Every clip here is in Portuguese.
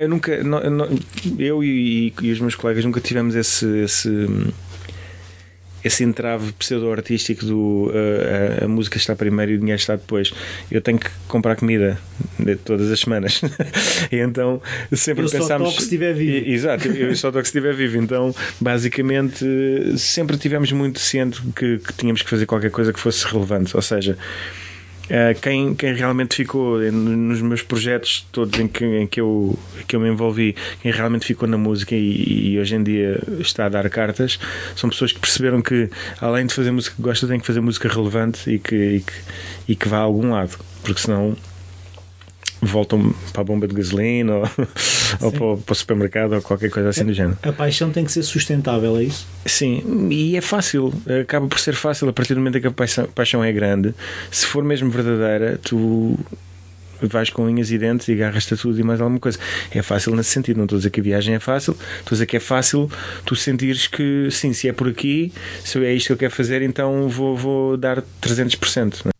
Eu nunca, não, não, eu e, e, os meus colegas nunca tivemos esse, esse, esse entrave pseudo-artístico do uh, a, a, música está primeiro e o dinheiro está depois. Eu tenho que comprar comida todas as semanas. e então sempre eu pensámos. Só toco se estiver vivo. Exato, eu só toco se estiver vivo. Então, basicamente, sempre tivemos muito ciente que, que tínhamos que fazer qualquer coisa que fosse relevante. Ou seja, quem, quem realmente ficou nos meus projetos todos em que, em que, eu, que eu me envolvi, quem realmente ficou na música e, e, hoje em dia está a dar cartas, são pessoas que perceberam que além de fazer música que gosta, tem que fazer música relevante e que, e que, e que vá a algum lado, porque senão voltam para a bomba de gasolina ou, ou para, o, para, o, supermercado ou qualquer coisa assim do género. A paixão tem que ser sustentável, é isso? Sim, e é fácil, acaba por ser fácil a partir do momento em que a paixão, paixão é grande. Se for mesmo verdadeira, tu vais com unhas e dentes e agarras-te a tudo e mais alguma coisa. É fácil nesse sentido. Não estou a dizer que a viagem é fácil, estou a dizer que é fácil tu sentires que, sim, se é por aqui, se é isto que eu quero fazer, então vou, vou dar 300%. Né?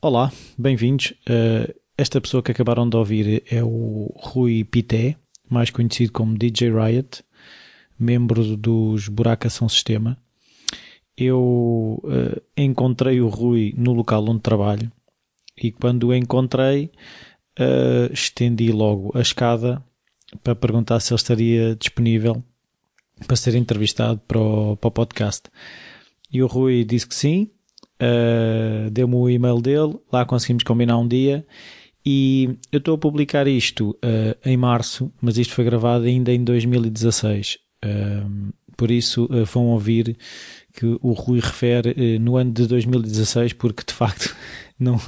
Olá, bem-vindos. Uh, esta pessoa que acabaram de ouvir é o Rui Pité, mais conhecido como DJ Riot, membro dos Buracação Sistema. Eu uh, encontrei o Rui no local onde trabalho e quando o encontrei uh, estendi logo a escada para perguntar se ele estaria disponível para ser entrevistado para o, para o podcast. E o Rui disse que sim, uh, deu-me o e-mail dele, lá conseguimos combinar um dia e eu estou a publicar isto uh, em março, mas isto foi gravado ainda em 2016. Uh, por isso uh, vão ouvir que o Rui refere no ano de 2016, porque de facto não,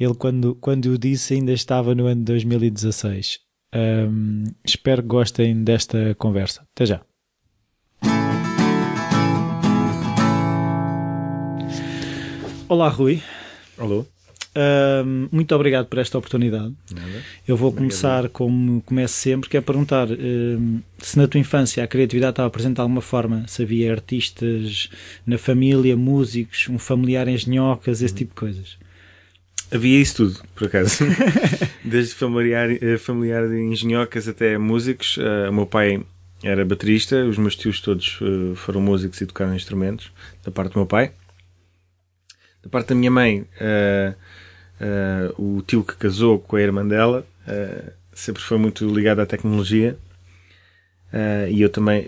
ele quando, quando eu disse ainda estava no ano de 2016. Um, espero que gostem desta conversa. Até já. Olá, Rui. Alô. Uh, muito obrigado por esta oportunidade. Nada. Eu vou obrigado. começar como começo sempre, que é perguntar uh, se na tua infância a criatividade estava presente de alguma forma, se havia artistas na família, músicos, um familiar em engenhocas, esse uhum. tipo de coisas. Havia isso tudo, por acaso. Desde familiar, eh, familiar de engenhocas até músicos. Uh, o meu pai era baterista, os meus tios todos uh, foram músicos e tocaram instrumentos, da parte do meu pai. Da parte da minha mãe, uh, uh, o tio que casou com a irmã dela uh, sempre foi muito ligado à tecnologia. e eu também,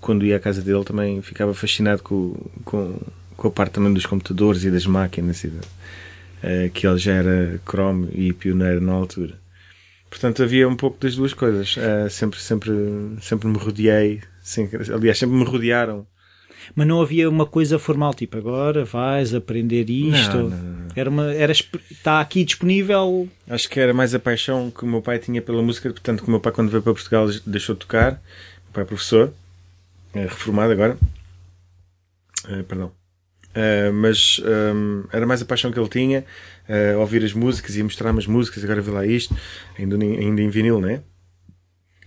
quando ia à casa dele, também ficava fascinado com, com, com a parte também dos computadores e das máquinas. E que ele já era Chrome e pioneiro na altura. Portanto, havia um pouco das duas coisas. sempre, sempre, sempre me rodeei, aliás, sempre me rodearam mas não havia uma coisa formal, tipo agora vais aprender isto. Não, não, não. Era uma, era, está aqui disponível. Acho que era mais a paixão que o meu pai tinha pela música, portanto, que o meu pai, quando veio para Portugal, deixou de tocar. O pai é professor, é reformado agora. Uh, perdão. Uh, mas um, era mais a paixão que ele tinha, uh, ouvir as músicas e mostrar-me as músicas. Agora vê lá isto, ainda, ainda em vinil, né?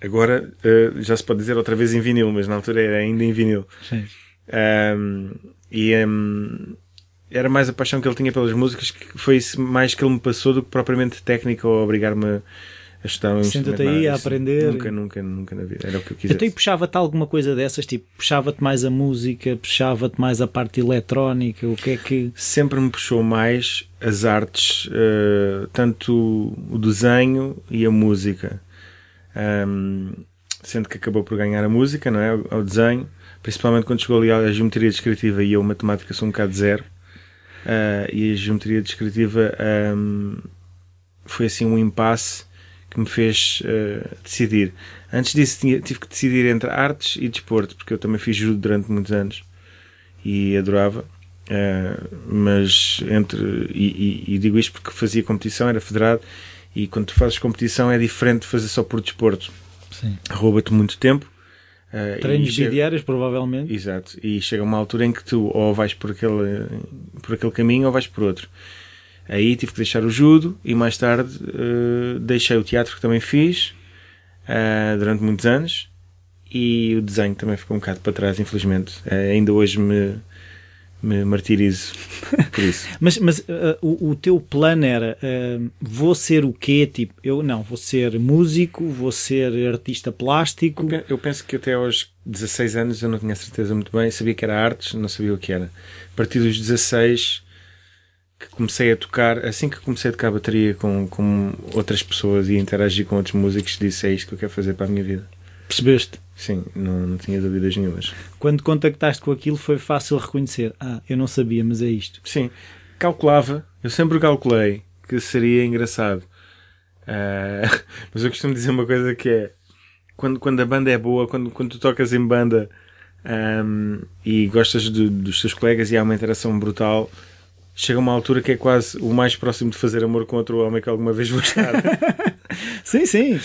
Agora uh, já se pode dizer outra vez em vinil, mas na altura era ainda em vinil. Sim. Um, e um, era mais a paixão que ele tinha pelas músicas que foi mais que ele me passou do que propriamente técnica ou obrigar-me a estudar um Senta-te aí a aprender. Nunca, nunca, nunca na vida. Era o que eu quisesse. Então, e puxava-te alguma coisa dessas? Tipo, puxava-te mais a música, puxava-te mais a parte eletrónica? O que é que. Sempre me puxou mais as artes, uh, tanto o desenho e a música. Um, sendo que acabou por ganhar a música, não é? O, o desenho principalmente quando chegou ali à geometria descritiva e eu matemática sou um bocado zero. Uh, e a geometria descritiva um, foi assim um impasse que me fez uh, decidir. Antes disso tinha, tive que decidir entre artes e desporto porque eu também fiz judo durante muitos anos e adorava. Uh, mas entre e, e, e, digo isto porque fazia competição era federado e quando tu fazes competição é diferente de fazer só por desporto. Rouba-te muito tempo Uh, bidiários, provavelmente. Exato. E chega uma altura em que tu ou vais por aquele, por aquele caminho ou vais por outro. Aí tive que deixar o judo e mais tarde uh, deixei o teatro que também fiz uh, durante muitos anos e o desenho também ficou um bocado para trás, infelizmente. ainda hoje me, me martirizo por isso. mas mas uh, o, o, teu plano era uh, vou ser o quê? Tipo, eu não, vou ser músico, vou ser artista plástico. Eu penso que até aos 16 anos eu não tinha certeza muito bem, sabia que era artes, não sabia o que era. A partir dos 16 que comecei a tocar, assim que comecei a tocar bateria com, com outras pessoas e interagir com outros músicos, disse é isto que eu quero fazer para a minha vida. Percebeste? Sim, não, não tinha dúvidas nenhumas. Quando contactaste com aquilo foi fácil reconhecer. Ah, eu não sabia, mas é isto. Sim, calculava, eu sempre calculei que seria engraçado. Uh, mas eu costumo dizer uma coisa que é quando, quando a banda é boa, quando, quando tu tocas em banda um, e gostas dos teus colegas e há uma interação brutal, chega uma altura que é quase o mais próximo de fazer amor com outro homem que alguma vez vou estar. sim, sim. Uh,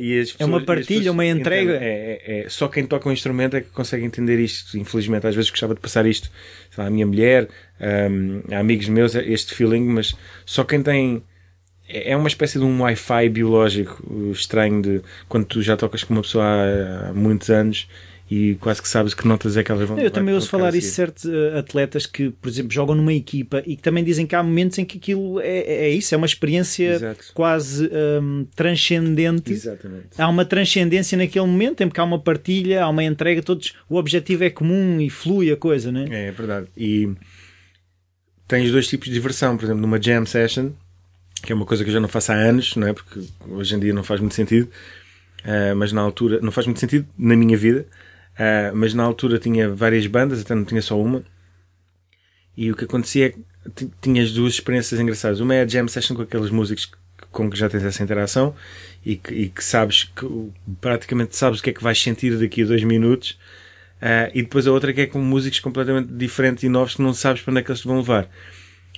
pessoas, é uma partilha, uma entrega. É, é, é, só quem toca um instrumento é que consegue entender isto. Infelizmente, às vezes gostava de passar isto lá, à minha mulher, um, a amigos meus, este feeling, mas só quem tem. É, é uma espécie de um Wi-Fi biológico estranho de quando tu já tocas com uma pessoa há, há muitos anos e quase que sabes que notas é que elas vão Eu também ouço falar isso de certos uh, atletas que, por exemplo, jogam numa equipa e que também dizem que há momentos em que aquilo é, é isso, é uma experiência Exato. quase um, transcendente. Exatamente. Há uma transcendência naquele momento em que há uma partilha, há uma entrega, todos o objetivo é comum e flui a coisa, não é? É, é verdade. E tens dois tipos de diversão, por exemplo, numa jam session, que é uma coisa que eu já não faço há anos, não é? Porque hoje em dia não faz muito sentido. Uh, mas na altura não faz muito sentido na minha vida Uh, mas na altura tinha várias bandas, até não tinha só uma. E o que acontecia é que tinhas duas experiências engraçadas. Uma é a jam session com aqueles músicos com que já tens essa interação e que, e que sabes que praticamente sabes o que é que vais sentir daqui a dois minutos. Uh, e depois a outra que é com músicos completamente diferentes e novos que não sabes para onde é que eles te vão levar.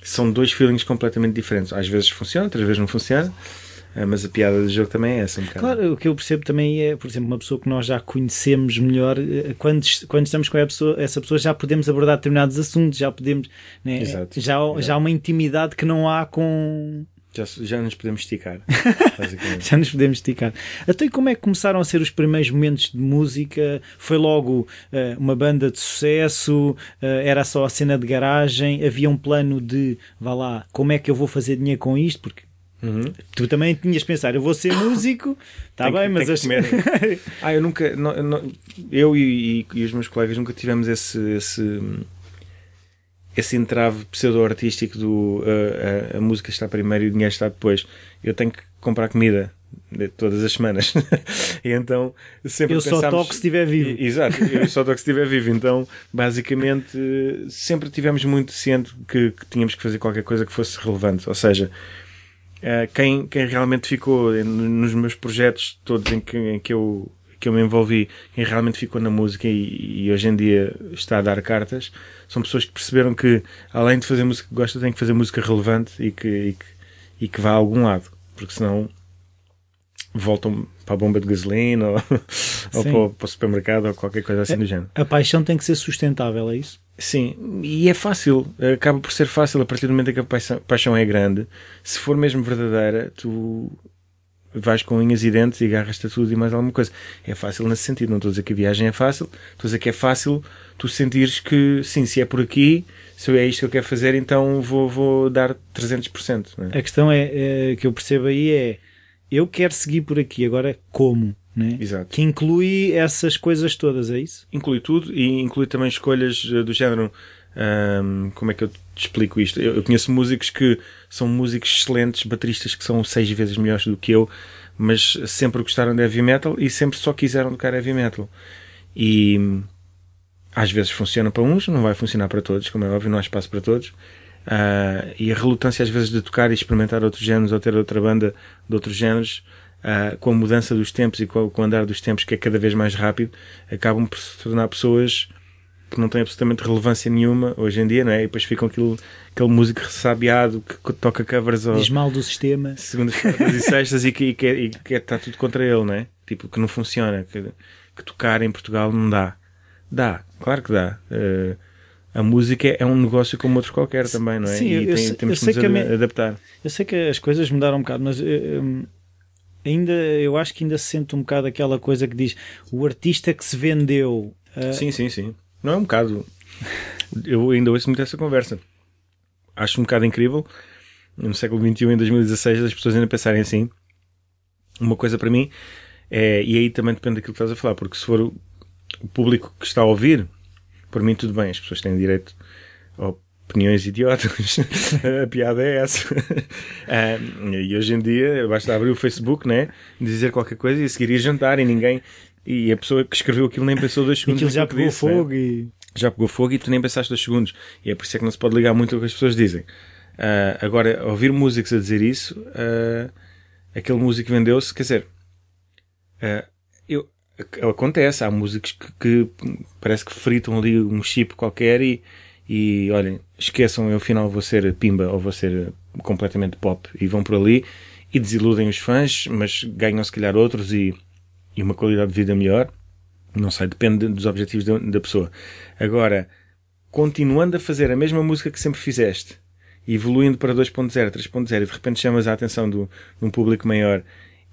São dois feelings completamente diferentes. Às vezes funciona, outras vezes não funciona. É, mas a piada do jogo também é essa um bocado. Claro, o que eu percebo também é, por exemplo, uma pessoa que nós já conhecemos melhor, eh, quando, quando estamos com pessoa, essa pessoa já podemos abordar determinados assuntos, já podemos, né, Exato. Já, já há uma intimidade que não há com. Já, já nos podemos esticar. já nos podemos esticar. Até como é que começaram a ser os primeiros momentos de música? Foi logo uh, uma banda de sucesso? Uh, era só a cena de garagem? Havia um plano de, vá lá, como é que eu vou fazer dinheiro com isto? Porque Uhum. Tu também tinhas pensar, eu vou ser músico, está bem, mas as... ah, eu nunca, não, não, eu e, e, e, os meus colegas nunca tivemos esse, esse, esse entrave pseudo-artístico do uh, a, a, música está primeiro e o dinheiro está depois. Eu tenho que comprar comida todas as semanas. e então sempre Eu pensámos... só toco se estiver vivo. Exato, eu só toco se estiver vivo. Então, basicamente, sempre tivemos muito ciente que, que tínhamos que fazer qualquer coisa que fosse relevante. Ou seja, Uh, quem, quem realmente ficou nos meus projetos todos em que, em que, eu, que eu me envolvi, quem realmente ficou na música e, e, hoje em dia está a dar cartas, são pessoas que perceberam que, além de fazer música que gosta, tem que fazer música relevante e que, e que, e que vá a algum lado, porque senão voltam para a bomba de gasolina ou, ou para, o, para, o, supermercado ou qualquer coisa assim a, do género. A paixão tem que ser sustentável, é isso? Sim, e é fácil, acaba por ser fácil a partir do momento em que a paixão, paixão é grande. Se for mesmo verdadeira, tu vais com unhas e dentes e agarras-te a tudo e mais alguma coisa. É fácil nesse sentido. Não estou a dizer que a viagem é fácil, estou a dizer que é fácil tu sentires que, sim, se é por aqui, se é isto que eu quero fazer, então vou, vou dar 300%. É? A questão é, é, que eu percebo aí é eu quero seguir por aqui, agora como? Né? Exato. Que inclui essas coisas todas, é isso? Inclui tudo e inclui também escolhas eh, do género. Como é que eu te explico isto? Eu, eu, conheço músicos que são músicos excelentes, bateristas que são seis vezes melhores do que eu, mas sempre gostaram de heavy metal e sempre só quiseram tocar heavy metal. E às vezes funciona para uns, não vai funcionar para todos, como é óbvio, não há espaço para todos. Uh, e a relutância às vezes de tocar e experimentar outros géneros ou ter outra banda de outros géneros uh, com a mudança dos tempos e com, com o andar dos tempos, que é cada vez mais rápido, acabam por se tornar pessoas que não têm absolutamente relevância nenhuma hoje em dia, não é? E depois ficam aquilo, aquele músico ressabiado que toca covers ao, Diz mal do sistema. Segundas, quartas e sextas e que, e que, e que está tudo contra ele, não é? Tipo, que não funciona. Que, que tocar em Portugal não dá. Dá, claro que dá. Uh, a música é um negócio como outro qualquer também, não é? Sim, e tem, sei, temos que nos que adaptar. Eu sei que as coisas mudaram um bocado, mas uh, ainda eu acho que ainda se sente um bocado aquela coisa que diz o artista que se vendeu. Uh... Sim, sim, sim. Não é um bocado. Eu ainda ouço muito essa conversa. Acho um bocado incrível, no século XXI, em 2016, as pessoas ainda pensarem assim. Uma coisa para mim é, e aí também depende daquilo que estás a falar, porque se for o, público que está a ouvir, por mim tudo bem, as pessoas têm direito a opiniões idiotas. a piada é essa. um, e hoje em dia basta abrir o Facebook, né? Dizer qualquer coisa e seguir ir jantar e ninguém. E a pessoa que escreveu aquilo nem pensou dois segundos. Aquilo já pegou disse, fogo né? e. Já pegou fogo e tu nem pensaste dois segundos. E é por isso é que não se pode ligar muito ao que as pessoas dizem. Uh, agora, ouvir músicos a dizer isso, uh, aquele músico vendeu-se, quer dizer, uh, eu, acontece, há músicos que, que, parece que fritam ali um chip qualquer e, e olhem, esqueçam, eu afinal vou ser pimba ou vou ser completamente pop e vão por ali e desiludem os fãs, mas ganham se calhar outros e, e uma qualidade de vida melhor. Não sei, depende dos objetivos da, da pessoa. Agora, continuando a fazer a mesma música que sempre fizeste, evoluindo para 2.0, 3.0 e de repente chamas a atenção de um público maior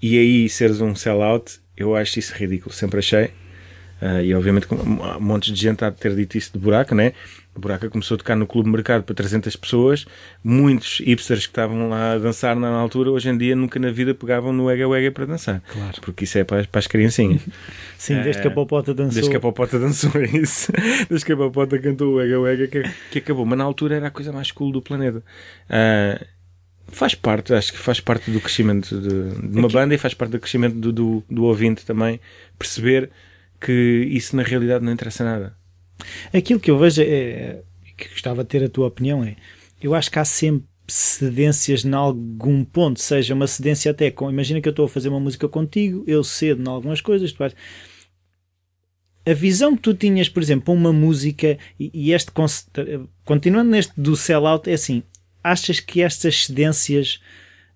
e aí seres um sellout, eu acho isso ridículo. Sempre achei. Uh, e obviamente um monte de gente há de ter dito isso de buraco, né? O buraco começou a tocar no Clube Mercado para 300 pessoas. Muitos hipsters que estavam lá a dançar na altura, hoje em dia nunca na vida pegavam no Ega Wega para dançar. Claro. Porque isso é para, para as criancinhas. Sim, desde que a Popota dançou. Desde que a Popota dançou, é isso. Desde que a Popota cantou o Ega Wega que, que acabou. Mas na altura era a coisa mais cool do planeta. Uh, faz parte, acho que faz parte do crescimento de, de uma Aqui... banda e faz parte do crescimento do, do, do ouvinte também perceber que isso na realidade não interessa nada. Aquilo que eu vejo é que gostava de ter a tua opinião é eu acho que há sempre cedências em algum ponto, seja uma cedência até com. Imagina que eu estou a fazer uma música contigo, eu cedo em algumas coisas, tu vais. A visão que tu tinhas, por exemplo, uma música e, e este. Continuando neste do sellout, é assim: achas que estas cedências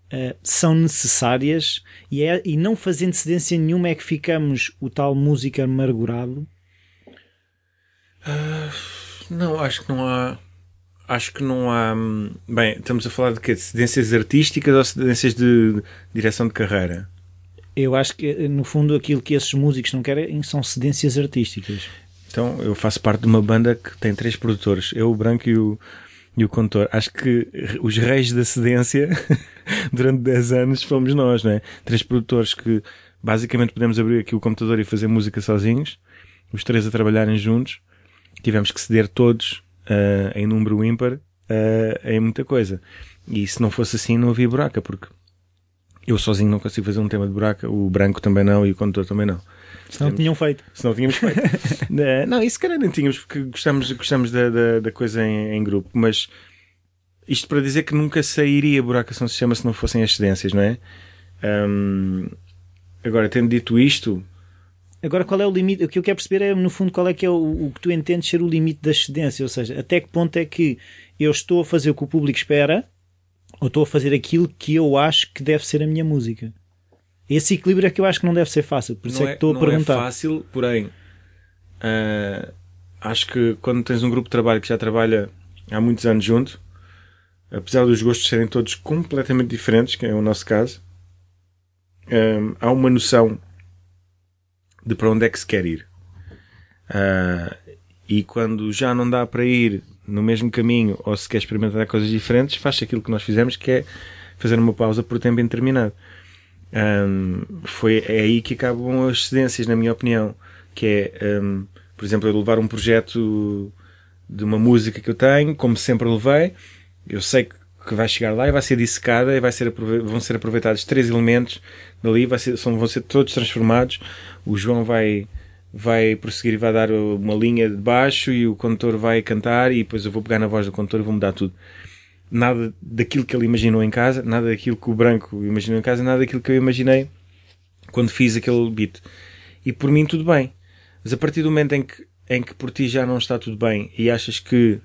uh, são necessárias e, é, e não fazendo cedência nenhuma é que ficamos o tal música amargurado? Uh, não, acho que não há. Acho que não há. Bem, estamos a falar de quê? De cedências artísticas ou cedências de, de direção de carreira? Eu acho que, no fundo, aquilo que esses músicos não querem são cedências artísticas. Então, eu faço parte de uma banda que tem três produtores. Eu, o Branco e o, e o condutor. Acho que os reis da cedência durante 10 anos fomos nós, não é? Três produtores que basicamente podemos abrir aqui o computador e fazer música sozinhos, os três a trabalharem juntos. Tivemos que ceder todos uh, em número ímpar uh, em muita coisa. E se não fosse assim, não havia buraca, porque eu sozinho não consigo fazer um tema de buraca, o branco também não e o condutor também não. Se não tinham feito. Se não tínhamos feito. Eh, não, isso calhar nem tínhamos, porque gostamos, gostamos da, da, da coisa em, em, grupo, mas isto para dizer que nunca sairia buracação de sistema se não fossem as cedências, não é? Um, agora, tendo dito isto. Agora, qual é o limite? O que eu quero perceber é, no fundo, qual é que é o, o que tu entendes ser o limite da cedência, ou seja, até que ponto é que eu estou a fazer o que o público espera ou estou a fazer aquilo que eu acho que deve ser a minha música. Esse equilíbrio é que eu acho que não deve ser fácil, por isso não é, que estou a perguntar. Não é fácil, porém, uh, acho que quando tens um grupo de trabalho que já trabalha há muitos anos junto, apesar dos gostos serem todos completamente diferentes, que é o nosso caso, uh, há uma noção de para onde é que se quer ir. Uh, e quando já não dá para ir no mesmo caminho ou se quer experimentar coisas diferentes, faz aquilo que nós fizemos, que é fazer uma pausa por tempo indeterminado. Um, foi, é aí que acabam as cedências, na minha opinião. Que é, um, por exemplo, eu levar um projeto de uma música que eu tenho, como sempre levei, eu sei que vai chegar lá e vai ser dissecada e vai ser, vão ser aproveitados três elementos dali, vai ser, são, vão ser todos transformados. O João vai, vai prosseguir e vai dar uma linha de baixo e o condutor vai cantar e depois eu vou pegar na voz do condutor e vou mudar tudo nada daquilo que ele imaginou em casa, nada daquilo que o branco imaginou em casa, nada daquilo que eu imaginei quando fiz aquele beat. E por mim tudo bem. Mas a partir do momento em que, em que por ti já não está tudo bem e achas que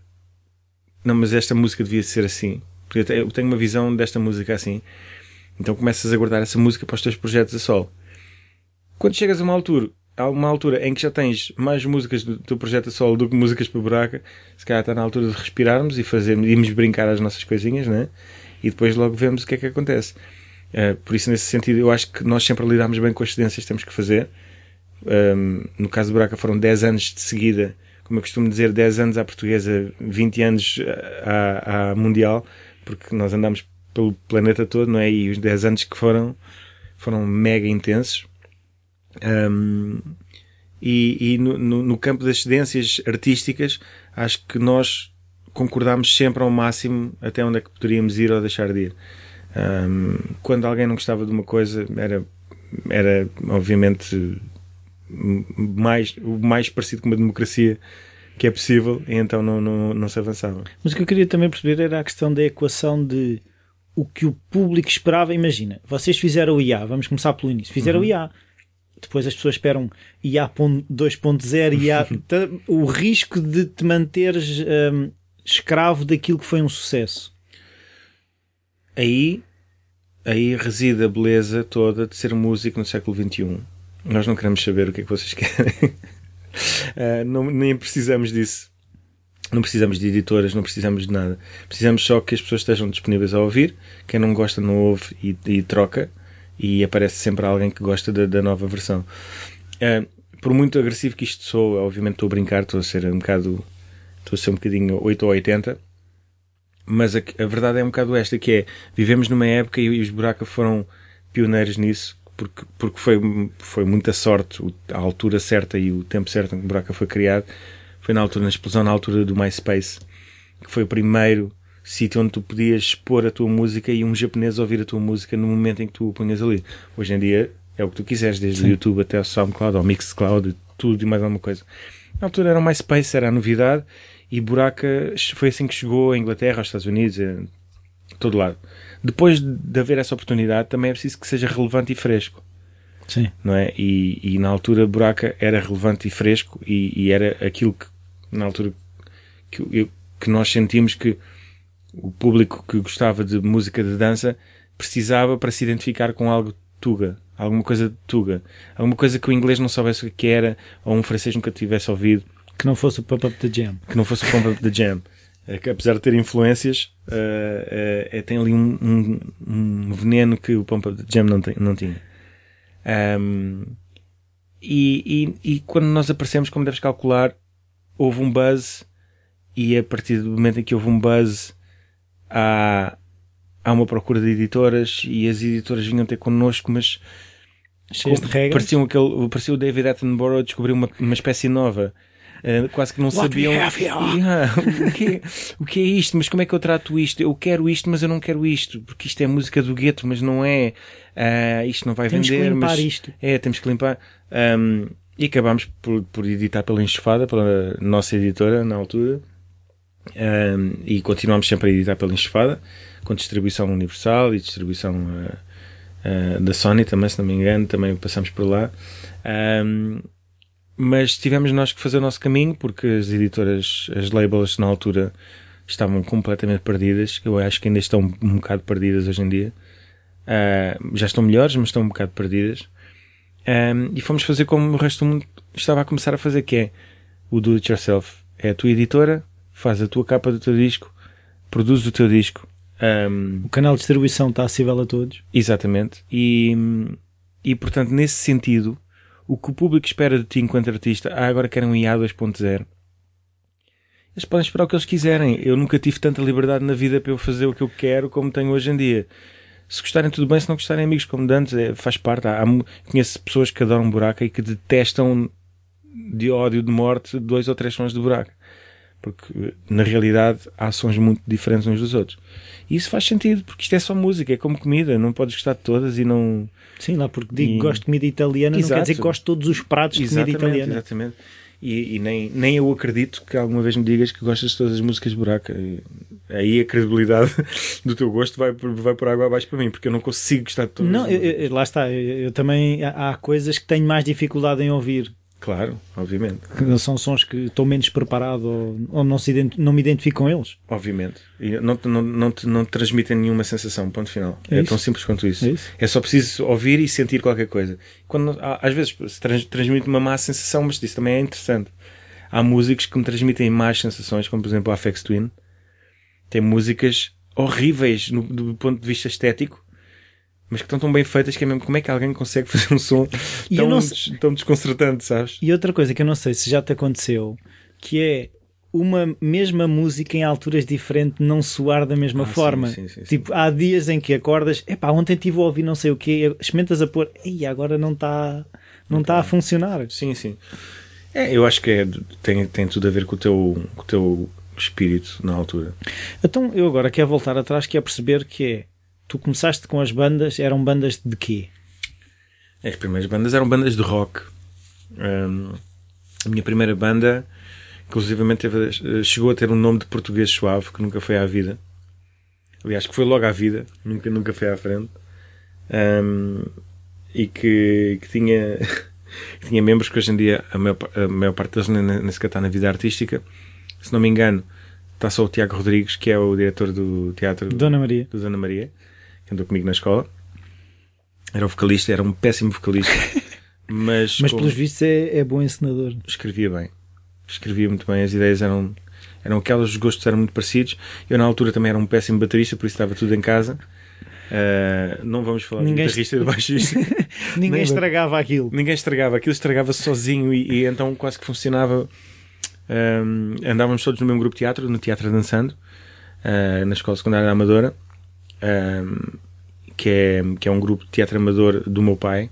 não, mas esta música devia ser assim, porque eu tenho uma visão desta música assim, então começas a guardar essa música para os teus projetos a solo. Quando chegas a uma altura há uma altura em que já tens mais músicas do teu projeto a solo do que músicas para buraca, se calhar está na altura de respirarmos e fazermos, irmos brincar as nossas coisinhas, né? E depois logo vemos o que é que acontece. Uh, por isso, nesse sentido, eu acho que nós sempre lidamos bem com as cedências que temos que fazer. Um, no caso do Buraca foram 10 anos de seguida como eu costumo dizer, 10 anos à portuguesa, 20 anos à, à mundial, porque nós andamos pelo planeta todo, não é? E os 10 anos que foram, foram mega intensos. Um, e, e no, no, no, campo das cedências artísticas, acho que nós concordámos sempre ao máximo até onde é que poderíamos ir ou deixar de ir. Um, quando alguém não gostava de uma coisa, era, era obviamente mais, o mais parecido com uma democracia que é possível, e então não, não, não se avançava. Mas o que eu queria também perceber era a questão da equação de o que o público esperava. Imagina, vocês fizeram o IA, vamos começar pelo início, fizeram uhum. o IA. Depois as pessoas esperam IA 2.0 IA. o risco de te manteres um, escravo daquilo que foi um sucesso. Aí, aí reside a beleza toda de ser músico no século XXI. Nós não queremos saber o que é que vocês querem. uh, não, nem precisamos disso. Não precisamos de editoras, não precisamos de nada. Precisamos só que as pessoas estejam disponíveis a ouvir. Quem não gosta, não ouve e, e troca. E aparece sempre alguém que gosta da, da nova versão. Uh, por muito agressivo que isto sou, obviamente estou a brincar, estou a ser um bocado estou a ser um bocadinho 8 ou 80, mas a, a, verdade é um bocado esta, que é, vivemos numa época e os Buraca foram pioneiros nisso, porque, porque foi, foi muita sorte, a altura certa e o tempo certo em que o Buraca foi criado, foi na altura, na explosão, na altura do MySpace, que foi o primeiro sítio onde tu podias expor a tua música e um japonês ouvir a tua música no momento em que tu o punhas ali. Hoje em dia é o que tu quiseres, desde Sim. o YouTube até o SoundCloud, ou Mixcloud, tudo e mais alguma coisa. Na altura era o MySpace, era a novidade, e Buraca foi assim que chegou à Inglaterra, aos Estados Unidos, a todo lado. Depois de haver essa oportunidade, também é preciso que seja relevante e fresco. Sim. Não é? E, e na altura Buraca era relevante e fresco e, e era aquilo que, na altura, que, eu, que nós sentimos que o público que gostava de música de dança precisava para se identificar com algo tuga, alguma coisa de tuga, alguma coisa que o inglês não soubesse o que era ou um francês nunca tivesse ouvido que não fosse o Pump Up the Jam. Que não fosse o Pump Up the Jam. É que apesar de ter influências, uh, uh, tem ali um, um, um, veneno que o Pump Up the Jam não, tem, não tinha. Um, e, e, e, quando nós aparecemos, como deves calcular, houve um buzz e a partir do momento em que houve um buzz há, há uma procura de editoras e as editoras vinham ter connosco, mas cheias de regras. Parecia, aquele, parecia o David Attenborough descobrir uma, uma espécie nova Uh, quase que não What sabiam yeah, o, que é, o que é isto, mas como é que eu trato isto? Eu quero isto, mas eu não quero isto, porque isto é música do gueto, mas não é. Uh, isto não vai temos vender. Temos que limpar mas, isto. É, temos que limpar. Um, e acabámos por, por editar pela Enxofada, pela nossa editora na altura. Um, e continuamos sempre a editar pela Enxofada, com distribuição universal e distribuição uh, uh, da Sony também, se não me engano, também passamos por lá. Um, mas tivemos nós que fazer o nosso caminho porque as editoras, as labels na altura estavam completamente perdidas. Eu acho que ainda estão um bocado perdidas hoje em dia. Uh, já estão melhores, mas estão um bocado perdidas. Um, e fomos fazer como o resto do mundo estava a começar a fazer, que é o do it yourself. É a tua editora, faz a tua capa do teu disco, produz o teu disco. Um, o canal de distribuição está acessível a todos. Exatamente. E, e portanto, nesse sentido, o que o público espera de ti enquanto artista, ah, agora querem um IA 2.0. Eles podem esperar o que eles quiserem. Eu nunca tive tanta liberdade na vida para eu fazer o que eu quero como tenho hoje em dia. Se gostarem, tudo bem. Se não gostarem, amigos como dantes, é, faz parte. Há, há, conheço pessoas que adoram buraco e que detestam de ódio, de morte, dois ou três sons de buraco. Porque, na realidade, há sons muito diferentes uns dos outros. E isso faz sentido, porque isto é só música, é como comida. Não podes gostar de todas e não Sim, lá porque digo e... gosto de comida italiana, Exato. não quer dizer que gosto de todos os pratos de comida italiana. Exatamente. E, e, nem, nem eu acredito que alguma vez me digas que gostas de todas as músicas de buraca. Aí a credibilidade do teu gosto vai, vai por água abaixo para mim, porque eu não consigo gostar de todas. Não, eu, eu, lá está. Eu, eu, também há coisas que tenho mais dificuldade em ouvir. Claro, obviamente. Que são sons que estou menos preparado ou, ou não, se não me identifico com eles. Obviamente. E não, não, não, te, não te transmitem nenhuma sensação, ponto final. É, é tão simples quanto isso. É, isso. é, só preciso ouvir e sentir qualquer coisa. Quando, às vezes se trans, transmite uma má sensação, mas isso também é interessante. Há músicos que me transmitem más sensações, como por exemplo a Afex Twin. Tem músicas horríveis no, do ponto de vista estético, mas que estão tão bem feitas que é mesmo como é que alguém consegue fazer um som tão, tão desconcertante, sabes? E outra coisa que eu não sei se já te aconteceu, que é uma mesma música em alturas diferentes não soar da mesma Ah, forma. sim, sim, sim, tipo, há dias em que acordas, epá, ontem estive a ouvir não sei o quê, experimentas a pôr, e agora não está não tá a funcionar. Sim, sim. É, eu acho que é, tem, tem tudo a ver com o teu, com o teu espírito na altura. Então eu agora quero voltar atrás, que é perceber que é, tu começaste com as bandas, eram bandas de quê? As primeiras bandas eram bandas de rock. Hum, a minha primeira banda, inclusivamente, teve- chegou a ter um nome de português suave, que nunca foi à vida. Aliás, que foi logo à vida, nunca, nunca foi à frente. Hum, e que, que tinha, que tinha membros que hoje em dia, a maior, a maior parte deles nem, nem sequer está na vida artística. Se não me engano, está só o Tiago Rodrigues, que é o diretor do teatro Dona Maria. do Dona Maria, que andou comigo na escola. Era o vocalista, era um péssimo vocalista, mas, Mas como pelos vistos é, é bom encenador. escrevia bem. Escrevia muito bem, as ideias eram, eram aquelas, os gostos eram muito parecidos. Eu, na altura, também era um péssimo baterista, por isso estava tudo em casa. Ah, não vamos falar Ninguém de guitarrista e de baixista. Ninguém Nem- estragava aquilo. Ninguém estragava, aquilo estragava-se sozinho e, e então quase que funcionava. Ahm, andávamos todos no mesmo grupo de teatro, no Teatro Dançando, ah, na Escola Secundária da Amadora, ahm, que, é, que é um grupo de teatro amador do meu pai.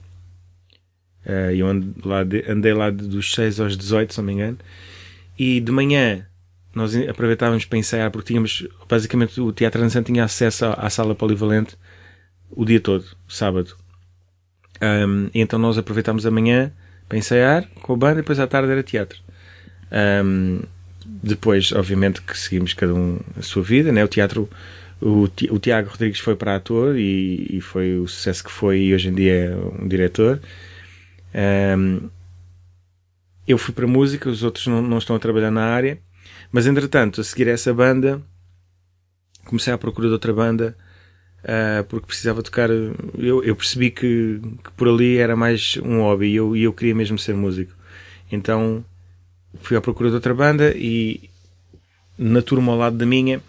Ah, eu andei lá de- dos 6 aos 18, se não me engano. E de manhã nós aproveitávamos para ensaiar, porque tínhamos, basicamente, o Teatro Dançando tinha acesso à, sala polivalente o dia todo, sábado. Um, então nós aproveitámos a manhã para ensaiar com a banda e depois à tarde era teatro. Um, depois, obviamente, que seguimos cada um a sua vida, né? O teatro, o, Ti- o Tiago Rodrigues foi para ator e, e foi o sucesso que foi e hoje em dia é um diretor. Um, eu fui para música, os outros não, não estão a trabalhar na área, mas entretanto, a seguir essa banda, comecei à procura de outra banda Uh, porque precisava tocar. Eu, eu percebi que, que por ali era mais um hobby e eu, eu queria mesmo ser músico. Então fui à procura de outra banda e na turma ao lado da minha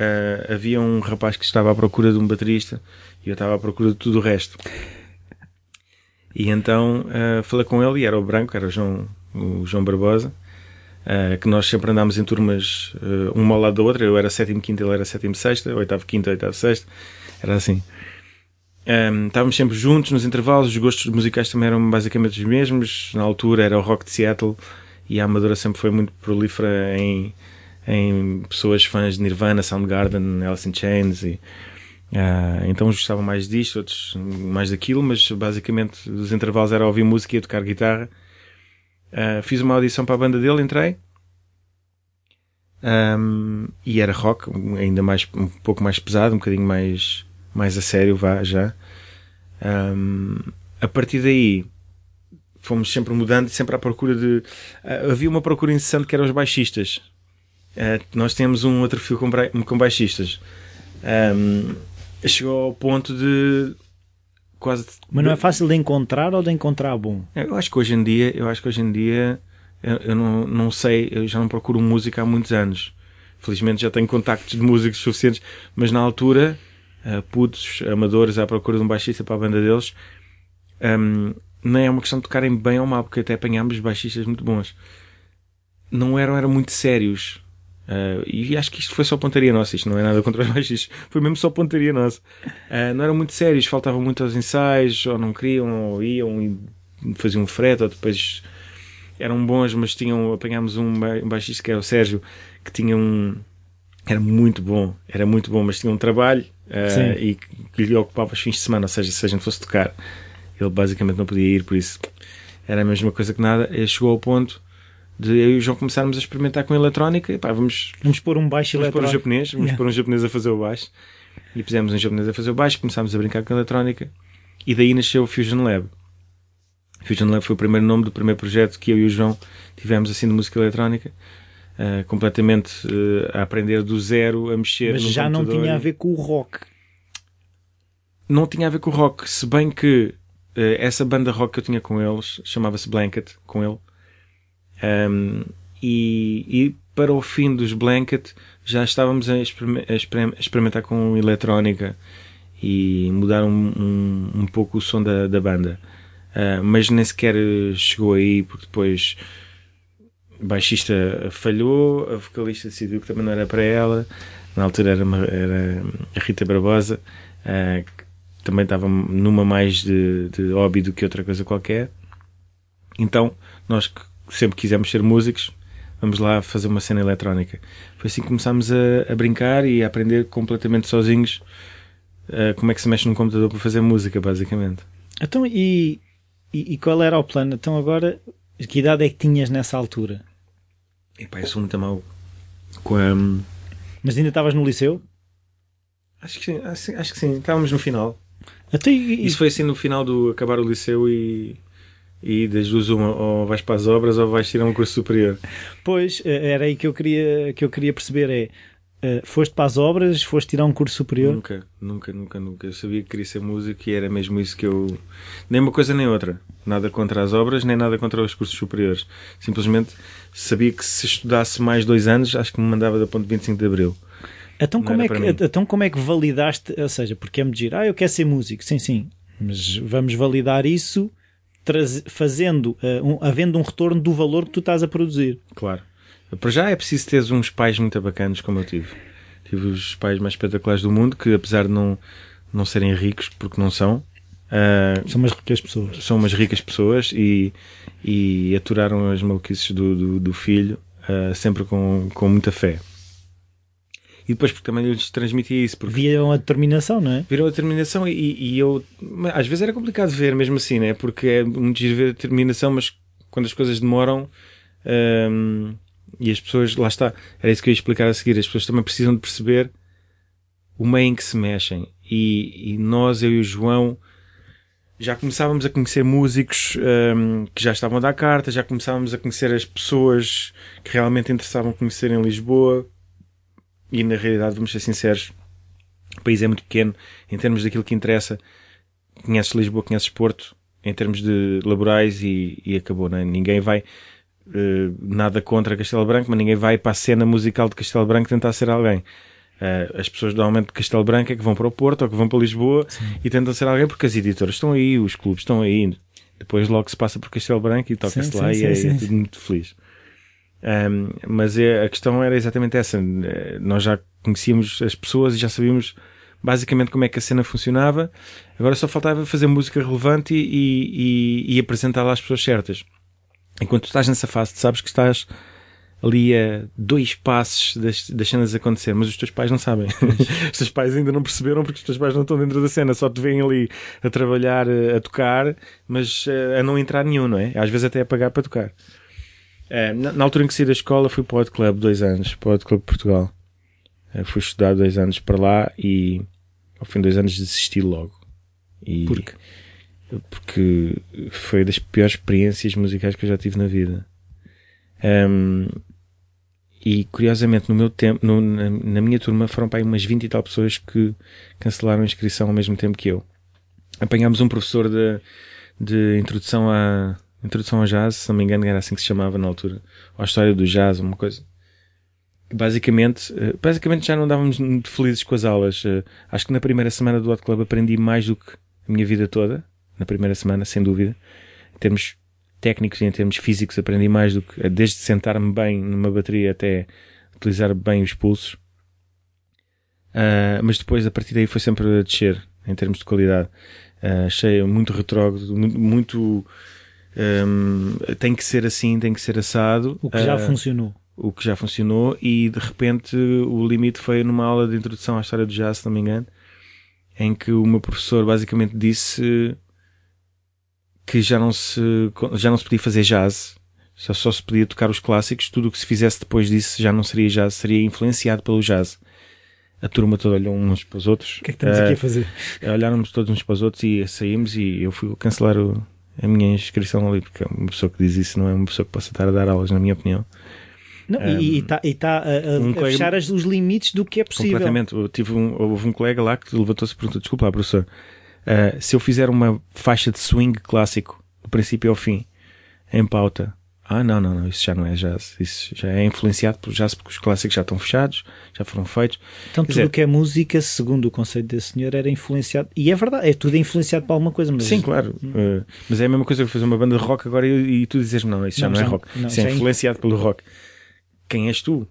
uh, havia um rapaz que estava à procura de um baterista e eu estava à procura de tudo o resto. E então uh, falei com ele e era o branco, era o João, o João Barbosa. Uh, que nós sempre andámos em turmas uma ao lado da outra. Eu era sétimo quinto, ele era sétimo sexta, oitavo quinto, oitavo sexta. Era assim. Um, estávamos sempre juntos nos intervalos, os gostos musicais também eram basicamente os mesmos. Na altura era o rock de Seattle e a Amadora sempre foi muito prolífera em, em pessoas fãs de Nirvana, Soundgarden, Alice in Chains. E, uh, então uns gostavam mais disto, outros mais daquilo, mas basicamente os intervalos era ouvir música e tocar guitarra. Uh, fiz uma audição para a banda dele, entrei. Um, e era rock, ainda mais, um pouco mais pesado, um bocadinho mais, mais a sério, vá já. Um, a partir daí fomos sempre mudando, sempre à procura de. Uh, havia uma procura incessante que eram os baixistas. Uh, nós temos um outro fio com, com baixistas. Um, chegou ao ponto de quase. Mas não é fácil de encontrar ou de encontrar bom? Eu acho que hoje em dia, eu acho que hoje em dia, eu, eu não, não sei, eu já não procuro música há muitos anos. Felizmente já tenho contactos de músicos suficientes, mas na altura, uh, putos, amadores à procura de um baixista para a banda deles, um, não é uma questão de tocarem bem ou mal, porque até apanhámos baixistas muito bons. Não eram, eram muito sérios. Uh, e acho que isto foi só pontaria nossa, isto não é nada contra os baixistas, foi mesmo só pontaria nossa. Uh, não eram muito sérios, faltavam muito aos ensaios, ou não queriam, ou iam e faziam um frete, ou depois eram bons, mas tinham, apanhámos um, um baixista que era o Sérgio, que tinha um. Era muito bom, era muito bom, mas tinha um trabalho uh, e que lhe ocupava os fins de semana, ou seja, se a gente fosse tocar, ele basicamente não podia ir, por isso era a mesma coisa que nada. Ele chegou ao ponto de eu e o João começarmos a experimentar com eletrónica, e pá, vamos Vamos pôr um baixo Vamos pôr um eletrónico. japonês, vamos Yeah. pôr um japonês a fazer o baixo. E pusemos um japonês a fazer o baixo, começámos a brincar com a eletrónica. E daí nasceu o Fusion Lab. Fusion Lab foi o primeiro nome do primeiro projeto que eu e o João tivemos assim de música eletrónica. ah, completamente ah, a aprender do zero, a mexer Mas já não tinha a ver com o rock. Não tinha a ver com o rock, se bem que eh, essa banda rock que eu tinha com eles chamava-se Blanket, com ele. Ahm, e, e para o fim dos Blanket já estávamos a, exper- a experimentar com eletrónica e mudar um, um, um pouco o som da, da banda. Ah, mas nem sequer chegou aí porque depois baixista falhou, a vocalista decidiu que também não era para ela. Na altura era, uma, era a Rita Barbosa, uh, que também estava numa mais de, de hobby do que outra coisa qualquer. Então, nós sempre quisemos ser músicos, vamos lá fazer uma cena eletrónica. Foi assim que começámos a, a brincar e a aprender completamente sozinhos uh, como é que se mexe num computador para fazer música, basicamente. Então, e, e, e, qual era o plano? Então, agora, que idade é que tinhas nessa altura? Epá, eu sou muito mal com a. Mas ainda estavas no liceu? Acho que sim, acho, acho que sim, estávamos no final. Até, e... Isso foi assim no final do acabar o liceu e e das duas uma, ou vais para as obras ou vais tirar um curso superior. Pois, eh, era aí que eu queria, que eu queria perceber é, uh, foste para as obras, foste tirar um curso superior? Nunca, nunca, nunca, nunca. Eu sabia que queria ser músico e era mesmo isso que eu... Nem uma coisa nem outra. Nada contra as obras, nem nada contra os cursos superiores. Simplesmente sabia que se estudasse mais dois anos, acho que me mandava da ponto 25 de Abril. Então como, é que, então como é que validaste, ou seja, porque é me dizer, ah, eu quero ser músico, sim, sim, mas vamos validar isso fazendo, uh, um, havendo um retorno do valor que tu estás a produzir. Claro. Para já é preciso teres uns pais muito bacanas como eu tive. Tive os pais mais espetaculares do mundo que, apesar de não, não serem ricos, porque não são, uh, são umas ricas pessoas. São umas ricas pessoas e, e aturaram as maluquices do, do, do filho uh, sempre com, com muita fé e depois porque também lhes transmitia isso. Porque Viram a determinação, não é? Viram a determinação e, e eu. Às vezes era complicado ver mesmo assim, né? Porque é muito giro ver a determinação, mas quando as coisas demoram. Hum, e as pessoas, lá está, era isso que eu ia explicar a seguir. As pessoas também precisam de perceber o meio em que se mexem. E, e nós, eu e o João, já começávamos a conhecer músicos um, que já estavam a dar carta, já começávamos a conhecer as pessoas que realmente interessavam conhecer em Lisboa. E na realidade, vamos ser sinceros, o país é muito pequeno em termos daquilo que interessa. Conheces Lisboa, conheces Porto, em termos de laborais e, e acabou, não é? Ninguém vai, uh, nada contra Castelo Branco, mas ninguém vai para a cena musical de Castelo Branco tentar ser alguém. Uh, as pessoas normalmente de Castelo Branco é que vão para o Porto ou que vão para Lisboa Sim. e tentam ser alguém porque as editoras estão aí, os clubes estão aí. Depois logo se passa por Castelo Branco e toca-se lá sim, e sim, é, é tudo muito feliz. Um, mas é, a questão era exatamente essa. Nós já conhecíamos as pessoas e já sabíamos basicamente como é que a cena funcionava. Agora só faltava fazer música relevante e, e, e apresentá-la às pessoas certas. Enquanto estás nessa fase, sabes que estás ali a dois passos das, das cenas acontecer, mas os teus pais não sabem. os teus pais ainda não perceberam porque os teus pais não estão dentro da cena, só te veem ali a trabalhar, a tocar, mas a não entrar nenhum, não é? Às vezes até a pagar para tocar. É, na, na, altura em que saí da escola fui para o Hot Club dois anos, para o Hot Club Portugal. É, fui estudar dois anos para lá e ao fim de dois anos desisti logo. E, Por quê? Porque foi das piores experiências musicais que eu já tive na vida. Um, e curiosamente no meu tempo, no, na, na, minha turma foram para aí umas 20 e tal pessoas que cancelaram a inscrição ao mesmo tempo que eu. Apanhámos um professor de, de introdução a, Introdução ao Jazz, se não me engano, era assim que se chamava na altura. Ou a história do jazz, uma coisa. Basicamente, eh, basicamente já não andávamos muito felizes com as aulas. Eh, acho que na primeira semana do Hot Club aprendi mais do que a minha vida toda. Na primeira semana, sem dúvida. Em termos técnicos e em termos físicos aprendi mais do que, desde sentar-me bem numa bateria até utilizar bem os pulsos. Uh, mas depois, a partir daí, foi sempre a descer, em termos de qualidade. Uh, achei muito retrógrado, muito, muito um, tem que ser assim, tem que ser assado. O que já uh, funcionou. O que já funcionou e de repente o limite foi numa aula de introdução à história do jazz, se não me engano, em que o meu professor basicamente disse que já não se, já não se podia fazer jazz, só, só se podia tocar os clássicos, tudo o que se fizesse depois disso já não seria jazz, seria influenciado pelo jazz. A turma toda olhou uns para os outros. O que é que estamos uh, aqui a fazer? Olharam-nos todos uns para os outros e saímos e eu fui cancelar o, a minha inscrição ali, porque uma pessoa que diz isso não é uma pessoa que possa estar a dar aulas, na minha opinião. Não, um, e está tá a, a, um a fechar os limites do que é possível. Completamente. Eu tive um, houve um colega lá que levantou-se e perguntou: Desculpa, professor, uh, se eu fizer uma faixa de swing clássico, do princípio ao fim, em pauta, Ah, não, não, não, isso já não é jazz. Isso já é influenciado por jazz porque os clássicos já estão fechados, já foram feitos. Então Quer tudo o dizer- que é música, segundo o conceito desse senhor, era influenciado. E é verdade, é tudo influenciado por alguma coisa. Mas Sim, claro. Uh, mas é a mesma coisa que fazer uma banda de rock agora e, e tu dizes não, isso já Não, não, é rock. não, isso é é- influenciado pelo rock. Quem és tu?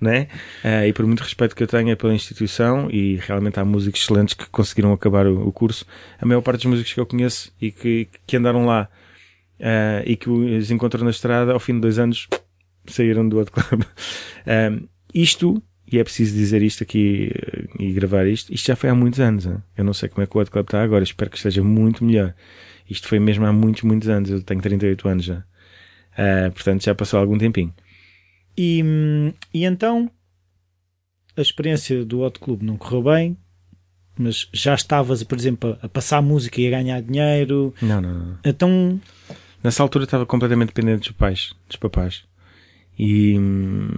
não é? Uh, e por muito respeito que eu tenha pela instituição, e realmente há músicos excelentes que conseguiram acabar o, o curso, a maior parte dos músicos que eu conheço e que, que andaram lá uh, e que os encontro na estrada, ao fim de dois anos, saíram do outro clube. Um, isto, e é preciso dizer isto aqui eh, e gravar isto, isto já foi há muitos anos. hein? Eu não sei como é que o outro clube está agora, espero que esteja muito melhor. Isto foi mesmo há muitos, muitos anos. Eu tenho 38 anos já. Uh, portanto, já passou algum tempinho. E, hum, e então a experiência do Hot Club não correu bem, mas já estavas, por exemplo, a, a passar música e a ganhar dinheiro. Não, não, não. Então, Nessa altura estava completamente dependente dos pais, dos papás. E hum,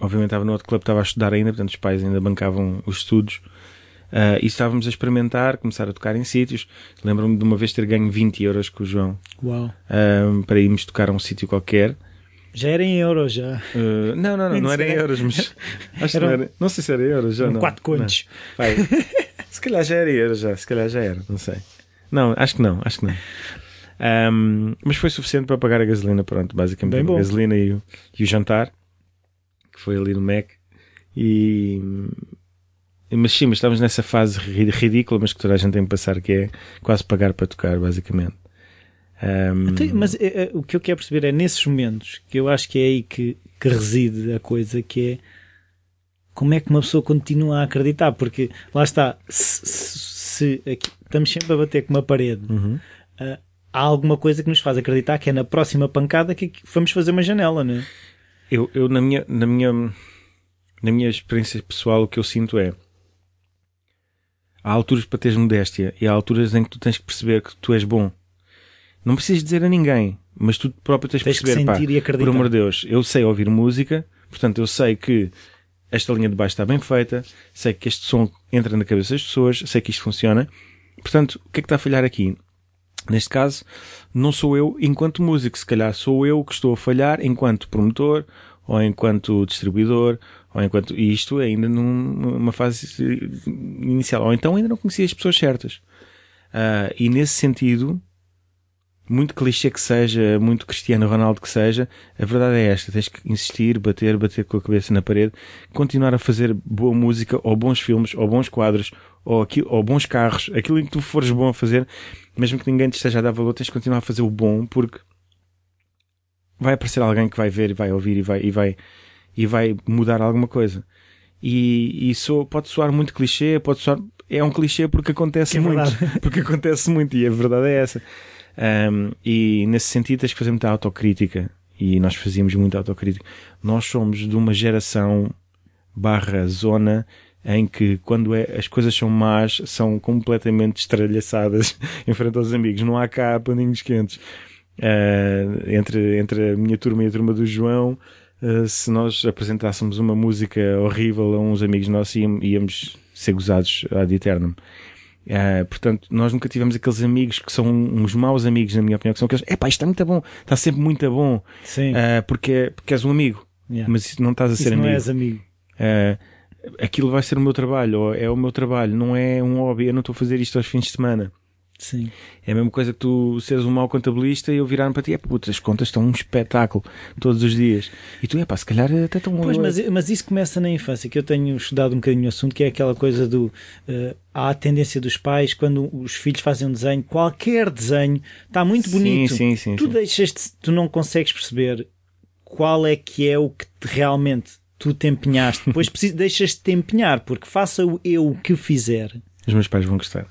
obviamente estava no outro clube, estava a estudar ainda, portanto os pais ainda bancavam os estudos. Ah, e estávamos a experimentar, começar a tocar em sítios. Lembro-me de uma vez ter ganho 20 euros com o João uau, ah, para irmos tocar a um sítio qualquer. já era em euros, já. Ah, não, não, não, não era em euros, mas acho que não, Era- era, não sei se era euros já. Eram não. quatro contos. Não. Vai. se calhar já era euros, já, se calhar já era, não sei. Não, acho que não, acho que não. Ahm, mas foi suficiente para pagar a gasolina, pronto, basicamente Bem a bom. gasolina e o, e o jantar, que foi ali no Mac. E, mas sim, mas estávamos nessa fase ri- ridícula, mas que toda a gente tem que passar, que é quase pagar para tocar, basicamente. Ahm, Então, mas é, o que eu quero perceber é nesses momentos que eu acho que é aí que, que reside a coisa, que é como é que uma pessoa continua a acreditar, porque lá está, se, se- se aqui- estamos sempre a bater com uma parede, uhum. ah, há alguma coisa que nos faz acreditar que é na próxima pancada que que vamos fazer uma janela, não é? Eu, eu na, minha, na, minha, na minha experiência pessoal, o que eu sinto é há alturas para teres modéstia e há alturas em que tu tens que perceber que tu és bom. Não precisas dizer a ninguém, mas tu próprio tens que Tens que perceber, pá, sentir e acreditar. por amor de Deus, eu sei ouvir música, portanto eu sei que esta linha de baixo está bem feita, sei que este som entra na cabeça das pessoas, sei que isto funciona. Portanto, o que é que está a falhar aqui? Neste caso, não sou eu enquanto músico, se calhar sou eu que estou a falhar enquanto promotor, ou enquanto distribuidor, ou enquanto. E isto ainda num- numa fase inicial. Ou então ainda não conhecia as pessoas certas. Ah, e nesse sentido, muito clichê que seja, muito Cristiano Ronaldo que seja, a verdade é esta: tens que insistir, bater, bater com a cabeça na parede, continuar a fazer boa música, ou bons filmes, ou bons quadros, ou, aquilo, ou bons carros, aquilo em que tu fores bom a fazer, mesmo que ninguém te esteja a dar valor, tens que continuar a fazer o bom, porque vai aparecer alguém que vai ver e vai ouvir e vai, e vai, e vai mudar alguma coisa. E, e so, pode soar muito clichê, pode soar. É um clichê porque acontece é muito. verdade. Porque acontece muito e a verdade é essa. Um, e nesse sentido tens que fazer muita autocrítica. E nós fazíamos muita autocrítica. Nós somos de uma geração barra zona em que quando é, as coisas são más são completamente estralhaçadas em frente aos amigos. Não há cá paninhos quentes. Uh, entre, entre a minha turma e a turma do João, uh, se nós apresentássemos uma música horrível a uns amigos nossos, íamos, íamos ser gozados ad eternum. Uh, portanto, nós nunca tivemos aqueles amigos que são uns maus amigos, na minha opinião, que são aqueles, epá, isto está muito bom, está sempre muito bom, Sim. uh, porque, porque és um amigo, Yeah. mas isso não estás a Isso ser não amigo. és amigo. Uh, aquilo vai ser o meu trabalho, ou é o meu trabalho, não é um hobby, eu não estou a fazer isto aos fins de semana. Sim. É a mesma coisa que tu seres um mau contabilista e eu virar para ti, é puta, as contas estão um espetáculo todos os dias. E tu, é pá, se calhar até estão Pois, mas, mas isso começa na infância, que eu tenho estudado um bocadinho o assunto, que é aquela coisa do. eh, há a tendência dos pais, quando os filhos fazem um desenho, qualquer desenho, está muito Sim, bonito. sim, sim, tu sim. deixas tu não consegues perceber qual é que é o que te- realmente tu te empenhaste. Depois precis- deixas de te empenhar, porque faça o eu o que fizer. Os meus pais vão gostar.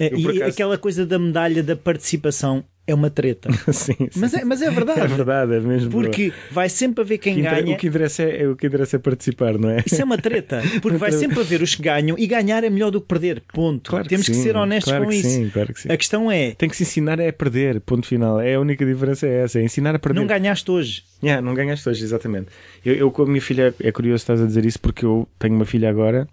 Eh, Eu, e acaso- aquela coisa da medalha da participação é uma treta. sim, sim. Mas é, mas é verdade. É verdade, é mesmo. Porque vai sempre haver quem que ganha. O que interessa é, é- o que interessa é participar, não é? Isso é uma treta, porque vai sempre haver os que ganham e ganhar é melhor do que perder. Ponto. Claro Temos que, sim, ser honestos claro com que isso. Sim, claro que sim. A questão é: Tem que se ensinar é a perder, ponto final. É a única diferença é essa, é ensinar a perder. não ganhaste hoje. Yeah, não ganhaste hoje, exatamente. Eu, eu com a minha filha, é curioso estás a dizer isso porque eu tenho uma filha agora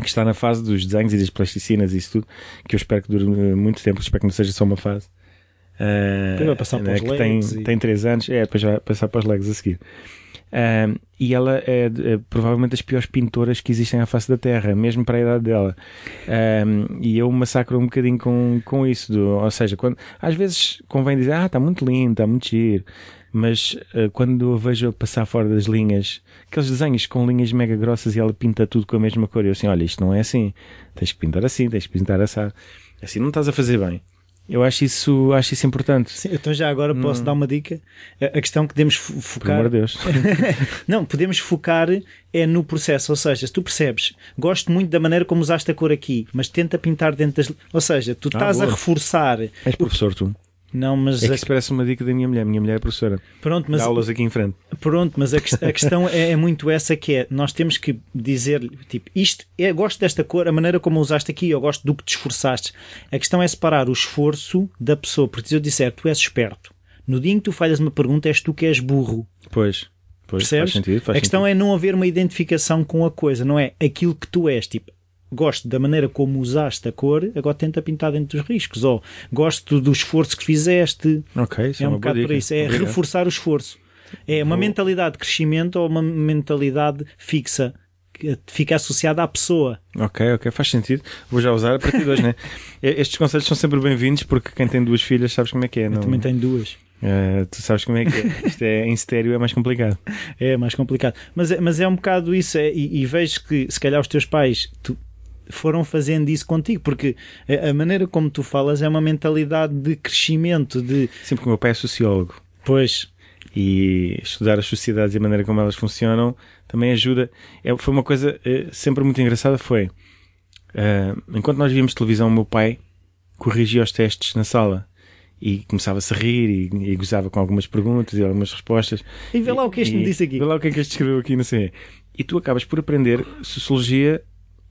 que está na fase dos desenhos e das plasticinas e isso tudo, que eu espero que dure muito tempo, espero que não seja só uma fase. Uh, passar para né, os que tem, e- tem 3 anos, é, depois vai passar para os legs a seguir. Um, e ela é, é provavelmente das piores pintoras que existem à face da Terra, mesmo para a idade dela. Um, e eu massacro um bocadinho com, com isso. do- ou seja, quando, às vezes convém dizer, ah, está muito lindo, está muito giro. Mas uh, quando a vejo passar fora das linhas, aqueles desenhos com linhas mega grossas e ela pinta tudo com a mesma cor, eu assim, olha, isto não é assim. Tens que pintar assim, tens que pintar assim. Assim não estás a fazer bem. Eu acho isso, acho isso importante. Sim, então já agora posso dar uma dica. A questão que podemos fo- Por focar. amor de Deus. Não, podemos focar é no processo, ou seja, se tu percebes, gosto muito da maneira como usaste a cor aqui, mas tenta pintar dentro das. Ou seja, tu Ah, estás a reforçar. És professor, tu. Não, mas É que a- isso parece uma dica da minha mulher. Minha mulher é professora. pronto, mas Dá aulas aqui em frente. Pronto, mas a, a questão é, é muito essa que é, nós temos que dizer, tipo, isto, eu gosto desta cor, a maneira como a usaste aqui, eu gosto do que te esforçaste. A questão é separar o esforço da pessoa, porque se eu disser, tu és esperto, no dia em que tu falhas uma pergunta, és tu que és burro. Pois. Pois, Percebes? faz sentido. Faz a questão sentido. é não haver uma identificação com a coisa, não é aquilo que tu és, tipo, gosto da maneira como usaste a cor, agora tenta pintar dentro dos riscos, ou gosto do esforço que fizeste, Ok, isso é, é um bocado por isso, é Obrigado. reforçar o esforço. É uma Vou- mentalidade de crescimento ou uma mentalidade fixa que fica associada à pessoa. Ok, ok, faz sentido. Vou já usar a partir de hoje, né? E- Estes conselhos são sempre bem-vindos porque quem tem duas filhas sabes como é que é, Eu não? também tenho duas. Eh, tu sabes como é que é. Isto é em estéreo é mais complicado. É mais complicado. Mas, é- mas é um bocado isso. é- e, e vejo que se calhar os teus pais tu- foram fazendo isso contigo, porque a, a maneira como tu falas é uma mentalidade de crescimento, de Sempre que o meu pai é sociólogo pois, e estudar as sociedades e a maneira como elas funcionam também ajuda. É, foi uma coisa eh, sempre muito engraçada foi eh, enquanto nós víamos televisão o meu pai corrigia os testes na sala e começava-se a rir e, e gozava com algumas perguntas e algumas respostas. E vê lá o que este me disse aqui. Vê lá o que é que este escreveu aqui, não sei. E tu acabas por aprender sociologia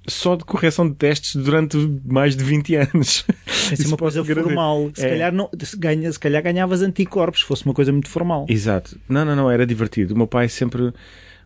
só de correção de testes durante mais de 20 anos. é uma coisa formal. Se, É. calhar não, se, ganha, se calhar ganhavas anticorpos, se fosse uma coisa muito formal. Exato. Não, não, não, era divertido. O meu pai sempre. O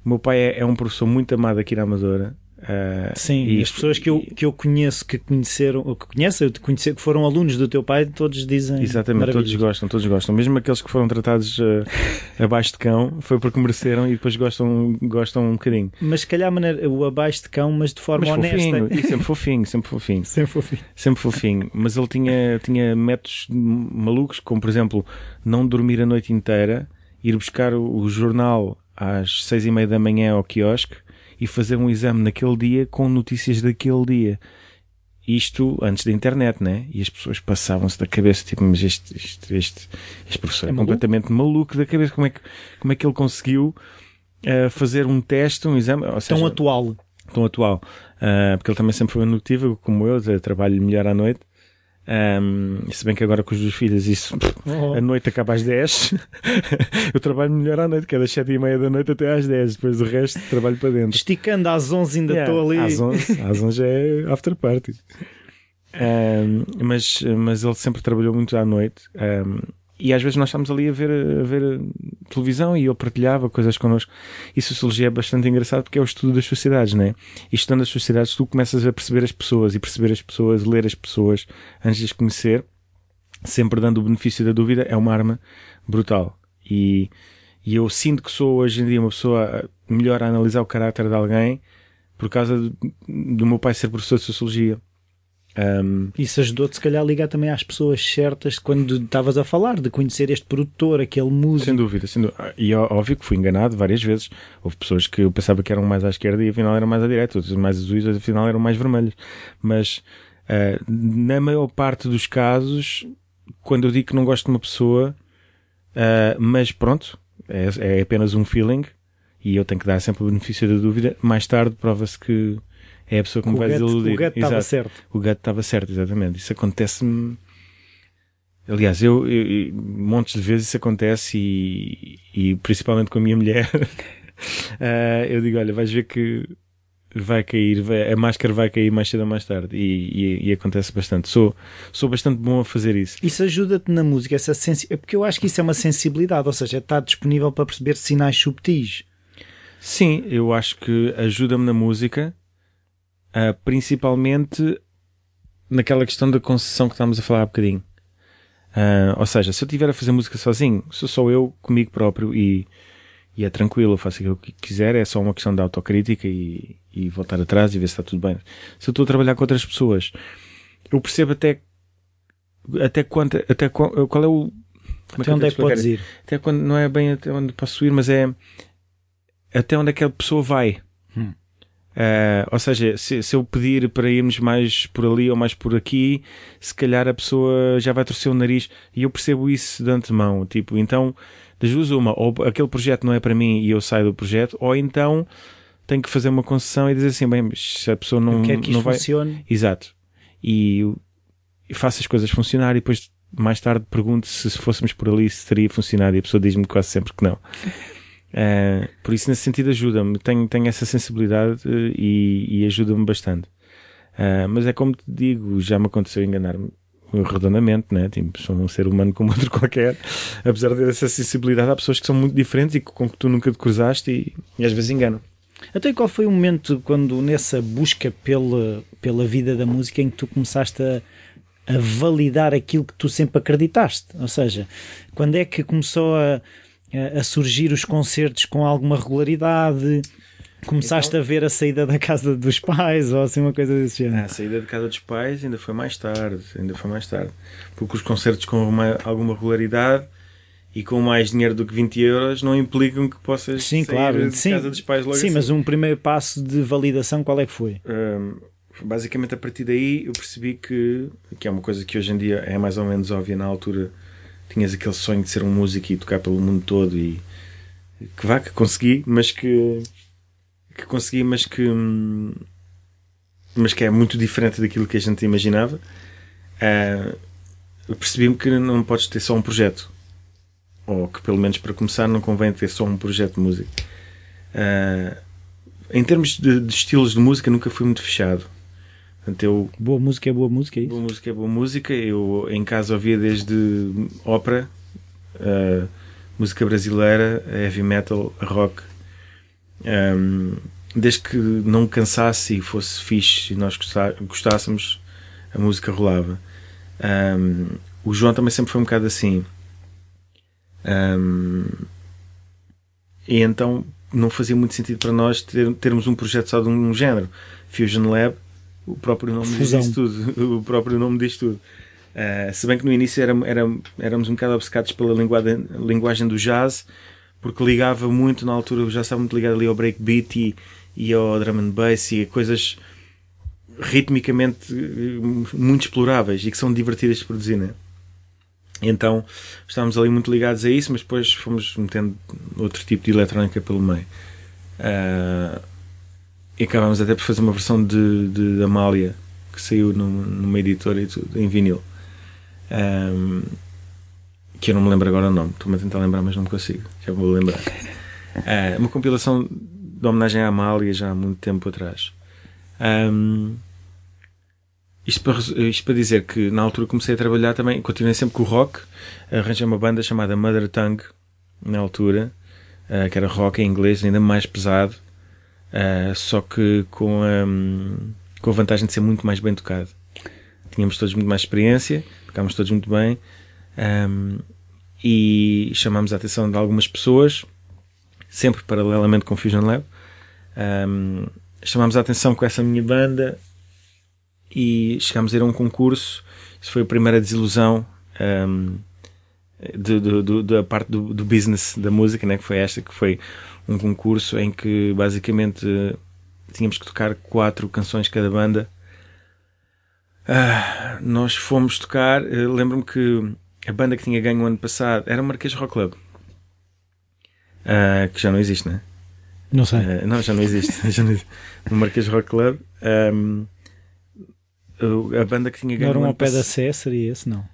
meu pai é, é um professor muito amado aqui na Amadora. Ah, Sim, e- as pessoas que eu, que eu conheço, que conheceram, que conhecem, conhecer, que foram alunos do teu pai, todos dizem. Exatamente, todos gostam, todos gostam. Mesmo aqueles que foram tratados ah, abaixo de cão, foi porque mereceram e depois gostam, gostam um bocadinho. Mas se calhar maneira, o abaixo de cão, mas de forma Mas honesta. fofinho, e sempre fofinho, sempre fofinho. Sempre fofinho. Sempre fofinho. Mas ele tinha, tinha métodos malucos, como por exemplo, não dormir a noite inteira, ir buscar o, o jornal às seis e meia da manhã ao quiosque e fazer um exame naquele dia com notícias daquele dia. Isto antes da internet, né? E as pessoas passavam-se da cabeça, tipo, mas este, este, este, este professor é, É completamente maluco da cabeça. Como é que, como é que ele conseguiu eh, fazer um teste, um exame? Ou Tão seja, atual. tão atual. Ah, porque ele também sempre foi notívago, como eu, trabalho melhor à noite. Ahm, se bem que agora com as duas filhas, isso Oh. a noite acaba às 10. eu trabalho melhor à noite, que é das 7 e meia da noite até às 10. Depois do resto, trabalho para dentro. Esticando às 11 ainda Yeah, estou ali. Às 11, às 11 é after party. Ahm, mas, mas ele sempre trabalhou muito à noite. Ahm, e às vezes nós estávamos ali a ver, a ver televisão e ele partilhava coisas connosco. E sociologia é bastante engraçado porque é o estudo das sociedades, né? E estudando as sociedades, tu começas a perceber as pessoas e perceber as pessoas, ler as pessoas antes de as conhecer, sempre dando o benefício da dúvida, é uma arma brutal. E, e eu sinto que sou hoje em dia uma pessoa melhor a analisar o caráter de alguém por causa do, do meu pai ser professor de sociologia. Um, Isso ajudou-te, se calhar, a ligar também às pessoas certas quando estavas a falar, de conhecer este produtor, aquele sem músico. dúvida, sem dúvida. E ó- óbvio que fui enganado várias vezes. Houve pessoas que eu pensava que eram mais à esquerda e afinal eram mais à direita, outros mais azuis e afinal eram mais vermelhos. Mas ah, na maior parte dos casos, quando eu digo que não gosto de uma pessoa, ah, mas pronto, é, é apenas um feeling e eu tenho que dar sempre o benefício da dúvida, mais tarde prova-se que é a pessoa que me vai gato, desiludir. o gato estava certo. O gato estava certo, exatamente. Isso acontece-me. Aliás, eu, eu- eu- montes de vezes isso acontece e, e principalmente com a minha mulher. Ah, eu digo: olha, vais ver que vai cair, vai- a máscara vai cair mais cedo ou mais tarde. E, e- e acontece bastante. Sou, sou bastante bom a fazer isso. Isso ajuda-te na música, essa sensi... é porque eu acho que isso é uma sensibilidade, ou seja, está disponível para perceber sinais subtis. Sim, eu acho que ajuda-me na música, ah, principalmente naquela questão da concessão que estávamos a falar há bocadinho. Uh, ou seja, se eu estiver a fazer música sozinho, sou só eu comigo próprio e, e é tranquilo, eu faço aquilo que quiser, é só uma questão de autocrítica e, e voltar atrás e ver se está tudo bem. Se eu estou a trabalhar com outras pessoas, eu percebo até até quanto, até qual, qual é o é até onde é que podes ir? Até quando não é bem até onde posso ir, mas é até onde aquela pessoa vai. Hum. Uh, ou seja, se, se, eu pedir para irmos mais por ali ou mais por aqui, se calhar a pessoa já vai torcer o nariz e eu percebo isso de antemão. Tipo, então, das duas, uma, ou aquele projeto não é para mim e eu saio do projeto, ou então tenho que fazer uma concessão e dizer assim: bem, se a pessoa não, quer que não vai. Funcione. Exato. E, e faço as coisas funcionar e depois mais tarde pergunto se, se fôssemos por ali se teria funcionado e a pessoa diz-me quase sempre que não. Uh, por isso, nesse sentido, ajuda-me. Tenho, tenho essa sensibilidade uh, e, e ajuda-me bastante. Uh, mas é como te digo, já me aconteceu enganar-me redondamente, né? Tipo, sou um ser humano como outro qualquer. Apesar de ter essa sensibilidade, há pessoas que são muito diferentes e com que tu nunca te cruzaste e, e às vezes enganam. Até qual foi o momento quando, nessa busca pela, pela vida da música, em que tu começaste a, a validar aquilo que tu sempre acreditaste? Ou seja, quando é que começou a a surgir os concertos com alguma regularidade? Começaste então, a ver a saída da casa dos pais ou assim uma coisa desse género? A saída da casa dos pais ainda foi mais tarde, ainda foi mais tarde. Porque os concertos com uma, alguma regularidade e com mais dinheiro do que 20 euros não implicam que possas Sim, sair claro. de Sim, casa dos pais logo Sim, assim. mas um primeiro passo de validação qual é que foi? Um, basicamente a partir daí eu percebi que, que é uma coisa que hoje em dia é mais ou menos óbvia na altura tinhas aquele sonho de ser um músico e tocar pelo mundo todo e que vá que consegui, mas que que consegui, mas que mas que é muito diferente daquilo que a gente imaginava. Uh, Percebi-me que não podes ter só um projeto, ou que pelo menos para começar não convém ter só um projeto de música. Uh, em termos de, de estilos de música, nunca fui muito fechado. Portanto, eu, boa música é boa música, é isso? Boa música é boa música. Eu em casa ouvia desde ópera, uh, música brasileira, heavy metal, rock. Um, desde que não cansasse e fosse fixe e nós gostássemos, a música rolava. Um, o João também sempre foi um bocado assim. Um, e então não fazia muito sentido para nós ter, termos um projeto só de um género. Fusion Lab o próprio nome Fusão. diz tudo. O próprio nome diz tudo. Uh, se bem que no início era, era, éramos um bocado obcecados pela linguagem, linguagem do jazz, porque ligava muito na altura, já estava muito ligado ali ao breakbeat e, e ao drum and bass e a coisas ritmicamente eh, muito exploráveis e que são divertidas de produzir, né? Então estávamos ali muito ligados a isso, mas depois fomos metendo outro tipo de eletrónica pelo meio. Uh, e acabámos até por fazer uma versão de, de Amália que saiu numa editora e tudo, em vinil. Um, que eu não me lembro agora o nome, estou-me a tentar lembrar, mas não me consigo, já vou lembrar. Uh, uma compilação de homenagem à Amália já há muito tempo atrás. Um, isto, para, isto para dizer que na altura comecei a trabalhar também, continuei sempre com o rock, arranjei uma banda chamada Mother Tongue na altura, uh, que era rock em inglês, ainda mais pesado. Uh, só que com a, com a vantagem de ser muito mais bem tocado. Tínhamos todos muito mais experiência, tocámos todos muito bem um, e chamámos a atenção de algumas pessoas, sempre paralelamente com Fusion Lab. Um, chamámos a atenção com essa minha banda e chegámos a ir a um concurso. Isso foi a primeira desilusão um, da parte do, do business da música, né? que foi esta, que foi um concurso em que basicamente tínhamos que tocar quatro canções cada banda. Ah, nós fomos tocar, eh, lembro-me que a banda que tinha ganho o ano passado era o Marquês Rock Club. Ah, que já não existe, né? Não sei. Uh, não, já não existe. já não existe. O Marquês Rock Club. Um, a banda que tinha ganho. Não era um ao pé da Sé, seria esse? Não.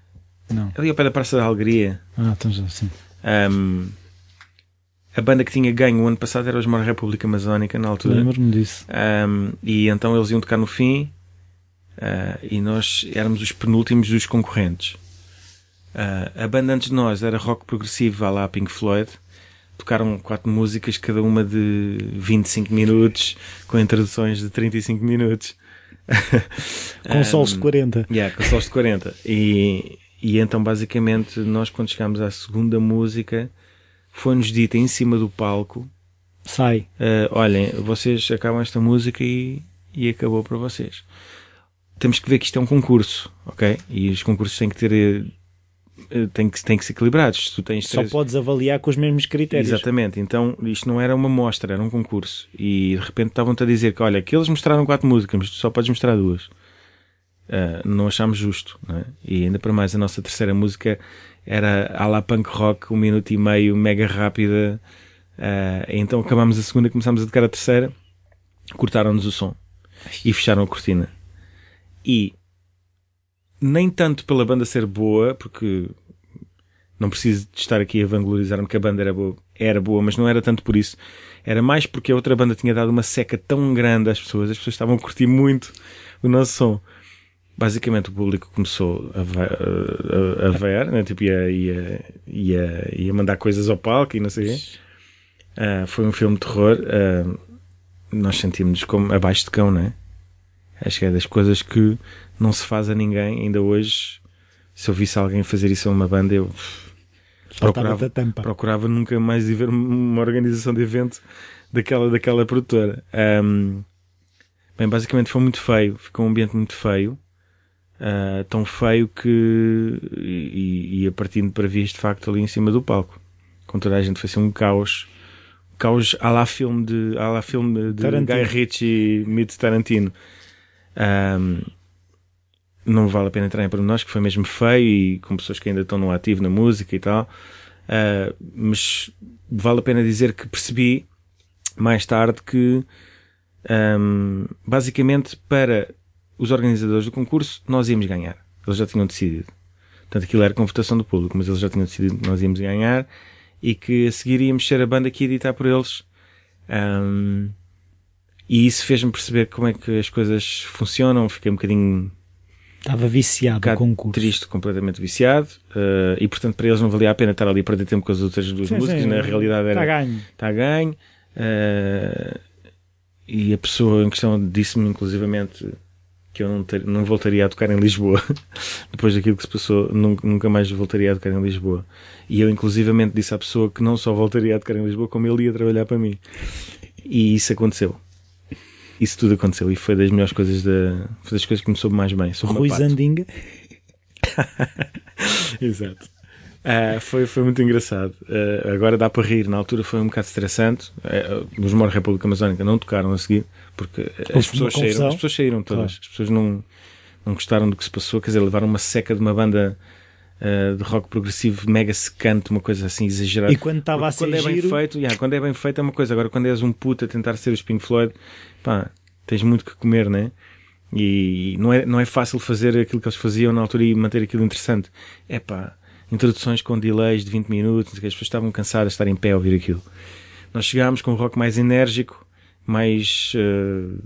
não. Ali ao pé da Praça da Alegria. Ah, então já sim. Um, a banda que tinha ganho o ano passado era os Mar República Amazónica, na altura. Lembro-me disso. Um, e então eles iam tocar no fim uh, e nós éramos os penúltimos dos concorrentes. Uh, a banda antes de nós era rock progressivo, à lá Pink Floyd. Tocaram quatro músicas, cada uma de 25 minutos, com introduções de 35 minutos. com um, solos de 40. Yeah, com solos de 40. E, e então, basicamente, nós quando chegámos à segunda música, foi-nos dito em cima do palco: Sai. uh, olhem, vocês acabam esta música e, e acabou para vocês. Temos que ver que isto é um concurso, ok? E os concursos têm que ter. eh, têm que, têm que ser equilibrados. Tu tens Só três- podes avaliar com os mesmos critérios. Exatamente, então isto não era uma mostra, era um concurso. E de repente estavam-te a dizer que, olha, que eles mostraram quatro músicas, mas tu só podes mostrar duas. Ah, não achámos justo, não é? E ainda para mais, a nossa terceira música era à la punk rock, um minuto e meio, mega rápida. Ah, então acabámos a segunda, começámos a tocar a terceira, cortaram-nos o som e fecharam a cortina. E nem tanto pela banda ser boa, porque não preciso de estar aqui a vanglorizar-me que a banda era boa, era boa, mas não era tanto por isso. Era mais porque a outra banda tinha dado uma seca tão grande às pessoas, as pessoas estavam a curtir muito o nosso som. Basicamente o público começou a, va- a, a, ver, né? tipo, ia, ia, ia, ia mandar coisas ao palco e não sei o quê. Ah, foi um filme de terror. ah, nós sentimos-nos como abaixo de cão, não é? Acho que é das coisas que não se faz a ninguém ainda hoje. Se eu visse alguém fazer isso a uma banda, eu procurava, procurava nunca mais ir ver uma organização de evento daquela, daquela produtora. Ahm, bem, basicamente foi muito feio, ficou um ambiente muito feio. Ah, tão feio que e, e a partindo para vias de facto ali em cima do palco. Com toda a gente foi assim um caos. Caos à lá filme de, à lá filme de Tarantino. Guy Ritchie meets Tarantino. Ahm, não vale a pena entrar em pormenores, que foi mesmo feio e com pessoas que ainda estão no ativo na música e tal. Ah, mas vale a pena dizer que percebi mais tarde que ahm, basicamente para os organizadores do concurso nós íamos ganhar. Eles já tinham decidido. Portanto, aquilo era com votação do público, mas eles já tinham decidido que nós íamos ganhar e que a seguir íamos ser a banda que ia editar por eles. Ahm, e isso fez-me perceber como é que as coisas funcionam. Fiquei um bocadinho Estava viciado o bocado concurso. triste, completamente viciado. eh, e portanto, para eles não valia a pena estar ali a perder tempo com as outras duas Sim, músicas. sim, Na realidade Está era ganho. está a ganho. eh, e a pessoa em questão disse-me inclusivamente que eu não, ter- não voltaria a tocar em Lisboa. Depois daquilo que se passou, nunca, mais voltaria a tocar em Lisboa. E eu inclusivamente disse à pessoa que não só voltaria a tocar em Lisboa, como ele ia trabalhar para mim. E isso aconteceu. Isso tudo aconteceu e foi das melhores coisas da, foi das coisas que me soube mais bem. Soube Rui. Zandinga. Exato. Ah, foi, foi muito engraçado. Ah, agora dá para rir. Na altura foi um bocado estressante. Ah, os Mor República Amazónica não tocaram a seguir porque as pessoas, saíram, as pessoas saíram todas. Claro. As pessoas não, não gostaram do que se passou. Quer dizer, levaram uma seca de uma banda ah, de rock progressivo mega secante, uma coisa assim exagerada. E quando estava a ser quando é bem giro, feito, yeah, quando é bem feito é uma coisa. Agora, quando és um puto a tentar ser os Pink Floyd, pá, tens muito que comer, né? E não é, não é fácil fazer aquilo que eles faziam na altura e manter aquilo interessante. É pá, introduções com delays de 20 minutos, as pessoas estavam cansadas de estar em pé a ouvir aquilo. Nós chegámos com um rock mais enérgico, mais. eh,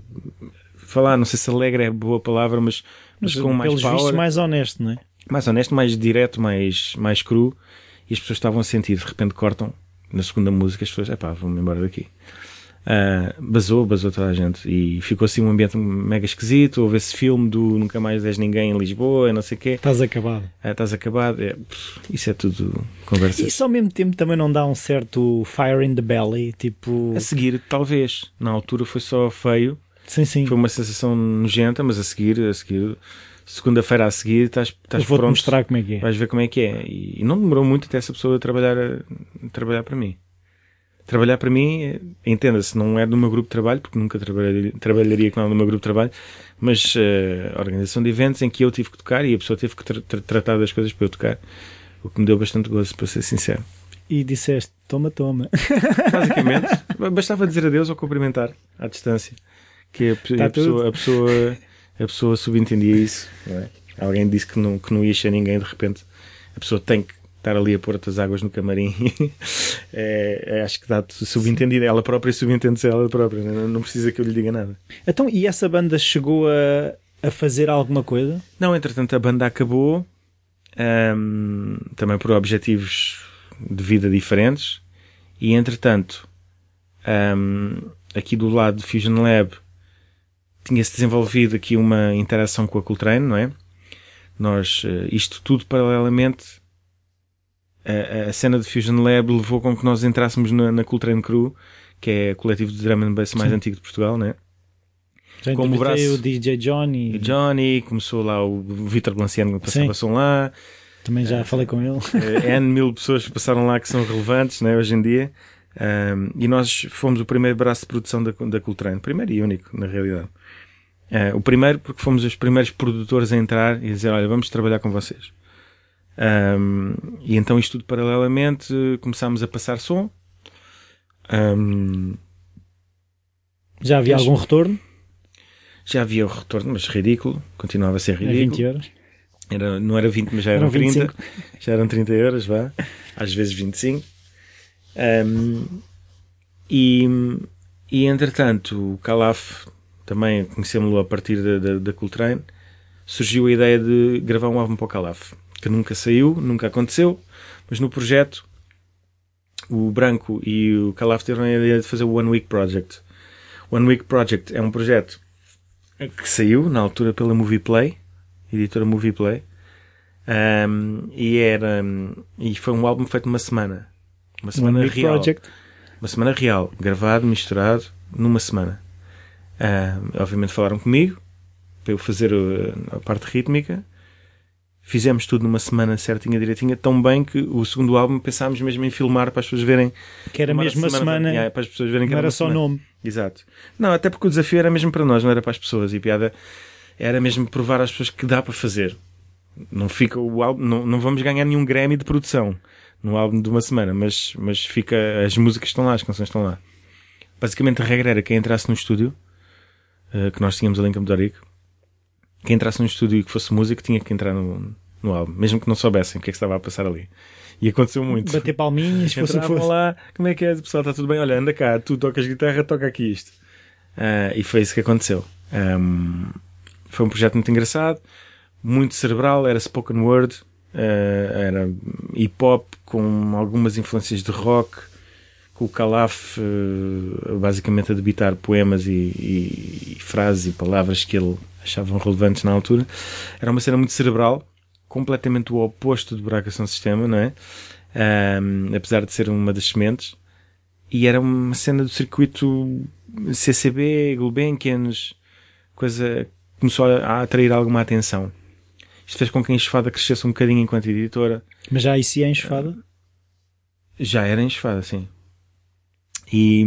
falar, não sei se alegre é boa palavra, mas, mas, mas com mais power vistos mais honesto, não é? mais honesto, mais direto, mais, mais cru, e as pessoas estavam a sentir, de repente cortam na segunda música, as pessoas, epá, vamos embora daqui. Ah, basou, basou toda a gente, e ficou assim um ambiente mega esquisito. Houve esse filme do Nunca Mais És Ninguém em Lisboa, não sei o quê, Estás acabado. Ah, estás acabado. É, pff, isso é tudo conversa. Isso ao mesmo tempo também não dá um certo fire in the belly, tipo. A seguir, talvez, na altura foi só feio, Sim, sim. foi uma sensação nojenta, mas a seguir, a seguir, segunda-feira a seguir, estás, estás vou-te pronto. mostrar como é que é. Vais ver como é que é. E, e não demorou muito até essa pessoa trabalhar, trabalhar para mim. Trabalhar para mim, eh, entenda-se, não é do meu grupo de trabalho, porque nunca trabalharia, trabalharia com ela no meu grupo de trabalho, mas a organização de eventos em que eu tive que tocar e a pessoa teve que tra- tra- tratar das coisas para eu tocar, o que me deu bastante gozo, para ser sincero. E disseste, toma, toma. Basicamente, bastava dizer adeus ou cumprimentar à distância, que a, Tá a pessoa, a, pessoa, a pessoa subentendia isso. é? Alguém disse que não, que não ia ser ninguém, de repente a pessoa tem que estar ali a pôr as águas no camarim. é, é, acho que dá subentendido, ela própria subentende-se ela própria, não, não precisa que eu lhe diga nada. Então, e essa banda chegou a, a fazer alguma coisa? Não, entretanto a banda acabou, ahm, também por objetivos de vida diferentes, e entretanto, ahm, aqui do lado do Fusion Lab, tinha-se desenvolvido aqui uma interação com a Coltrane, não é? Nós, uh, isto tudo paralelamente, a, a, cena de Fusion Lab levou com que nós entrássemos na, na Crew, que é o coletivo de drum and bass mais Sim. antigo de Portugal, né? Já Como o, braço, o DJ Johnny. Johnny, começou lá o Vitor Blanciano que passava som lá. Também já uh, falei com ele. Uh, N mil pessoas passaram lá que são relevantes né, hoje em dia. Um, e nós fomos o primeiro braço de produção da, da Coltrane. Primeiro e único, na realidade. Uh, o primeiro porque fomos os primeiros produtores a entrar e dizer, olha, vamos trabalhar com vocês. Um, e então isto tudo paralelamente começámos a passar som. Um, Já havia algum retorno? Já havia o retorno, mas ridículo. Continuava a ser ridículo. É 20 euros? Era, não era 20, mas já eram, eram 30. Já eram 30 euros, vá. Às vezes 25. Um, e, e entretanto, o Calaf, também conhecemos-lo a partir da, da, da Coltrane, surgiu a ideia de gravar um álbum para o Calaf, que nunca saiu, nunca aconteceu, mas no projeto o Branco e o Calaf tiveram a ideia de fazer o One Week Project. One Week Project é um projeto que saiu na altura pela Movie Play, editora Movie Play, um, e era e foi um álbum feito numa semana, uma semana One real, Project. uma semana real, gravado, misturado numa semana. Um, obviamente falaram comigo para eu fazer a, a parte rítmica. Fizemos tudo numa semana certinha, direitinha, tão bem que o segundo álbum pensámos mesmo em filmar para as pessoas verem. Que era mesmo uma semana, semana para as pessoas verem que não era, era só semana. nome. Exato. Não, até porque o desafio era mesmo para nós, não era para as pessoas. E a piada era mesmo provar às pessoas que dá para fazer. Não fica o álbum, não, não vamos ganhar nenhum Grammy de produção no álbum de uma semana, mas, mas fica, as músicas estão lá, as canções estão lá. Basicamente a regra era quem entrasse no estúdio, uh, que nós tínhamos ali em Campo de Orico, quem entrasse no estúdio e que fosse músico tinha que entrar no, no álbum, mesmo que não soubessem o que é que estava a passar ali. E aconteceu muito. Bater palminhas, fosse fosse. lá, como é que é? Pessoal, está tudo bem? Olha, anda cá, tu tocas guitarra, toca aqui isto. Uh, e foi isso que aconteceu. Um, foi um projeto muito engraçado, muito cerebral, era spoken word, uh, era hip hop com algumas influências de rock, com o Calaf uh, basicamente a debitar poemas e, e, e frases e palavras que ele achavam relevantes na altura. Era uma cena muito cerebral, completamente o oposto de Buraco São Sistema, não é? Um, apesar de ser uma das sementes. E era uma cena do circuito CCB, Gulbenkians, coisa começou a atrair alguma atenção. Isto fez com que a Enxofada crescesse um bocadinho enquanto editora. Mas já isso é Enxofada? Já era Enxofada, sim. E,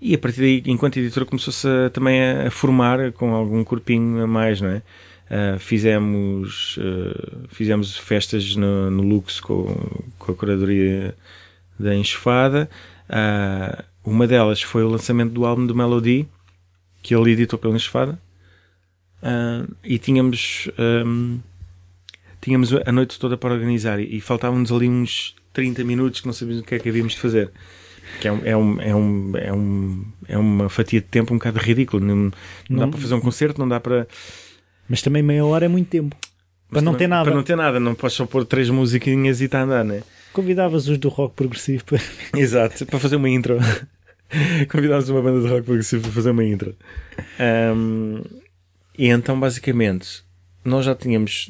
e a partir daí, enquanto editora, começou-se também a, formar com algum corpinho a mais, não é? Uh, fizemos, uh, fizemos festas no, no Lux com, com a curadoria da Enxofada. Uh, uma delas foi o lançamento do álbum do Melody, que ele editou pela Enxofada. e tínhamos, um, tínhamos a noite toda para organizar e, e faltavam-nos ali uns 30 minutos que não sabíamos o que é que havíamos de fazer. Que é, um, é, um, é, um, é, um, é uma fatia de tempo um bocado ridículo. Não, não, não dá para fazer um concerto, não dá para mas também meia hora é muito tempo. Para não ter nada. Para não ter nada, não podes só pôr três musiquinhas e está a andar, né? Convidavas os do rock progressivo para. Exato, para fazer uma intro. Convidavas uma banda de rock progressivo para fazer uma intro. Um, e então, basicamente, nós já tínhamos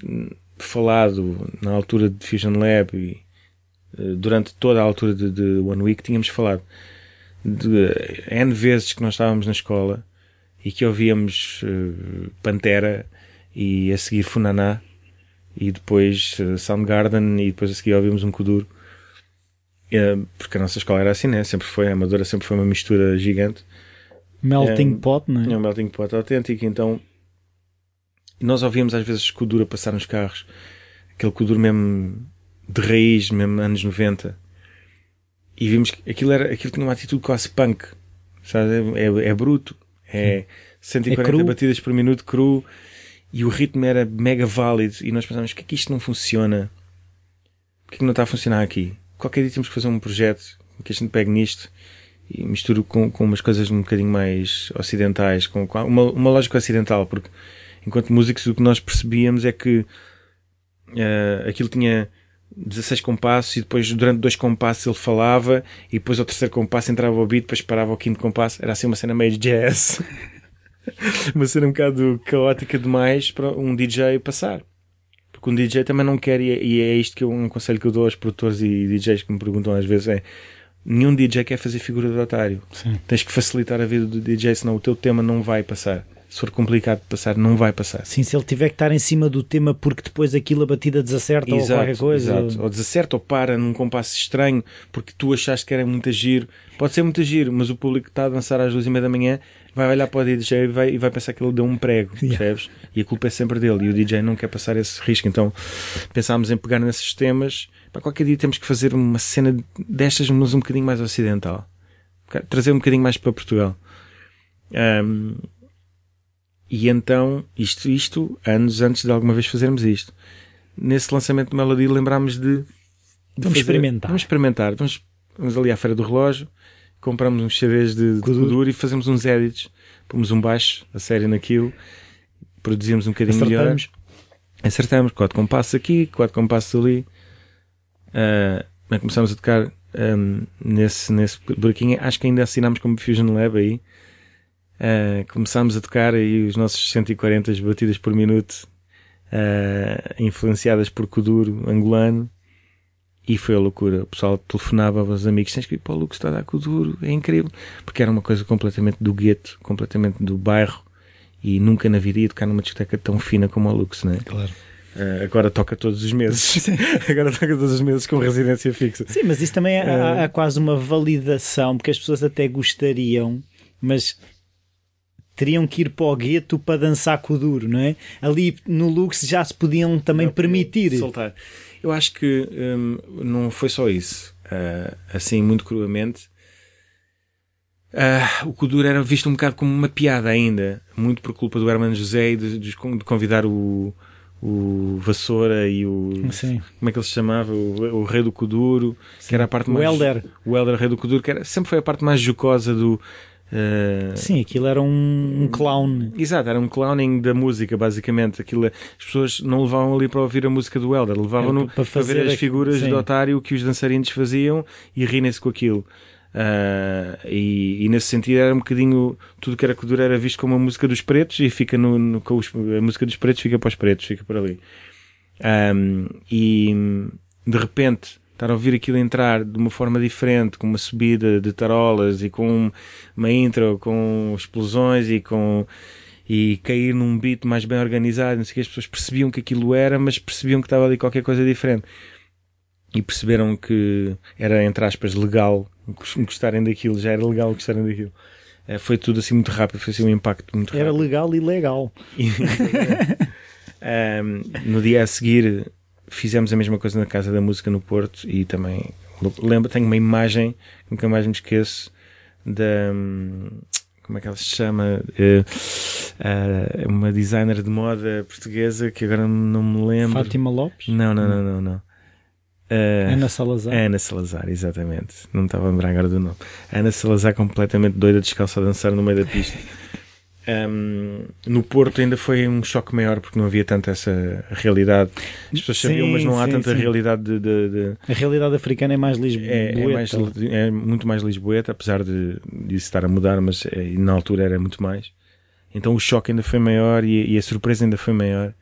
falado na altura de Fusion Lab e durante toda a altura de, de One Week, tínhamos falado de N vezes que nós estávamos na escola e que ouvíamos uh, Pantera e a seguir Funaná e depois uh, Soundgarden e depois a seguir ouvimos um Kuduro uh, porque a nossa escola era assim, né? sempre foi, a Amadora sempre foi uma mistura gigante Melting pot, não é? É um melting pot autêntico, então nós ouvíamos às vezes Kuduro a passar nos carros aquele Kuduro mesmo de raiz, mesmo anos 90 e vimos que aquilo, era, aquilo tinha uma atitude quase punk. Sabe? É, é, é bruto é 140 é batidas por minuto cru. E o ritmo era mega válido. E nós pensávamos, que é que isto não funciona? Porquê que não está a funcionar aqui? Qualquer dia temos que fazer um projeto que a gente pegue nisto e misturo com, com umas coisas um bocadinho mais ocidentais, com, com uma, uma lógica ocidental, porque enquanto músicos o que nós percebíamos é que uh, aquilo tinha 16 compassos e depois durante dois compassos ele falava e depois ao terceiro compasso entrava o beat, depois parava o quinto compasso. Era assim uma cena meio jazz. uma cena um bocado caótica demais para um DJ passar. Porque um DJ também não quer, e é, e é isto que eu, um conselho que eu dou aos produtores e DJs que me perguntam às vezes é nenhum DJ quer fazer figura de otário. Sim. Tens que facilitar a vida do DJ, senão o teu tema não vai passar. Se for complicado de passar, não vai passar. Sim, se ele tiver que estar em cima do tema porque depois aquilo a batida desacerta ou qualquer coisa. Exato. Ou desacerta ou para num compasso estranho porque tu achaste que era muito giro. Pode ser muito giro, mas o público que está a dançar às duas e meia da manhã vai olhar para o DJ e vai, e vai pensar que ele deu um prego, Yeah. percebes? E a culpa é sempre dele. E o DJ não quer passar esse risco. Então pensámos em pegar nesses temas. Para qualquer dia temos que fazer uma cena destas, mas um bocadinho mais ocidental. Trazer um bocadinho mais para Portugal. Ahm, e então, isto, isto, anos antes de alguma vez fazermos isto. Nesse lançamento de Melody lembrámos de, de Vamos experimentar. Vamos experimentar. Vamos, vamos ali à Feira do Relógio, compramos uns CDs de, de e fazemos uns edits. Pomos um baixo, a série naquilo, produzimos um bocadinho melhor. Acertamos. Acertamos, quatro compassos aqui, quatro compassos ali. Ah, bem, começámos a tocar ahm, nesse, nesse buraquinho. Acho que ainda assinámos como Fusion Lab aí. Ah, começámos a tocar aí os nossos 140 batidas por minuto, ah, influenciadas por Kuduro angolano. E foi a loucura. O pessoal telefonava aos amigos: tens que ir para o Lux, está a dar Kuduro, é incrível. Porque era uma coisa completamente do gueto, completamente do bairro. E nunca na vida ia tocar numa discoteca tão fina como a Lux, não é? Claro. Uh, agora toca todos os meses. agora toca todos os meses com residência fixa. Sim, mas isso também é, há, há quase uma validação, porque as pessoas até gostariam, mas teriam que ir para o gueto para dançar com o duro, não é? Ali no Lux já se podiam também permitir. Soltar. Eu acho que hum, não foi só isso. Uh, assim, muito cruamente. Uh, o Kuduro era visto um bocado como uma piada ainda, muito por culpa do Hermano José e de, de- de convidar o, o Vassoura e o. Sim. Como é que ele se chamava? O, o Rei do Kuduro, que era a parte O mais. Elder. O Elder Rei do Kuduro, que era, sempre foi a parte mais jocosa do. Uh, Sim, aquilo era um, um clown. Exato, era um clowning da música, basicamente. Aquilo, as pessoas não levavam ali para ouvir a música do Elder, levavam-no para para, ver as figuras sim. de otário que os dançarinos faziam e rirem-se com aquilo. Ah, e, e nesse sentido era um bocadinho tudo que era Kuduro era visto como a música dos pretos e fica no, no- os- a música dos pretos fica para os pretos, fica por ali. Ahm, e de repente estar a ouvir aquilo entrar de uma forma diferente, com uma subida de tarolas e com uma intro com explosões e com e cair num beat mais bem organizado, não sei o que, as pessoas percebiam que aquilo era, mas percebiam que estava ali qualquer coisa diferente. E perceberam que era, entre aspas, legal gostarem daquilo, já era legal gostarem daquilo. Eh, Foi tudo assim muito rápido, foi assim um impacto muito Era rápido. legal e legal. E- Um, no dia a seguir fizemos a mesma coisa na Casa da Música no Porto e também lembro, tenho uma imagem que nunca mais me esqueço da como é que ela se chama? Eh, ah, uma designer de moda portuguesa que agora não me lembro. Fátima Lopes, Não, não, não, não, não. Ah, Ana Salazar. Ana Salazar, exatamente. Não me estava a lembrar agora do nome. Ana Salazar completamente doida, descalça a dançar no meio da pista. Ahm, no Porto ainda foi um choque maior porque não havia tanta essa realidade. As pessoas Sim, sabiam, mas não há sim, tanta sim. realidade de. de- de- A realidade africana é mais lisboeta. é, é mais- é muito mais lisboeta, apesar de, de isso estar a mudar, mas é, na altura era muito mais. Então o choque ainda foi maior e, e a surpresa ainda foi maior.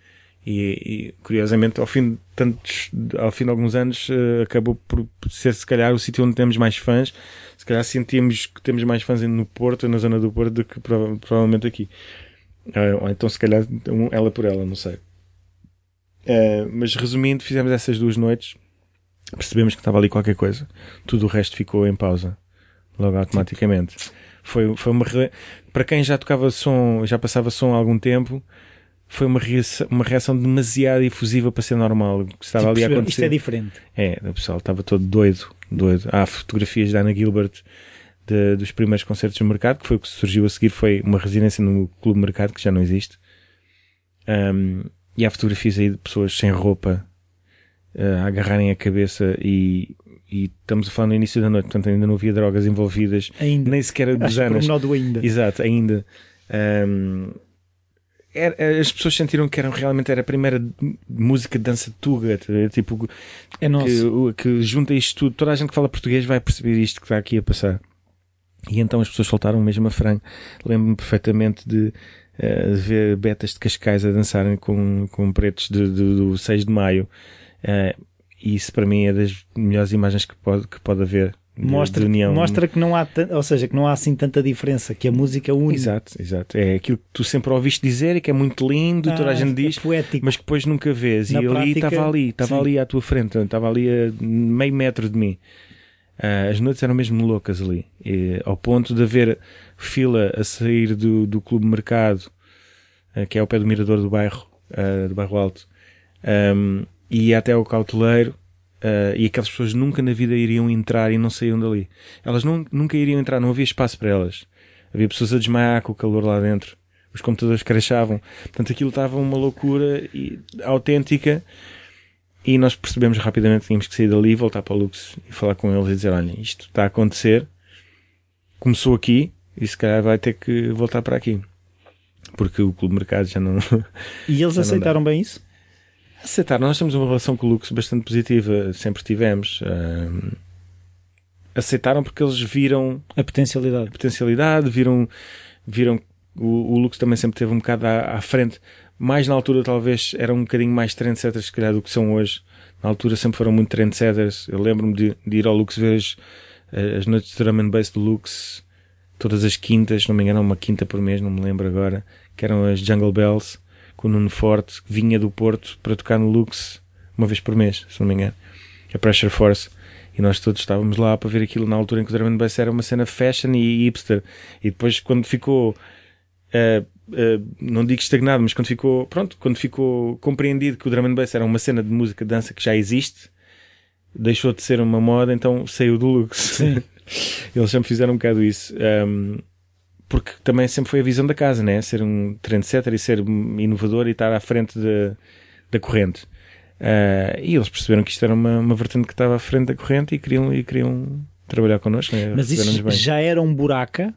E, e, curiosamente, ao fim de tantos, ao fim de alguns anos, eh, acabou por ser se calhar o sítio onde temos mais fãs. Se calhar sentimos que temos mais fãs no Porto, na zona do Porto, do que prova- provavelmente aqui. Eh, ou então, se calhar, um- ela por ela, não sei. Eh, mas resumindo, fizemos essas duas noites, percebemos que estava ali qualquer coisa, tudo o resto ficou em pausa, logo automaticamente. Foi, foi uma, para quem já tocava som, já passava som há algum tempo, foi uma reação, uma reação demasiado efusiva para ser normal. Que estava ali a acontecer. Isto é diferente. É, o pessoal estava todo doido, doido. Há fotografias da Ana Gilbert de- dos primeiros concertos no mercado, que foi o que surgiu a seguir, foi uma residência no Clube Mercado, que já não existe. Um, e há fotografias aí de pessoas sem roupa uh, a agarrarem a cabeça e, e estamos a falar no início da noite, portanto ainda não havia drogas envolvidas, Ainda. nem sequer dos anos. do ainda. Exato, ainda. Um, era- as pessoas sentiram que eram, realmente era a primeira música de dança tuga, tá tipo, É nosso. que, que junta isto tudo. Toda a gente que fala português vai perceber isto que está aqui a passar. E então as pessoas soltaram mesmo a frango. Lembro-me perfeitamente de, uh, de, ver betas de Cascais a dançarem com, com pretos de, de, do 6 de maio. Uh, e isso para mim é das melhores imagens que pode, que pode haver. Mostra, mostra que não há, ou seja, que não há assim tanta diferença, que a música une. Exato, exato. É aquilo que tu sempre ouviste dizer e que é muito lindo, ah, toda a gente diz, é mas que depois nunca vês. Na e prática, ali estava ali, estava ali à tua frente, estava ali a meio metro de mim. Uh, as noites eram mesmo loucas ali, e, ao ponto de haver fila a sair do, do Clube Mercado, uh, que é ao pé do mirador do bairro, uh, do bairro Alto, um, e até ao cauteleiro, e aquelas pessoas nunca na vida iriam entrar e não saíam dali. Elas não, nunca iriam entrar, não havia espaço para elas. Havia pessoas a desmaiar com o calor lá dentro. Os computadores crachavam. Portanto, aquilo estava uma loucura e, autêntica e nós percebemos rapidamente que tínhamos que sair dali, voltar para o Lux e falar com eles e dizer: olha, isto está a acontecer, começou aqui e se calhar vai ter que voltar para aqui. Porque o Clube Mercado já não. E eles aceitaram bem isso? Aceitaram. Nós temos uma relação com o Lux bastante positiva, sempre tivemos. Um, aceitaram porque eles viram a potencialidade. A potencialidade, viram, viram o, o Lux também sempre teve um bocado à, à frente mais na altura talvez eram um bocadinho mais trendsetters se calhar do que são hoje. Na altura sempre foram muito trendsetters. Eu lembro-me de, de, ir ao Lux ver as, as noites de drum and bass do Lux todas as quintas, não me engano, uma quinta por mês, não me lembro agora, que eram as Jungle Bells com o Nuno Forte, que vinha do Porto para tocar no Lux uma vez por mês, se não me engano. A Pressure Force. E nós todos estávamos lá para ver aquilo na altura em que o drum and bass era uma cena fashion e hipster. E depois quando ficou uh, Uh, não digo estagnado, mas quando ficou, pronto, quando ficou compreendido que o drum and bass era uma cena de música dança que já existe, deixou de ser uma moda, então saiu do luxo. Eles sempre fizeram um bocado isso. Um, porque também sempre foi a visão da casa, né? Ser um trendsetter e ser inovador e estar à frente de, da corrente. Uh, e eles perceberam que isto era uma, uma vertente que estava à frente da corrente e queriam, e queriam trabalhar connosco. Né? Mas isso já era um buraca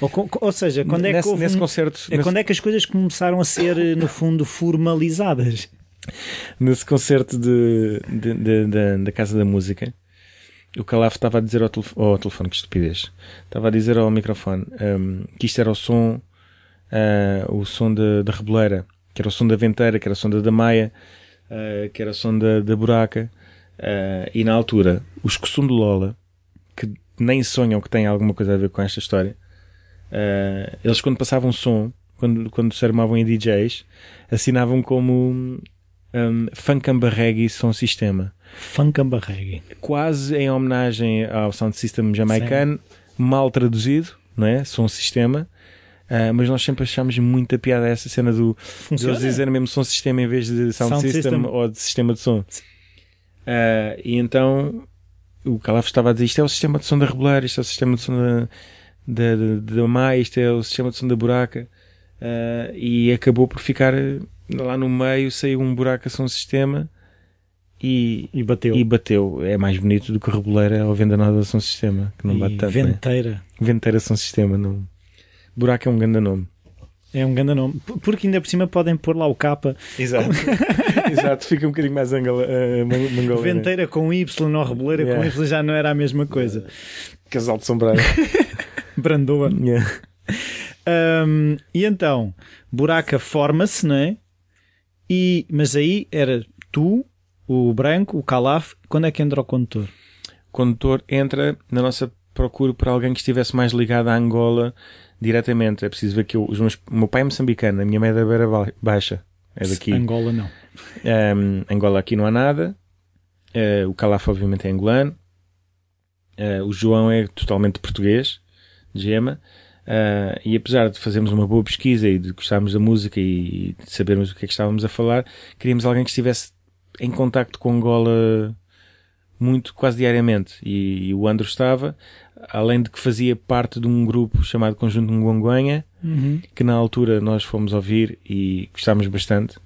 ou, ou seja, quando é nesse, que nesse concerto, é nesse... quando é que as coisas começaram a ser, no fundo, formalizadas? Nesse concerto de, de, de, de da Casa da Música, o Calaf estava a dizer ao, telefone, ao telefone, que estupidez, estava a dizer ao microfone um, que isto era o som, uh, o som da, da Reboleira, que era o som da Venteira, que era o som da Damaia, uh, que era o som da, da Buraca, uh, e na altura, os Cossum de Lola, que nem sonham que tem alguma coisa a ver com esta história, eles quando passavam som, quando, quando se armavam em DJs, assinavam como um, Funkamba Reggae Som Sistema. Funkamba Reggae. Quase em homenagem ao sound system jamaicano, Sim. mal traduzido, não é? Som Sistema. Uh, mas nós sempre achámos muita piada essa cena do de eles dizerem mesmo som sistema em vez de sound, sound system, system, ou de sistema de som. Uh, e então o Calaf estava a dizer isto é o sistema de som da Reboleira, isto é o sistema de som da, da, da, da isto é o sistema de som da buraca, uh, e acabou por ficar lá no meio, saiu um buraco a som sistema e, e bateu. E bateu. É mais bonito do que reboleira ou venda nada som sistema, que não e bate tanto. Né? Venteira. Né? Venteira som sistema, não. Buraco é um grande nome. É um grande nome. Porque ainda por cima podem pôr lá o capa. Exato. Exato, fica um bocadinho mais angola, uh, Venteira com Y ou reboleira yeah. com Y já não era a mesma coisa. Casal de sombreiro. Brandoa. Yeah. Um, e então, Buraca forma-se, não é? E, mas aí era tu, o branco, o calaf. Quando é que entra o condutor? O condutor entra na nossa procura por alguém que estivesse mais ligado à Angola diretamente. É preciso ver que eu, os meus, o meu pai é moçambicano, a minha mãe é da Beira Baixa. É daqui. Angola não. Um, Angola aqui não há nada. Uh, o Calaf obviamente é angolano. Uh, o João é totalmente português gema. Uh, e apesar de fazermos uma boa pesquisa e de gostarmos da música e de sabermos o que é que estávamos a falar, queríamos alguém que estivesse em contacto com Angola muito, quase diariamente. E, e o Andro estava, além de que fazia parte de um grupo chamado Conjunto Ngonguanha, uhum. que na altura nós fomos ouvir e gostámos bastante.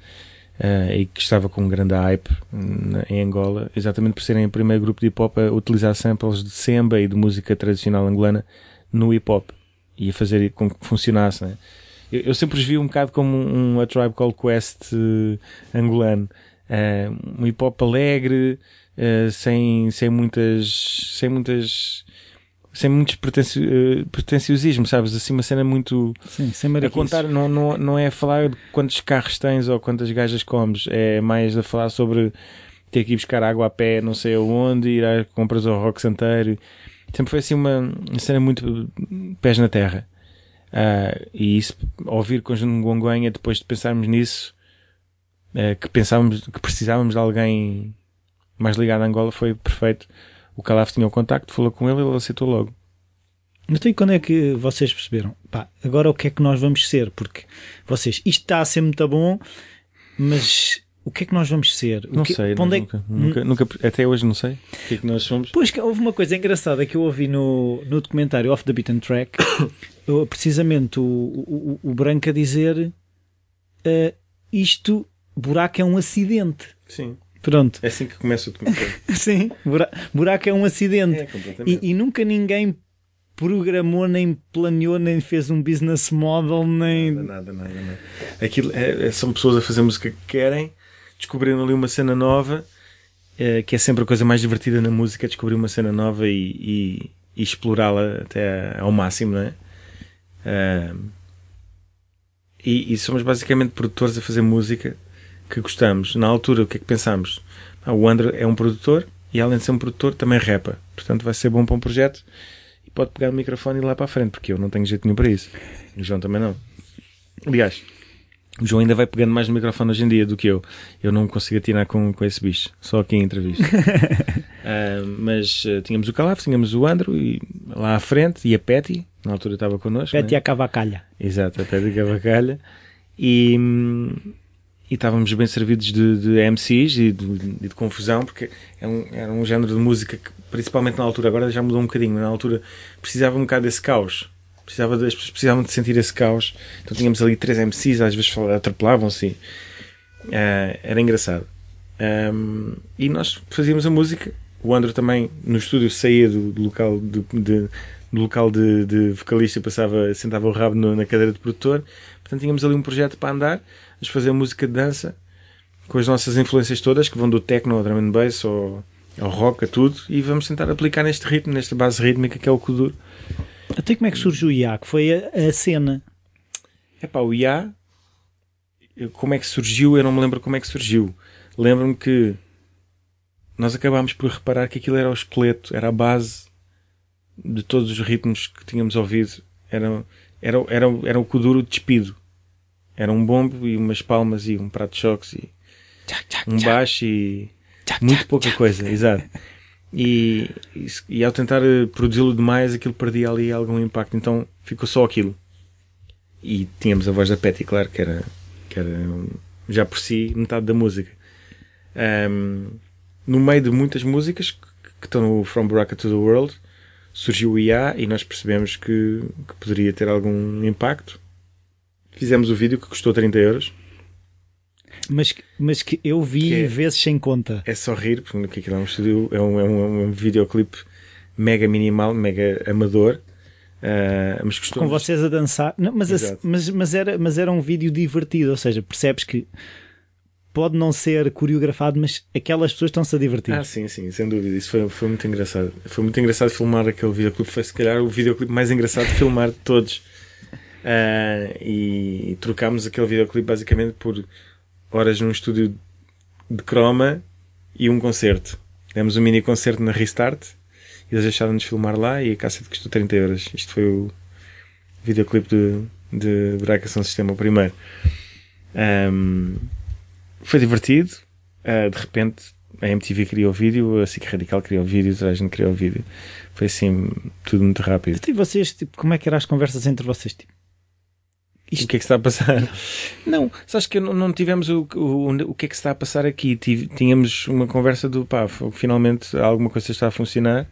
Uh, e que estava com um grande hype na, em Angola, exatamente por serem o primeiro grupo de hip hop a utilizar samples de semba e de música tradicional angolana no hip hop e a fazer com que funcionasse. Né? Eu, eu, sempre os vi um bocado como um, A Tribe Called Quest uh, angolano. Uh, um hip hop alegre, uh, sem, sem muitas, sem muitas sem muito pretencio, uh, pretenciosismo, sabes? Assim, uma cena muito. Sim, sem A contar não, não, não é falar de quantos carros tens ou quantas gajas comes, é mais a falar sobre ter que ir buscar água a pé, não sei aonde, ir a compras ao Rock Santeiro. Sempre foi assim uma, uma cena muito pés na terra. Ah, e isso, ouvir Conjunto Gongonha, depois de pensarmos nisso, eh, que pensávamos que precisávamos de alguém mais ligado a Angola, foi perfeito. O Calaf tinha o contacto, falou com ele, ele aceitou logo. Então e quando é que vocês perceberam? Pá, agora o que é que nós vamos ser? Porque vocês, isto está a ser muito bom, mas o que é que nós vamos ser? O Não que- sei, para onde é que- nunca, nunca, nunca- até hoje não sei o que é que nós somos. Pois que houve uma coisa engraçada que eu ouvi no, no documentário Off the Beaten Track, precisamente o, o, o Branco a dizer eh, isto, buraco é um acidente. Sim. Pronto. É assim que começa o documentário. Sim, bura- buraco é um acidente. é. E, e nunca ninguém programou, nem planeou, nem fez um business model, nem. Nada, nada, nada. nada. Aquilo é- é- são pessoas a fazer música que querem, descobrindo ali uma cena nova, eh, que é sempre a coisa mais divertida na música, descobrir uma cena nova e, e- e explorá-la até ao máximo, não é? Ah, e, e somos basicamente produtores a fazer música que gostamos. Na altura, o que é que pensámos? Ah, o André é um produtor e, além de ser um produtor, também repa. Portanto, vai ser bom para um projeto e pode pegar o microfone e ir lá para a frente, porque eu não tenho jeito nenhum para isso. O João também não. Aliás, o João ainda vai pegando mais no microfone hoje em dia do que eu. Eu não consigo atinar com, com esse bicho, só aqui em entrevista. Ah, mas ah, tínhamos o Calaf, tínhamos o Andro e, lá à frente e a Petty, na altura estava connosco. Pete né? a cavacalha. Exato, a Petty Cavacalha. E, hum, e estávamos bem servidos de, de MCs e de, de confusão, porque é um, era um género de música que, principalmente na altura, agora já mudou um bocadinho, mas na altura precisava um bocado desse caos. Precisava as pessoas precisavam de sentir esse caos. Então tínhamos ali três MCs, às vezes atrapalhavam-se. Ah, era engraçado. Ahm, e nós fazíamos a música. O Andro também no estúdio saía do, do local de, de- do local de, de vocalista passava, sentava o rabo no- na cadeira de produtor. Portanto, tínhamos ali um projeto para andar, a fazer música de dança com as nossas influências todas, que vão do techno ao drum and bass ao, ao rock, a tudo, e vamos tentar aplicar neste ritmo, nesta base rítmica que é o Kuduro. Até como é que surgiu o IA? Que foi a, a cena. Epá, o IA, como é que surgiu? Eu não me lembro como é que surgiu. Lembro-me que nós acabámos por reparar que aquilo era o esqueleto, era a base de todos os ritmos que tínhamos ouvido. Era, era, era, era o Kuduro despido. Era um bombo e umas palmas e um prato de choques e um baixo e muito pouca coisa, exato. E, e, e ao tentar eh, produzi-lo demais, aquilo perdia ali algum impacto, então ficou só aquilo. E tínhamos a voz da Petty, claro, que era, que era um, já por si metade da música. Ahm, no meio de muitas músicas que, que estão no From Baraka to the World, surgiu o IA e nós percebemos que, que poderia ter algum impacto. Fizemos o vídeo que custou 30 euros. Mas, que- mas que eu vi Que é- vezes sem conta. É só rir, porque aquilo é um estúdio, é um, é um, é um videoclipe mega minimal, mega amador. ah, mas custou Com vocês a dançar. Não, mas, a- mas, mas, era, mas era um vídeo divertido. Ou seja, percebes que pode não ser coreografado, mas aquelas pessoas estão-se a divertir. Ah, sim, sim, sem dúvida. Isso foi, foi muito engraçado. Foi muito engraçado filmar aquele videoclipe. Foi se calhar o videoclipe mais engraçado de filmar de todos. Ah, e, trocámos aquele videoclipe basicamente por horas num estúdio de croma e um concerto. Demos um mini concerto na Restart e eles deixaram-nos filmar lá e a cassete custou 30 euros. Isto foi o videoclipe de, de Buraca São Sistema, o primeiro. Ahm, foi divertido. Ah, de repente a MTV criou o vídeo, a SIC Radical criou o vídeo, toda a gente criou o vídeo. Foi assim, tudo muito rápido. E vocês, tipo, como é que eram as conversas entre vocês? Tipo, O que é que está a passar? Não, sabes que não, não tivemos o, o, o que é que está a passar aqui. Tínhamos uma conversa do pá, finalmente alguma coisa está a funcionar,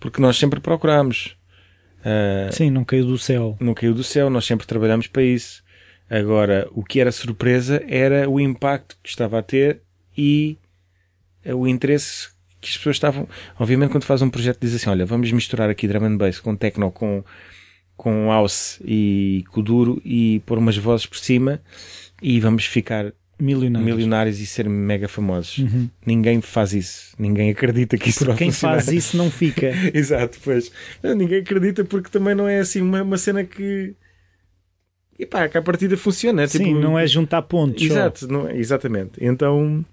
porque nós sempre procurámos. Ah, sim, não caiu do céu. não caiu do céu, nós sempre trabalhámos para isso. Agora, o que era surpresa era o impacto que estava a ter e eh, o interesse que as pessoas estavam. Obviamente, quando faz um projeto, diz assim: Olha, vamos misturar aqui drum and bass com techno, com, com house e kuduro e pôr umas vozes por cima e vamos ficar Milionários. milionários e ser mega famosos. Ninguém faz isso. Ninguém acredita que isso Porque quem faz isso não fica. Exato, pois. Não, ninguém acredita porque também não é assim uma, uma cena que. E pá, que a partida funciona. é Sim, tipo- não é juntar pontos. Exato, não, é- exatamente. Então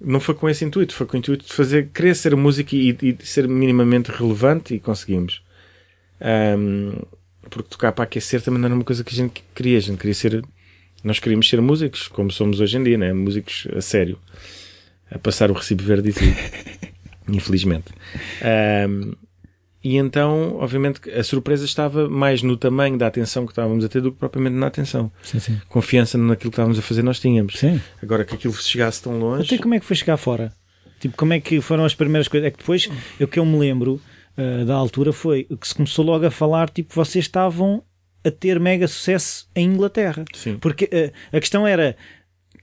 não foi com esse intuito, foi com o intuito de fazer, querer ser música e, e ser minimamente relevante e conseguimos. Ahm, porque tocar para aquecer também não era uma coisa que a gente queria, a gente queria ser. Nós queríamos ser músicos, como somos hoje em dia, né? músicos a sério, a passar o recibo verde e tudo. Infelizmente. Ahm, e então, obviamente, a surpresa estava mais no tamanho da atenção que estávamos a ter do que propriamente na atenção Sim, sim. confiança naquilo que estávamos a fazer, nós tínhamos. Sim. Agora que aquilo chegasse tão longe. Até como é que foi chegar fora? Tipo, como é que foram as primeiras coisas? É que depois, o que eu me lembro ah, da altura foi que se começou logo a falar, tipo, vocês estavam a ter mega sucesso em Inglaterra. Sim. Porque ah, a questão era,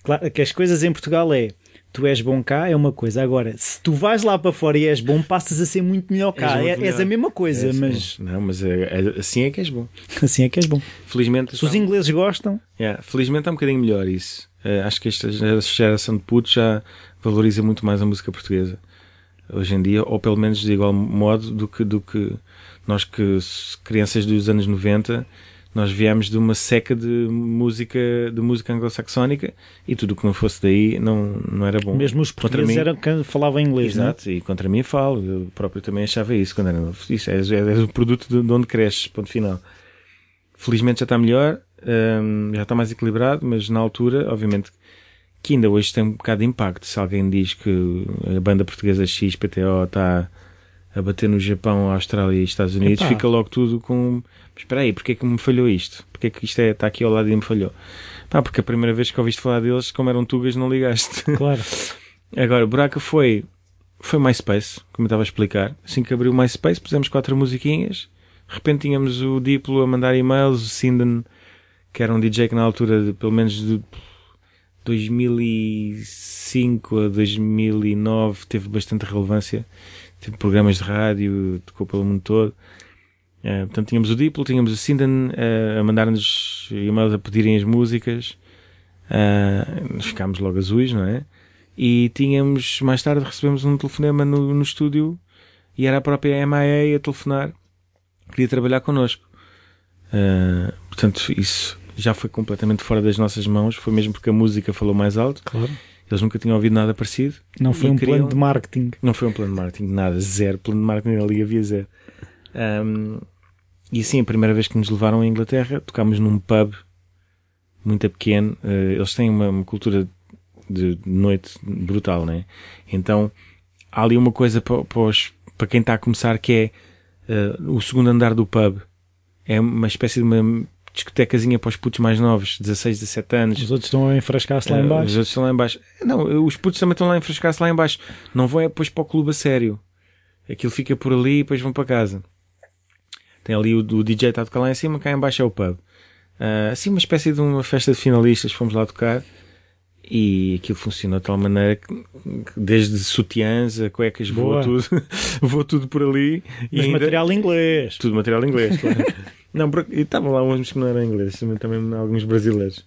claro, que as coisas em Portugal é, tu és bom cá, é uma coisa. Agora, se tu vais lá para fora e és bom, passas a ser muito melhor cá. muito É- és a mesma coisa, É mas Não, mas é- é- assim é que és bom. assim é que és bom. Felizmente. Se os está- ingleses gostam, Yeah, felizmente está um bocadinho melhor isso. Eh, acho que esta gera- geração de putos já valoriza muito mais a música portuguesa. Hoje em dia, ou pelo menos de igual modo do que, do que nós que crianças dos anos 90 nós viemos de uma seca de música de música anglo-saxónica e tudo o que não fosse daí não, não era bom. mesmo os Contra portugueses mim- eram que falavam inglês, não é? Exato, e contra mim falo, eu próprio também achava isso quando era novo. Isso é, é, é o produto de, de onde cresces, ponto final. Felizmente já está melhor, hum, já está mais equilibrado, mas na altura, obviamente, que ainda hoje tem um bocado de impacto. Se alguém diz que a banda portuguesa XPTO está a bater no Japão, Austrália e Estados Unidos, Epá. fica logo tudo com. Mas espera aí, porque é que me falhou isto? Porque é que isto é, está aqui ao lado e me falhou? Pá, porque a primeira vez que ouviste falar deles, como eram tugas, não ligaste. Claro. Agora, o Buraca foi, foi MySpace, como eu estava a explicar. Assim que abriu o MySpace, pusemos quatro musiquinhas. De repente tínhamos o Diplo a mandar e-mails, o Sinden, que era um DJ que na altura, pelo menos de 2005 a 2009, teve bastante relevância. Teve programas de rádio, tocou pelo mundo todo. Eh, portanto, tínhamos o Diplo, tínhamos o Sinden eh, a mandar-nos e-mails a pedirem as músicas. Nós ficámos logo azuis, não é? E tínhamos, mais tarde recebemos um telefonema no, no estúdio e era a própria MIA a telefonar, queria trabalhar connosco. Eh, portanto, isso já foi completamente fora das nossas mãos, foi mesmo porque a música falou mais alto. Claro. Eles nunca tinham ouvido nada parecido. Não foi um queriam- plano de marketing. Não foi um plano de marketing, nada, zero. Plano de marketing ali havia zero. Ahm, e assim, a primeira vez que nos levaram à Inglaterra, tocámos num pub muito pequeno. Eh, eles têm uma, uma cultura de noite brutal, né? Então, há ali uma coisa para, para, os- para quem está a começar que é eh, o segundo andar do pub. É uma espécie de uma discotecazinha para os putos mais novos, 16, 17 anos. Os outros estão a enfrascar-se lá Eh, em Os baixo. outros estão lá em baixo. Não, os putos também estão lá a enfrascar-se lá em baixo. Não vão é depois para o clube a sério. Aquilo fica por ali e depois vão para casa. Tem ali o, o DJ está a tocar lá em cima, cá em baixo é o pub. Ah, assim, uma espécie de uma festa de finalistas, fomos lá tocar e aquilo funcionou de tal maneira que, desde sutiãs a cuecas Boa. tudo, voou tudo por ali. E Mas ainda- material inglês. tudo material inglês, claro. não, e estavam lá uns que não eram ingleses, também, também alguns brasileiros.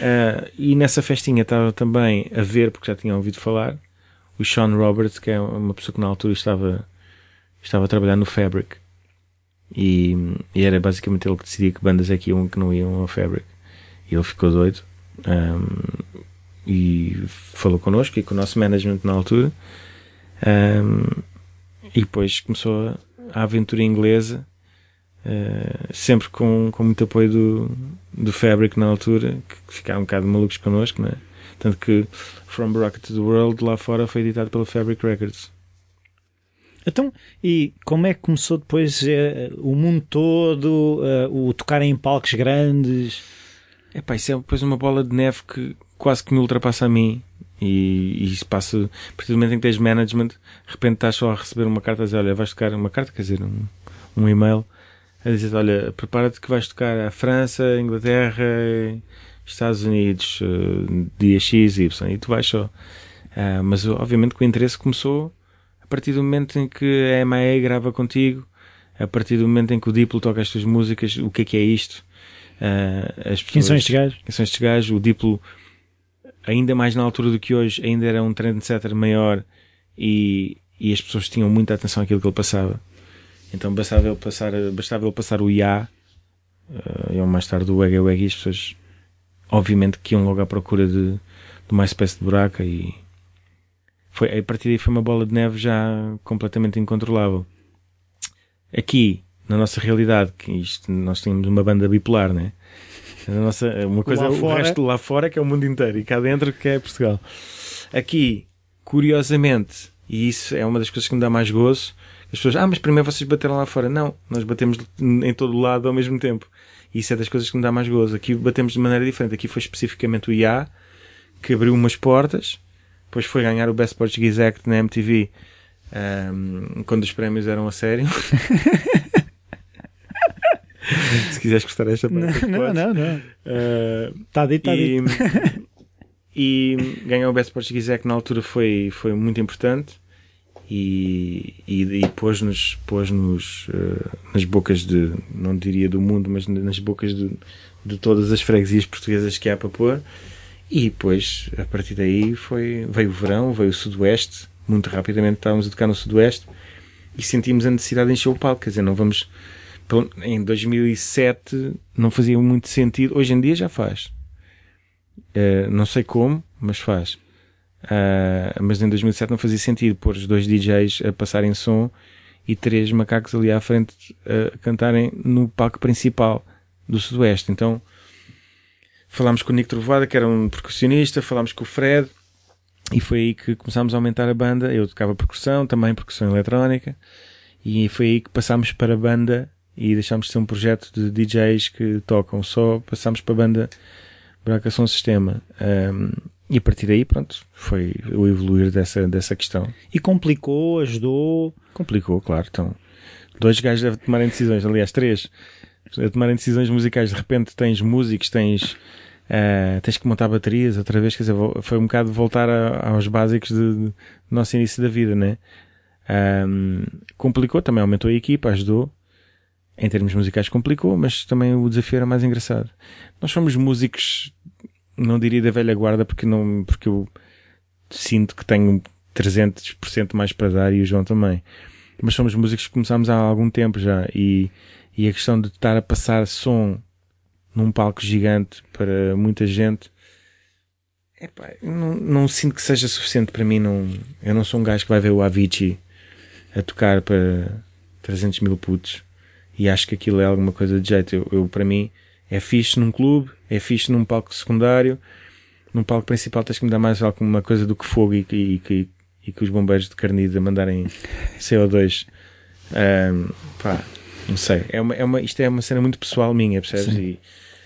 Ah, e nessa festinha estava também a ver, porque já tinham ouvido falar, o Sean Roberts, que é uma pessoa que na altura estava, estava a trabalhar no Fabric. E, e era basicamente ele que decidia que bandas é que iam e que não iam ao Fabric. E ele ficou doido. Ahm, e falou connosco e com o nosso management na altura. Ahm, e depois começou a, a aventura inglesa, eh, sempre com, com muito apoio do, do Fabric na altura, que, que ficaram um bocado malucos connosco, né? Tanto que From Rocket to the World lá fora foi editado pela Fabric Records. Então, e como é que começou depois eh, o mundo todo, eh, o tocar em palcos grandes? Epá, isso é depois uma bola de neve que quase que me ultrapassa a mim. E, e isso passa, a partir do momento em que tens management, de repente estás só a receber uma carta a dizer, olha, vais tocar uma carta, quer dizer, um, um e-mail, a dizer, olha, prepara-te que vais tocar a França, Inglaterra, Estados Unidos, eh, dia X, Y, e tu vais só. Ah, mas obviamente que o interesse começou a partir do momento em que a MIA grava contigo, a partir do momento em que o Diplo toca as tuas músicas, o que é que é isto? Ah, as Quem são pessoas- estes gajos? quem são estes gajos? O Diplo ainda mais na altura do que hoje, ainda era um trendsetter maior e, e as pessoas tinham muita atenção àquilo que ele passava. Então bastava ele passar, bastava ele passar o IA, uh, e mais tarde o Wega, e as pessoas, obviamente, que iam logo à procura de, de uma espécie de buraca e foi, a partir daí foi uma bola de neve já completamente incontrolável. Aqui, na nossa realidade, que isto, nós tínhamos uma banda bipolar, né? Nossa, uma coisa, lá o resto lá fora que é o mundo inteiro e cá dentro que é Portugal. Aqui, curiosamente, e isso é uma das coisas que me dá mais gozo, as pessoas, ah, mas primeiro vocês bateram lá fora. Não, nós batemos em todo o lado ao mesmo tempo. E isso é das coisas que me dá mais gozo. Aqui batemos de maneira diferente. Aqui foi especificamente o IA que abriu umas portas, depois foi ganhar o Best Portuguese Act na MTV um, quando os prémios eram a sério. Se quiseres gostar desta parte, não, não, não, Está uh, dito, está dito. E ganhar o Best Portuguese Act na altura foi, foi muito importante e, e, e pôs-nos pôs -nos, uh, nas bocas de, não diria do mundo, mas nas bocas de, de todas as freguesias portuguesas que há para pôr. E depois, a partir daí, foi, veio o verão, veio o Sudoeste, muito rapidamente estávamos a tocar no Sudoeste e sentimos a necessidade de encher o palco. Quer dizer, não vamos. Em 2007 não fazia muito sentido, hoje em dia já faz. Uh, não sei como, mas faz. Uh, mas em 2007 não fazia sentido pôr os dois DJs a passarem som e três macacos ali à frente a cantarem no palco principal do Sudoeste. Então falámos com o Nick Trovada, que era um percussionista, falámos com o Fred, e foi aí que começámos a aumentar a banda. Eu tocava percussão, também percussão eletrónica, e foi aí que passámos para a banda e deixámos de ser um projeto de DJs que tocam só, passámos para a banda Braca Som Sistema. Um, e a partir daí, pronto, foi o evoluir dessa, dessa questão. E complicou, ajudou? Complicou, claro. Então, dois gajos a tomarem decisões, aliás, três, a tomarem decisões musicais. De repente tens músicos, tens Uh, tens que montar baterias outra vez, quer dizer, foi um bocado voltar a, aos básicos do nosso início da vida, né? Um, complicou, também aumentou a equipa, ajudou. Em termos musicais complicou, mas também o desafio era mais engraçado. Nós somos músicos, não diria da velha guarda, porque não, porque eu sinto que tenho 300% mais para dar e o João também. Mas somos músicos que começámos há algum tempo já e, e a questão de estar a passar som num palco gigante para muita gente. Epá, não, não sinto que seja suficiente para mim. Não, eu não sou um gajo que vai ver o Avicii a tocar para 300 mil putos e acho que aquilo é alguma coisa de jeito. Eu, eu, para mim é fixe num clube, é fixe num palco secundário. Num palco principal tens que me dar mais alguma coisa do que fogo e, e, e, e que os bombeiros de carnida mandarem CO2. Um, pá, não sei. É uma, é uma, isto é uma cena muito pessoal minha, percebes? E,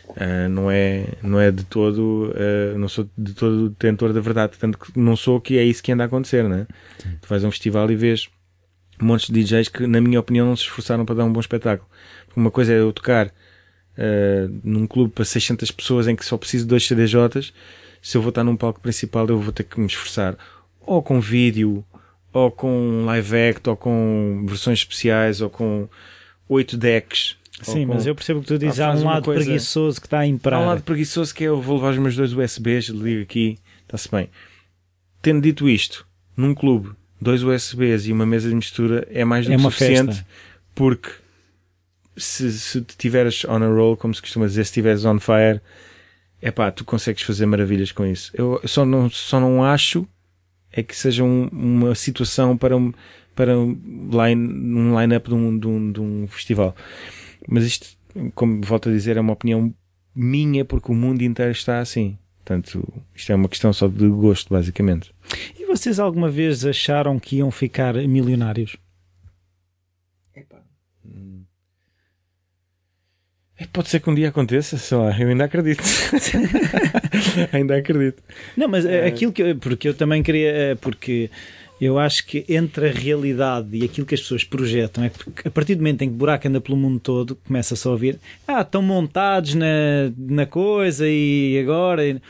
uh, não, é, não é de todo, uh, não sou de todo detentor da verdade, tanto que não sou que é isso que anda a acontecer, né? Tu vais a um festival e vês montes de DJs que, na minha opinião, não se esforçaram para dar um bom espetáculo. uma coisa é eu tocar uh, num clube para 600 pessoas em que só preciso de dois CDJs, se eu vou estar num palco principal eu vou ter que me esforçar ou com vídeo, ou com live act, ou com versões especiais, ou com oito decks. Sim, mas eu percebo que tu dizes há um lado coisa... preguiçoso que está a imperar. Há um lado preguiçoso que é eu vou levar os meus dois USBs, ligo aqui, está-se bem. Tendo dito isto, num clube, dois USBs e uma mesa de mistura é mais do é que suficiente festa. porque se, se tiveres on a roll, como se costuma dizer, se estiveres on fire, é pá, tu consegues fazer maravilhas com isso. Eu só não, só não acho é que seja um, uma situação para um, para um line, um line-up de um, de, um, de um festival. Mas isto, como volto a dizer, é uma opinião minha porque o mundo inteiro está assim. Portanto, isto é uma questão só de gosto, basicamente. E vocês alguma vez acharam que iam ficar milionários? Epá. É, pode ser que um dia aconteça, sei lá, eu ainda acredito. ainda acredito. Não, mas é. aquilo que eu, porque eu também queria, é, porque eu acho que entre a realidade e aquilo que as pessoas projetam é que a partir do momento em que o buraco anda pelo mundo todo, começa-se a ouvir ah, estão montados na, na coisa e agora.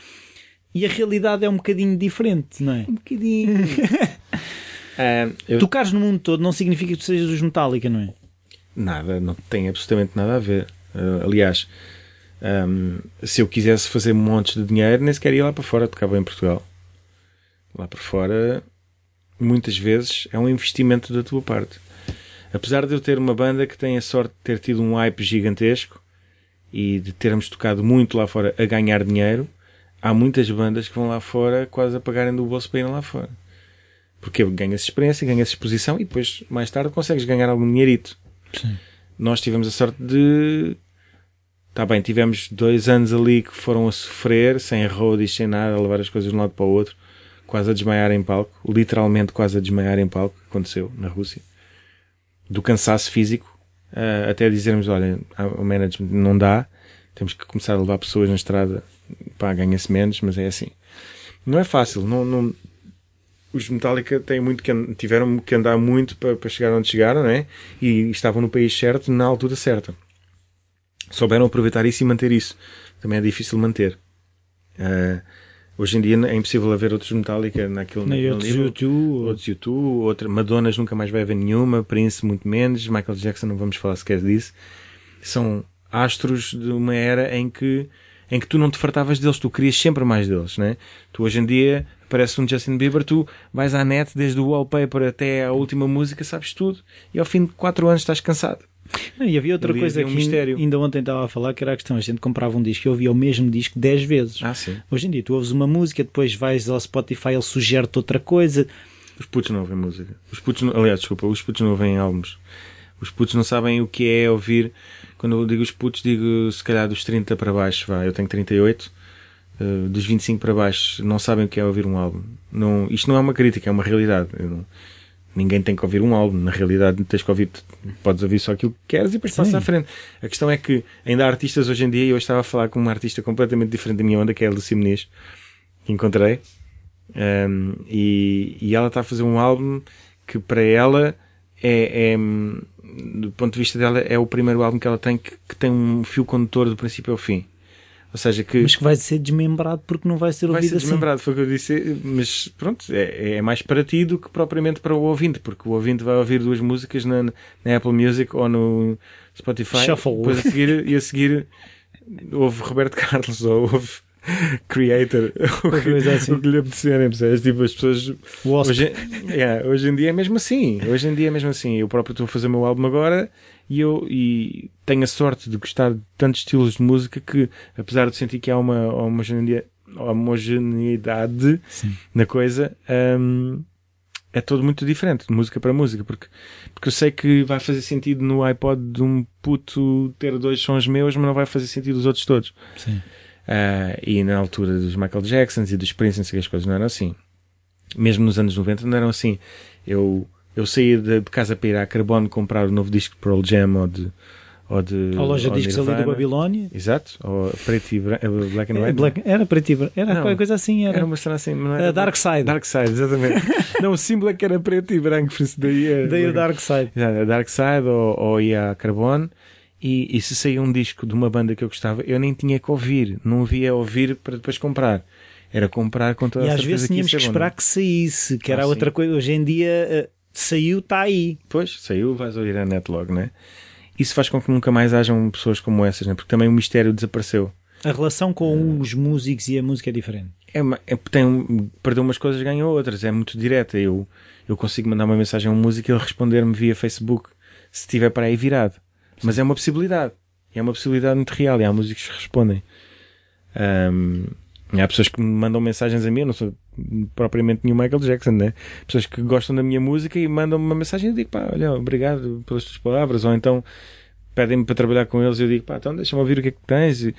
E a realidade é um bocadinho diferente, não é? Um bocadinho. uh, eu... Tocares no mundo todo não significa que tu sejas dos Metallica, não é? Nada, não tem absolutamente nada a ver. Uh, aliás, Um, se eu quisesse fazer montes de dinheiro, nem sequer ia lá para fora, tocava em Portugal. Lá para fora, muitas vezes, é um investimento da tua parte. Apesar de eu ter uma banda que tem a sorte de ter tido um hype gigantesco e de termos tocado muito lá fora a ganhar dinheiro, há muitas bandas que vão lá fora quase a pagarem do bolso para irem lá fora. Porque ganhas experiência, ganhas exposição e depois, mais tarde, consegues ganhar algum dinheirito. Sim. Nós tivemos a sorte de. Está bem, tivemos dois anos ali que foram a sofrer, sem roadies, sem nada, a levar as coisas de um lado para o outro, quase a desmaiar em palco, literalmente quase a desmaiar em palco, aconteceu na Rússia, do cansaço físico, uh, até dizermos: olha, o management não dá, temos que começar a levar pessoas na estrada, pá, ganha-se menos, mas é assim. Não é fácil, não, não, os Metallica têm muito que, tiveram que andar muito para, para chegar onde chegaram, né? E estavam no país certo, na altura certa. Souberam aproveitar isso e manter isso. Também é difícil manter. Uh, hoje em dia é impossível haver outros Metallica naquele, naquele outros nível. YouTube. Outros YouTube, outra, Madonas nunca mais vai haver nenhuma, Prince muito menos, Michael Jackson não vamos falar sequer disso. São astros de uma era em que em que tu não te fartavas deles, tu querias sempre mais deles, né? Tu hoje em dia parece um Justin Bieber, tu vais à net desde o wallpaper até a última música, sabes tudo, e ao fim de 4 anos estás cansado. Não, e havia outra coisa um que mistério. ainda ontem estava a falar que era a questão: a gente comprava um disco e ouvia o mesmo disco 10 vezes. Ah. Hoje em dia, tu ouves uma música, depois vais ao Spotify, ele sugere-te outra coisa. Os putos não ouvem música. Os putos, não, aliás, desculpa, os putos não ouvem álbuns. Os putos não sabem o que é ouvir. Quando eu digo os putos, digo se calhar dos 30 para baixo. Vá, eu tenho 38. Uh, dos 25 para baixo não sabem o que é ouvir um álbum. Não, isto não é uma crítica, é uma realidade. Não, ninguém tem que ouvir um álbum. Na realidade, tens que ouvir, podes ouvir só aquilo que queres e depois passas à frente. A questão é que ainda há artistas hoje em dia, e eu estava a falar com uma artista completamente diferente da minha onda, que é a Lucy Muniz, que encontrei, um, e, e ela está a fazer um álbum que para ela é, é, do ponto de vista dela, é o primeiro álbum que ela tem que, que tem um fio condutor do princípio ao fim. Ou seja, que. Mas que vai ser desmembrado porque não vai ser ouvido Vai ser assim. desmembrado, foi o que eu disse. Mas pronto, é, é mais para ti do que propriamente para o ouvinte, porque o ouvinte vai ouvir duas músicas na, na Apple Music ou no Spotify. Shuffle. Depois a seguir, e a seguir ouve Roberto Carlos ou ouve creator. O que, assim. o que lhe apetecerem, percebes? Tipo, as pessoas hoje, yeah, hoje em dia é mesmo assim hoje em dia é mesmo assim. Eu próprio estou a fazer o meu álbum agora e eu e tenho a sorte de gostar de tantos estilos de música que apesar de sentir que há uma homogeneidade, homogeneidade na coisa um, é todo muito diferente de música para música porque, porque eu sei que vai fazer sentido no iPod de um puto ter dois sons meus mas não vai fazer sentido os outros todos. Sim Uh, e na altura dos Michael Jacksons e dos Prince, que as coisas não eram assim. Mesmo nos anos 90 não eram assim. Eu, eu saía de, de casa para ir à Carbono comprar o novo disco de Pearl Jam ou de. Ou de a loja de discos ali da Babilónia. Exato. Ou preto e branco, eh, black and white. Black, era preto e branco. Era não, qualquer coisa assim. Era, era uma cena assim. Não era, Dark Side. Dark Side, exatamente. não, o símbolo é que era preto e branco, por isso daí. É, daí o Dark Side. Exato, Dark Side ou, ou ia à Carbono e, e se saía um disco de uma banda que eu gostava, eu nem tinha que ouvir, não havia ouvir para depois comprar. Era comprar com toda e a certeza. E às vezes tínhamos que, que esperar que saísse, que era ah, outra sim. coisa. Hoje em dia uh, saiu, está aí. Pois, saiu, vais ouvir a net logo, né? Isso faz com que nunca mais hajam pessoas como essas, né? Porque também o mistério desapareceu. A relação com os músicos e a música é diferente. É, é tem, perdeu umas coisas, ganhou outras. É muito direta. Eu, eu consigo mandar uma mensagem a um músico e ele responder-me via Facebook se estiver para aí virado. Mas é uma possibilidade. É uma possibilidade muito real e há músicos que respondem. Um, há pessoas que me mandam mensagens a mim, eu não sou propriamente nenhum Michael Jackson, né? Pessoas que gostam da minha música e mandam-me uma mensagem e eu digo, pá, olha, obrigado pelas tuas palavras. Ou então pedem-me para trabalhar com eles e eu digo, pá, então deixa-me ouvir o que é que tens. E,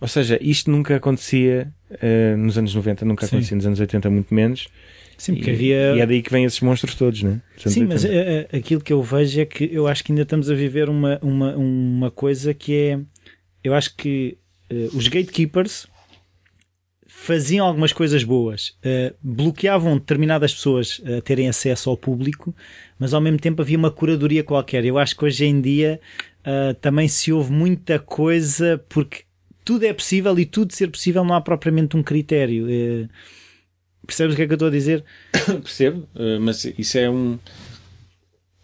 ou seja, isto nunca acontecia uh, nos anos 90, nunca Sim. acontecia nos anos 80, muito menos. Sim, porque e, havia... e é daí que vêm esses monstros todos, né? Sim, mas é, aquilo que eu vejo é que eu acho que ainda estamos a viver uma, uma, uma coisa que é. Eu acho que uh, os gatekeepers faziam algumas coisas boas, uh, bloqueavam determinadas pessoas a terem acesso ao público, mas ao mesmo tempo havia uma curadoria qualquer. Eu acho que hoje em dia uh, também se ouve muita coisa porque tudo é possível e tudo ser possível não há propriamente um critério. Uh, Percebes o que é que eu estou a dizer? Percebo, eh, mas isso é um.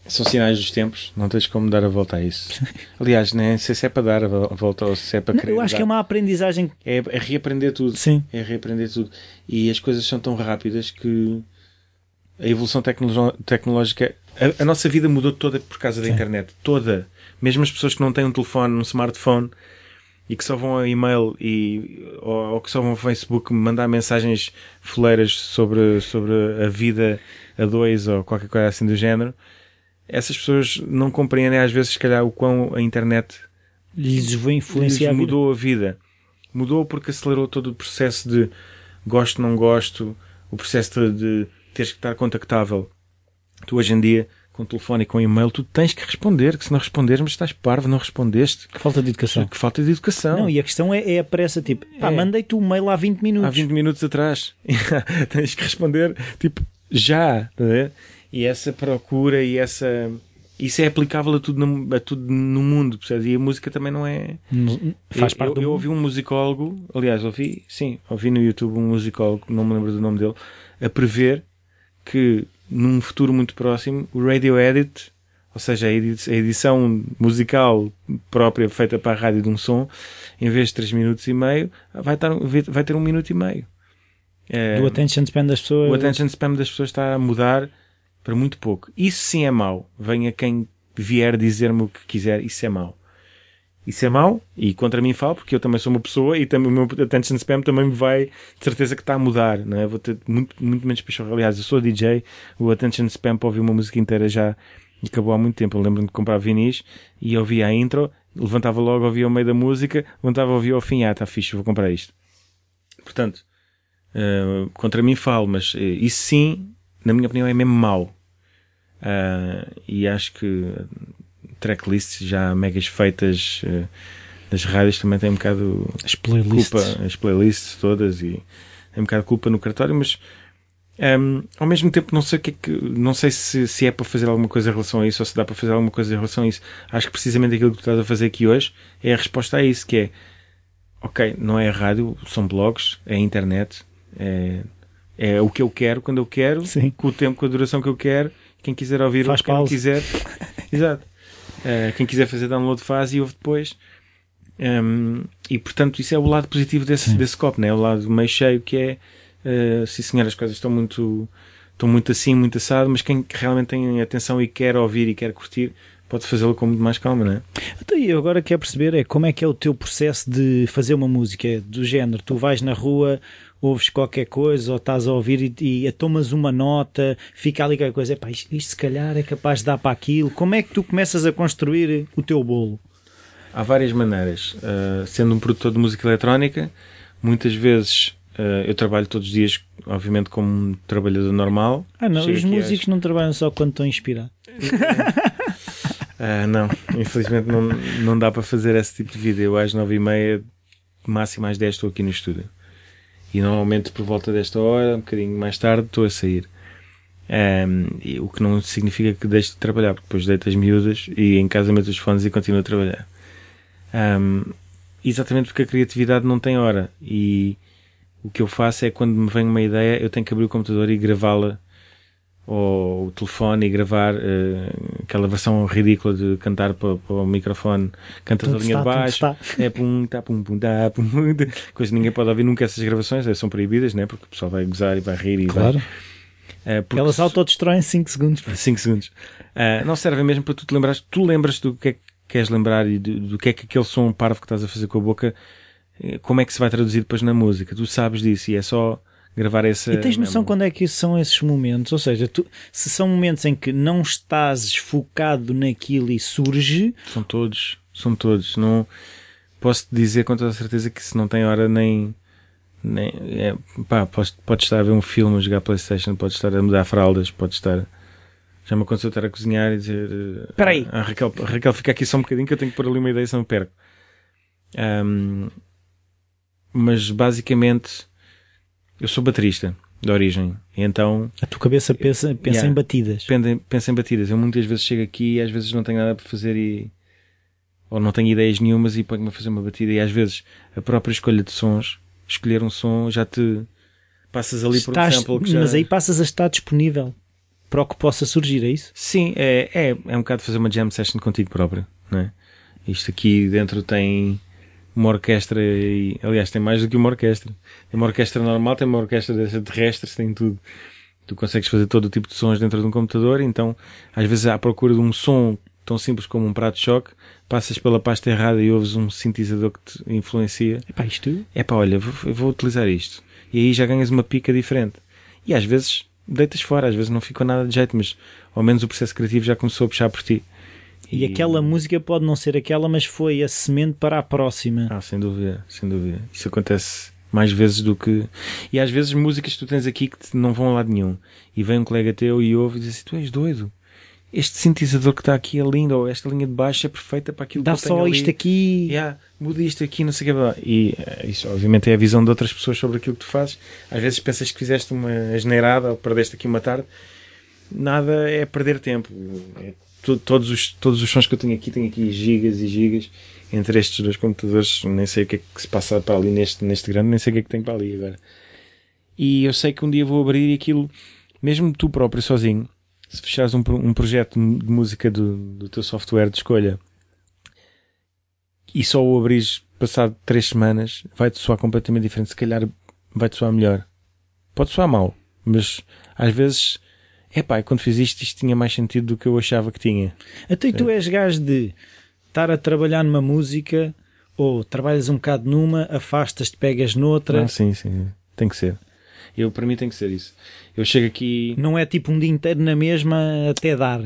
São sinais dos tempos, não tens como dar a volta a isso. Aliás, nem sei se é para dar a volta ou se é para Não, querer eu acho dar. que é uma aprendizagem. É, é reaprender tudo. Sim. É reaprender tudo. E as coisas são tão rápidas que a evolução tecno- tecnológica. A, a nossa vida mudou toda por causa da Sim. internet. Toda. Mesmo as pessoas que não têm um telefone, um smartphone e que só vão ao e-mail e, ou, ou que só vão ao Facebook mandar mensagens foleiras sobre, sobre a vida a dois ou qualquer coisa assim do género. Essas pessoas não compreendem às vezes, se calhar, o quão a internet Lhes vai influenciar. a lhes mudou a vida. Mudou porque acelerou todo o processo de gosto, não gosto, o processo de, de teres que estar contactável. Tu hoje em dia, com telefone e com e-mail, tu tens que responder, que se não responderes, mas estás parvo, não respondeste. Que falta de educação. Que falta de educação. Não, e a questão é, é a pressa, tipo, pá, É. mandei-te um mail há 20 minutos. Há 20 minutos atrás. tens que responder, tipo, já. tá? E essa procura e essa. Isso é aplicável a tudo no, a tudo no mundo, percebes? E a música também não é. Faz parte eu, do eu mundo. ouvi um musicólogo, aliás, ouvi, sim, ouvi no YouTube um musicólogo, não me lembro do nome dele, a prever que num futuro muito próximo o radio edit, ou seja, a edi- a edição musical própria feita para a rádio de um som, em vez de 3 minutos e meio, vai, estar, vai ter um minuto e meio. É, Do attention span das pessoas. o attention spam das pessoas está a mudar para muito pouco. Isso sim é mau. Venha quem vier dizer-me o que quiser, isso é mau. Isso é mau e contra mim falo porque eu também sou uma pessoa e também o meu attention spam também me vai de certeza que está a mudar, não é? Vou ter muito, muito menos pichorra. Aliás, eu sou DJ, o attention spam para ouvir uma música inteira já acabou há muito tempo. Eu lembro-me de comprar vinis e ouvia a intro, levantava logo, ouvia ao meio da música, levantava, ouvia ao fim, ah, está fixe, vou comprar isto. Portanto, eh, contra mim falo, mas eh, isso sim, na minha opinião, é mesmo mau. Ah, e acho que tracklists já megas feitas eh, das rádios também têm um bocado As playlists. culpa, as playlists todas e tem um bocado culpa no cartório, mas ehm, ao mesmo tempo não sei o que é que não sei se, se é para fazer alguma coisa em relação a isso ou se dá para fazer alguma coisa em relação a isso. Acho que precisamente aquilo que tu estás a fazer aqui hoje é a resposta a isso, que é ok, não é a rádio, são blogs, é a internet, é, é o que eu quero quando eu quero, Sim. com o tempo, com a duração que eu quero. Quem quiser ouvir, Faz quem quiser, exato. Eh, quem quiser fazer download faz e ouve depois. Um, e portanto, isso é o lado positivo desse, desse copo, né? É o lado meio cheio que é, uh, sim senhor, as coisas estão muito, estão muito assim, muito assado, mas quem realmente tem atenção e quer ouvir e quer curtir, pode fazê-lo com muito mais calma, não é? Então, e eu agora quero perceber é como é que é o teu processo de fazer uma música É do género. Tu vais na rua, ouves qualquer coisa ou estás a ouvir e, e tomas uma nota, fica ali qualquer coisa. Epá, isto, isto se calhar é capaz de dar para aquilo. Como é que tu começas a construir o teu bolo? Há várias maneiras. Uh, sendo um produtor de música eletrónica, muitas vezes uh, eu trabalho todos os dias, obviamente, como um trabalhador normal. Ah, não, Chego os aqui às- músicos não trabalham só quando estão inspirados. Ah, não, infelizmente não, não dá para fazer esse tipo de vida. Eu às nove e meia, máximo às 10 estou aqui no estúdio. E normalmente por volta desta hora, um bocadinho mais tarde, estou a sair. E o que não significa que deixe de trabalhar, porque depois deito as miúdas e em casa meto os fones e continuo a trabalhar. Ahm, exatamente porque a criatividade não tem hora. E o que eu faço é quando me vem uma ideia, eu tenho que abrir o computador e gravá-la ou o telefone e gravar eh, aquela versão ridícula de cantar para, para o microfone, cantas a Tum, linha de está, tum, baixo, é pum, tá, pum, pum, tá, pum, tá. coisa que ninguém pode ouvir nunca essas gravações, eh, são proibidas, né? porque o pessoal vai gozar e vai rir e Claro. vai. eh, porque Elas autodestroem em 5 segundos. 5 segundos. Ah, não servem mesmo para tu te lembrares. Tu lembras do que é que queres lembrar e do, do que é que aquele som parvo que estás a fazer com a boca, eh, como é que se vai traduzir depois na música. Tu sabes disso e é só gravar essa. E tens noção mesmo. quando é que são esses momentos? Ou seja, tu, se são momentos em que não estás focado naquilo e surge, São todos. São todos. Não posso te dizer com toda a certeza que se não tem hora nem. nem é, pá, podes, podes estar a ver um filme, a jogar Playstation, podes estar a mudar fraldas, podes estar. Já me aconteceu estar a cozinhar e dizer. eh, Espera aí. "Ah, Raquel, Raquel, fica aqui só um bocadinho que eu tenho que pôr ali uma ideia, senão me perco. Ahm, mas basicamente, eu sou baterista de origem, e então a tua cabeça pensa, pensa Yeah. em batidas. Pensa, em batidas. Eu muitas vezes chego aqui e às vezes não tenho nada para fazer e. ou não tenho ideias nenhumas e ponho-me a fazer uma batida. E às vezes a própria escolha de sons, escolher um som, já te passas ali por um Estás- sample que já. Mas aí passas a estar disponível. para o que possa surgir, é isso? Sim, é, é, é um bocado fazer uma jam session contigo próprio, não é? Isto aqui dentro tem uma orquestra e, aliás, tem mais do que uma orquestra. Tem uma orquestra normal, tem uma orquestra dessa terrestre, tem tudo. Tu consegues fazer todo o tipo de sons dentro de um computador, então, às vezes, à procura de um som tão simples como um prato de choque, passas pela pasta errada e ouves um sintetizador que te influencia. É pá, isto. É pá, olha, vou, vou utilizar isto. E aí já ganhas uma pica diferente. E às vezes deitas fora, às vezes não ficou nada de jeito, mas ao menos o processo criativo já começou a puxar por ti. E, e aquela música pode não ser aquela, mas foi a semente para a próxima. Ah, sem dúvida, sem dúvida. Isso acontece mais vezes do que. E às vezes músicas que tu tens aqui que não vão a lado nenhum. E vem um colega teu e ouve e diz assim: Tu és doido. Este sintetizador que está aqui é lindo, ou esta linha de baixo é perfeita para aquilo Dá que eu só ali. isto aqui. Yeah, muda isto aqui, não sei o que. E eh, isso, obviamente, é a visão de outras pessoas sobre aquilo que tu fazes. Às vezes pensas que fizeste uma asneirada ou perdeste aqui uma tarde. Nada é perder tempo. É todos, os, todos os sons que eu tenho aqui, tenho aqui gigas e gigas entre estes dois computadores. Nem sei o que é que se passa para ali neste, neste grande, nem sei o que é que tem para ali agora. E eu sei que um dia vou abrir aquilo, mesmo tu próprio sozinho, se fechares um, um projeto de música do, do teu software de escolha e só o abris passado três semanas, vai-te soar completamente diferente. Se calhar vai-te soar melhor. Pode soar mal, mas às vezes, é pá, quando fiz isto, isto tinha mais sentido do que eu achava que tinha. Até e tu és gajo de estar a trabalhar numa música ou trabalhas um bocado numa, afastas-te, pegas noutra. Ah, sim, sim, tem que ser. Eu, para mim tem que ser isso. Eu chego aqui. Não é tipo um dia inteiro na mesma até dar.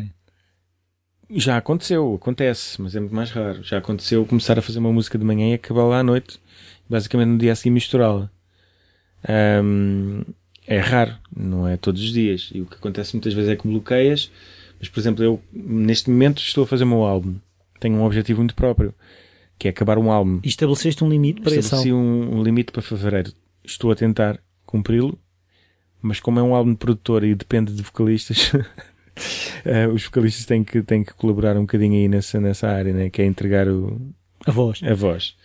Já aconteceu, acontece, mas é muito mais raro. Já aconteceu começar a fazer uma música de manhã e acabar lá à noite, basicamente no dia a seguir misturá-la. Um, é raro, não é todos os dias. E o que acontece muitas vezes é que bloqueias, mas por exemplo, eu neste momento estou a fazer o meu álbum. Tenho um objetivo muito próprio, que é acabar um álbum. E estabeleceste um limite para esse Estabeleci um, um limite para fevereiro. Estou a tentar cumpri-lo, mas como é um álbum de produtor e depende de vocalistas, eh, os vocalistas têm que, têm que colaborar um bocadinho aí nessa, nessa área, né? que é entregar o, A voz. a voz.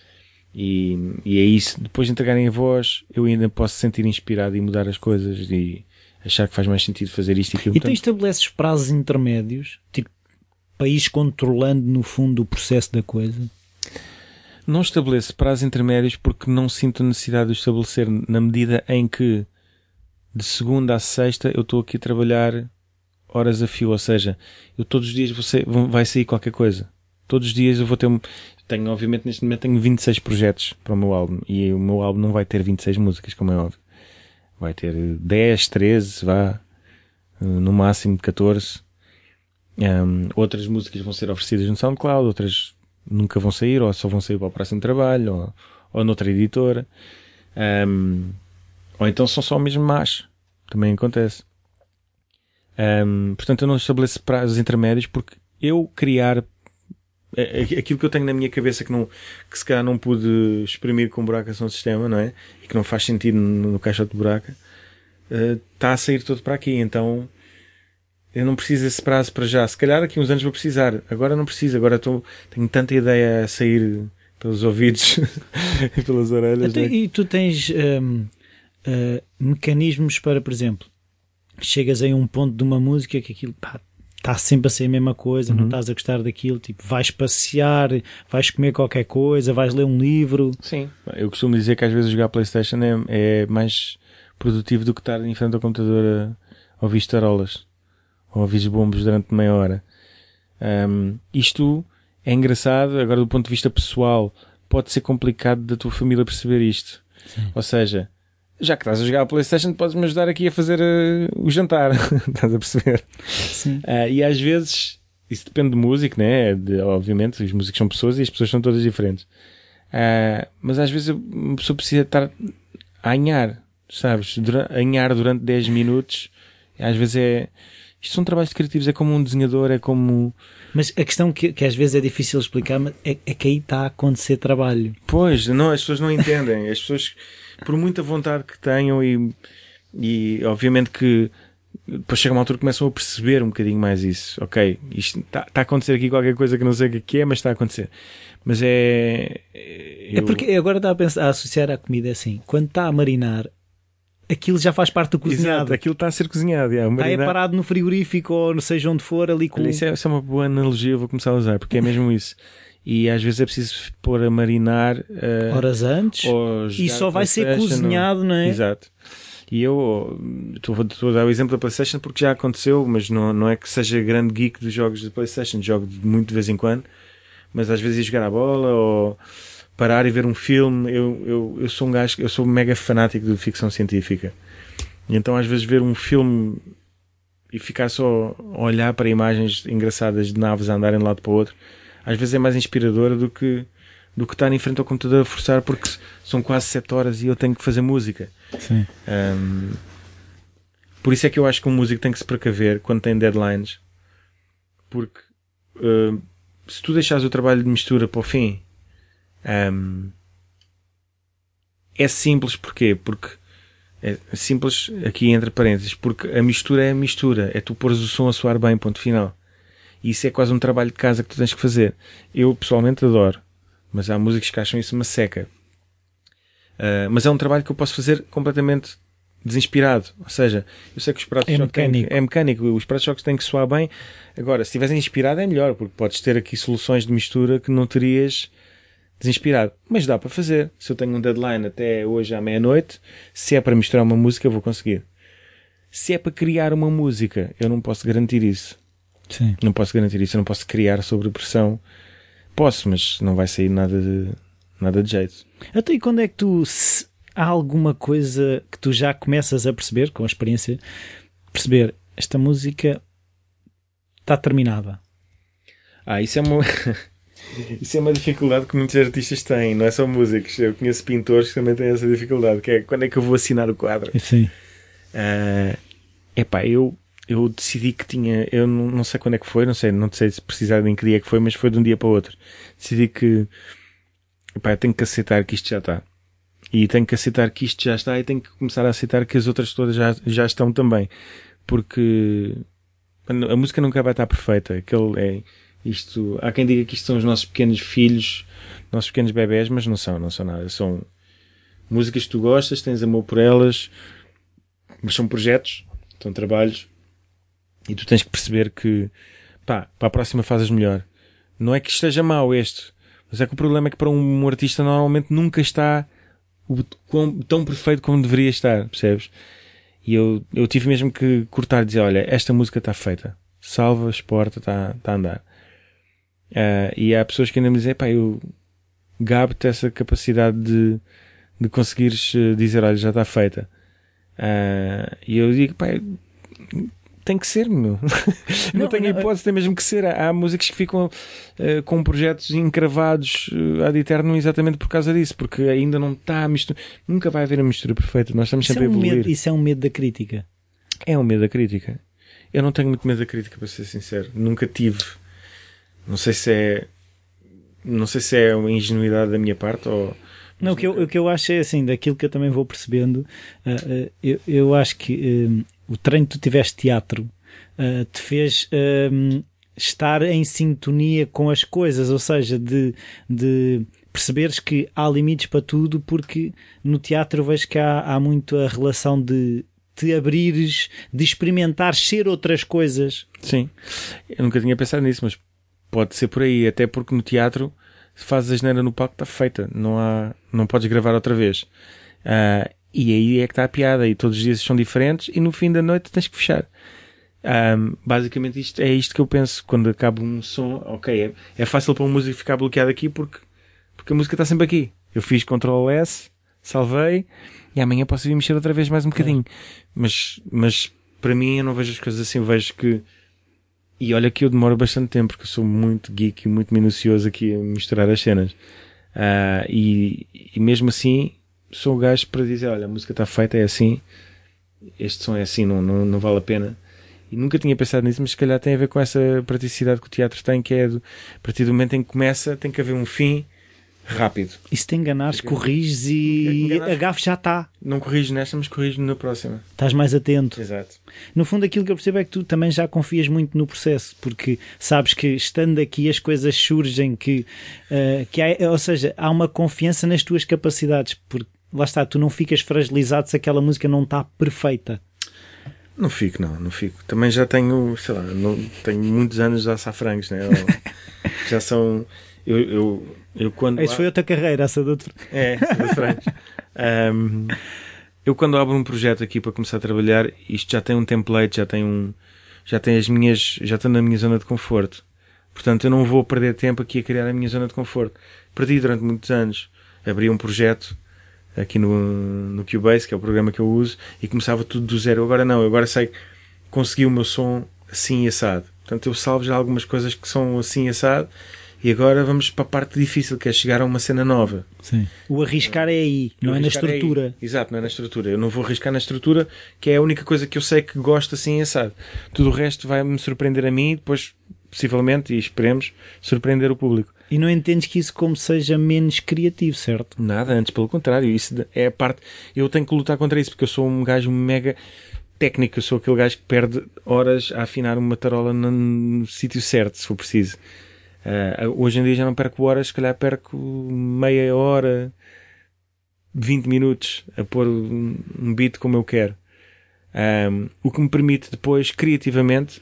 E, e é isso. Depois de entregarem a voz, eu ainda posso sentir inspirado e mudar as coisas e achar que faz mais sentido fazer isto e aquilo. E tu estabeleces prazos intermédios, tipo país controlando no fundo o processo da coisa. Não estabeleço prazos intermédios porque não sinto necessidade de estabelecer na medida em que de segunda a sexta eu estou aqui a trabalhar horas a fio, ou seja, eu todos os dias vou ser- vão- vai sair qualquer coisa. Todos os dias eu vou ter um, tenho obviamente neste momento tenho 26 projetos para o meu álbum e o meu álbum não vai ter 26 músicas, como é óbvio. Vai ter 10, 13, vá, eh, no máximo 14. Um, outras músicas vão ser oferecidas no SoundCloud, outras nunca vão sair, ou só vão sair para o próximo trabalho, ou, ou noutra editora. Um, ou então são só mesmo más. Também acontece. Um, portanto, eu não estabeleço prazos intermédios porque eu criar aquilo que eu tenho na minha cabeça que, não, que se calhar não pude exprimir com buraco no sistema, não é? E que não faz sentido no, no caixote de buraca, está a sair todo para aqui. Então eu não preciso desse prazo para já. Se calhar daqui a uns anos vou precisar. Agora não preciso. Agora estou, tenho tanta ideia a sair pelos ouvidos e pelas orelhas. Até- né? e tu tens hum, uh, mecanismos para, por exemplo, chegas a um ponto de uma música que aquilo pá, está sempre a ser a mesma coisa, Uhum. não estás a gostar daquilo, tipo, vais passear, vais comer qualquer coisa, vais ler um livro. Sim. Eu costumo dizer que às vezes jogar Playstation é, é mais produtivo do que estar em frente ao computador a ouvir tarolas ou ouvir bombos durante meia hora. Um, isto é engraçado, agora do ponto de vista pessoal, pode ser complicado da tua família perceber isto. Ou seja, já que estás a jogar a Playstation, podes-me ajudar aqui a fazer eh, o jantar. estás a perceber? Sim. Ah, e às vezes, isso depende do músico, né? De, obviamente, os músicos são pessoas e as pessoas são todas diferentes. Ah, mas às vezes uma pessoa precisa estar a anhar, sabes? Dura, anhar durante 10 minutos. Às vezes é. Isto são trabalhos criativos, é como um desenhador, é como. Mas a questão que, que às vezes é difícil explicar é, é que aí está a acontecer trabalho. Pois, não, as pessoas não entendem. As pessoas, por muita vontade que tenham e, e obviamente que depois chega uma altura que começam a perceber um bocadinho mais isso. Ok, isto está tá a acontecer aqui qualquer coisa que não sei o que é, mas está a acontecer. Mas é. É porque agora está a, pensar, a associar à comida assim, quando está a marinar, aquilo já faz parte do cozinhado. Exato, aquilo está a ser cozinhado. Yeah, está é parado no frigorífico ou seja onde for ali com. Isso, é, isso é uma boa analogia, eu vou começar a usar, porque é mesmo isso. E às vezes é preciso pôr a marinar uh, horas antes e só vai ser cozinhado, não é? Exato. E eu estou a dar o exemplo da PlayStation porque já aconteceu, mas não, não é que seja grande geek dos jogos da PlayStation, jogo muito de vez em quando, mas às vezes ir jogar a bola ou parar e ver um filme. Eu, eu, eu sou um gajo, eu sou mega fanático de ficção científica. E então às vezes ver um filme e ficar só a olhar para imagens engraçadas de naves a andarem de um lado para o outro, às vezes é mais inspiradora do que do que estar em frente ao computador a forçar porque são quase 7 horas e eu tenho que fazer música. Sim. Um, por isso é que eu acho que um músico tem que se precaver quando tem deadlines. Porque uh, se tu deixares o trabalho de mistura para o fim, um, é simples porquê? Porque é simples aqui entre parênteses, porque a mistura é a mistura, é tu pôres o som a soar bem, ponto final. E isso é quase um trabalho de casa que tu tens que fazer. Eu pessoalmente adoro, mas há músicos que acham isso uma seca. Uh, mas é um trabalho que eu posso fazer completamente desinspirado. Ou seja, eu sei que os pratos é mecânico. Têm, é mecânico, os pratos de choque têm que soar bem. Agora, se estiveres inspirado é melhor, porque podes ter aqui soluções de mistura que não terias desinspirado. Mas dá para fazer. Se eu tenho um deadline até hoje à meia-noite, se é para misturar uma música, eu vou conseguir. Se é para criar uma música, eu não posso garantir isso. Sim. Não posso garantir isso, eu não posso criar sobre pressão. Posso, mas não vai sair nada de, nada de jeito. Até e quando é que tu. há alguma coisa que tu já começas a perceber, com a experiência, perceber esta música está terminada? Ah, isso é uma. Isso é uma dificuldade que muitos artistas têm, não é só músicos. Eu conheço pintores que também têm essa dificuldade, que é quando é que eu vou assinar o quadro? Sim. Uh, epá, eu, eu decidi que tinha, eu não, não, sei quando é que foi, não sei, não sei se precisar em que dia é que foi, mas foi de um dia para o outro. Decidi que, eu tenho que aceitar que isto já está. E tenho que aceitar que isto já está e tenho que começar a aceitar que as outras todas já, já estão também. Porque a música nunca vai estar perfeita. Aquele é, isto, há quem diga que isto são os nossos pequenos filhos, nossos pequenos bebés, mas não são, não são nada. São músicas que tu gostas, tens amor por elas, mas são projetos, são trabalhos, e tu tens que perceber que, pá, para a próxima fazes melhor. Não é que esteja mau este, mas é que o problema é que para um artista normalmente nunca está tão perfeito como deveria estar, percebes? E eu, eu tive mesmo que cortar e dizer, olha, esta música está feita. Salva, exporta, está, está a andar. Uh, e há pessoas que ainda me dizem, pá, eu gabo-te essa capacidade de, de conseguires eh, dizer, olha, já está feita. Uh, e eu digo, pá, tem que ser, meu. não, não tenho hipótese, tem mesmo que ser. Há, há músicos que ficam uh, com projetos encravados uh, ad eterno exatamente por causa disso, porque ainda não está a mistura. Nunca vai haver a mistura perfeita. Nós estamos isso sempre é um a evoluir. Medo, isso é um medo da crítica. É um medo da crítica. Eu não tenho muito medo da crítica, para ser sincero. Nunca tive. Não sei se é. Não sei se é uma ingenuidade da minha parte ou. Não, o que, eu, o que eu acho é assim, daquilo que eu também vou percebendo, uh, uh, eu, eu acho que uh, o treino que tu tiveste teatro te fez estar em sintonia com as coisas, ou seja, de, de perceberes que há limites para tudo, porque no teatro vejo que há, há muito a relação de te abrires, de experimentar ser outras coisas. Sim, eu nunca tinha pensado nisso, mas Pode ser por aí, até porque no teatro, se fazes a geneira no palco, está feita. Não, há, não podes gravar outra vez. Uh, e aí é que está a piada. E todos os dias são diferentes e no fim da noite tens que fechar. Um, basicamente isto, é isto que eu penso quando acaba um som. Ok, é, é fácil para um músico ficar bloqueado aqui porque, porque a música está sempre aqui. Eu fiz Ctrl S, salvei e amanhã posso vir mexer outra vez mais um bocadinho. Mas, mas para mim eu não vejo as coisas assim. Eu vejo que e olha que eu demoro bastante tempo, porque eu sou muito geek e muito minucioso aqui a misturar as cenas. Uh, e, e, mesmo assim, sou o gajo para dizer: olha, a música está feita, é assim, este som é assim, não, não, não vale a pena. E nunca tinha pensado nisso, mas se calhar tem a ver com essa praticidade que o teatro tem, que é do, a partir do momento em que começa, tem que haver um fim rápido. E se te enganares, corriges e a gafe já está. Não corrijo nesta, mas corrijo na próxima. Estás mais atento. Exato. No fundo, aquilo que eu percebo é que tu também já confias muito no processo, porque sabes que estando aqui as coisas surgem, que, uh, que há, ou seja, há uma confiança nas tuas capacidades, porque lá está, tu não ficas fragilizado se aquela música não está perfeita. Não fico, não, não fico. Também já tenho, sei lá, não, tenho muitos anos de açafrangos, né? já são. Eu, eu, eu quando. Isso foi outra carreira, essa do. É, essa do frangos. um, eu quando abro um projeto aqui para começar a trabalhar, isto já tem um template, já tem um. Já tem as minhas. Já estou na minha zona de conforto. Portanto, eu não vou perder tempo aqui a criar a minha zona de conforto. Perdi durante muitos anos. Abri um projeto aqui no, no Cubase, que é o programa que eu uso, e começava tudo do zero. Agora não, agora sei consegui o meu som assim assado. Portanto, eu salvo já algumas coisas que são assim assado e agora vamos para a parte difícil, que é chegar a uma cena nova. Sim. O arriscar é aí, não é na estrutura. É Exato, não é na estrutura. Eu não vou arriscar na estrutura, que é a única coisa que eu sei que gosto assim assado. Tudo o resto vai-me surpreender a mim e depois, possivelmente, e esperemos, surpreender o público. E não entendes que isso como seja menos criativo, certo? Nada, antes pelo contrário. Isso é a parte. Eu tenho que lutar contra isso porque eu sou um gajo mega técnico. Eu sou aquele gajo que perde horas a afinar uma tarola no, sítio certo, se for preciso. Uh, hoje em dia já não perco horas, se calhar perco meia hora, 20 minutos a pôr um, um beat como eu quero. Um, o que me permite depois, criativamente,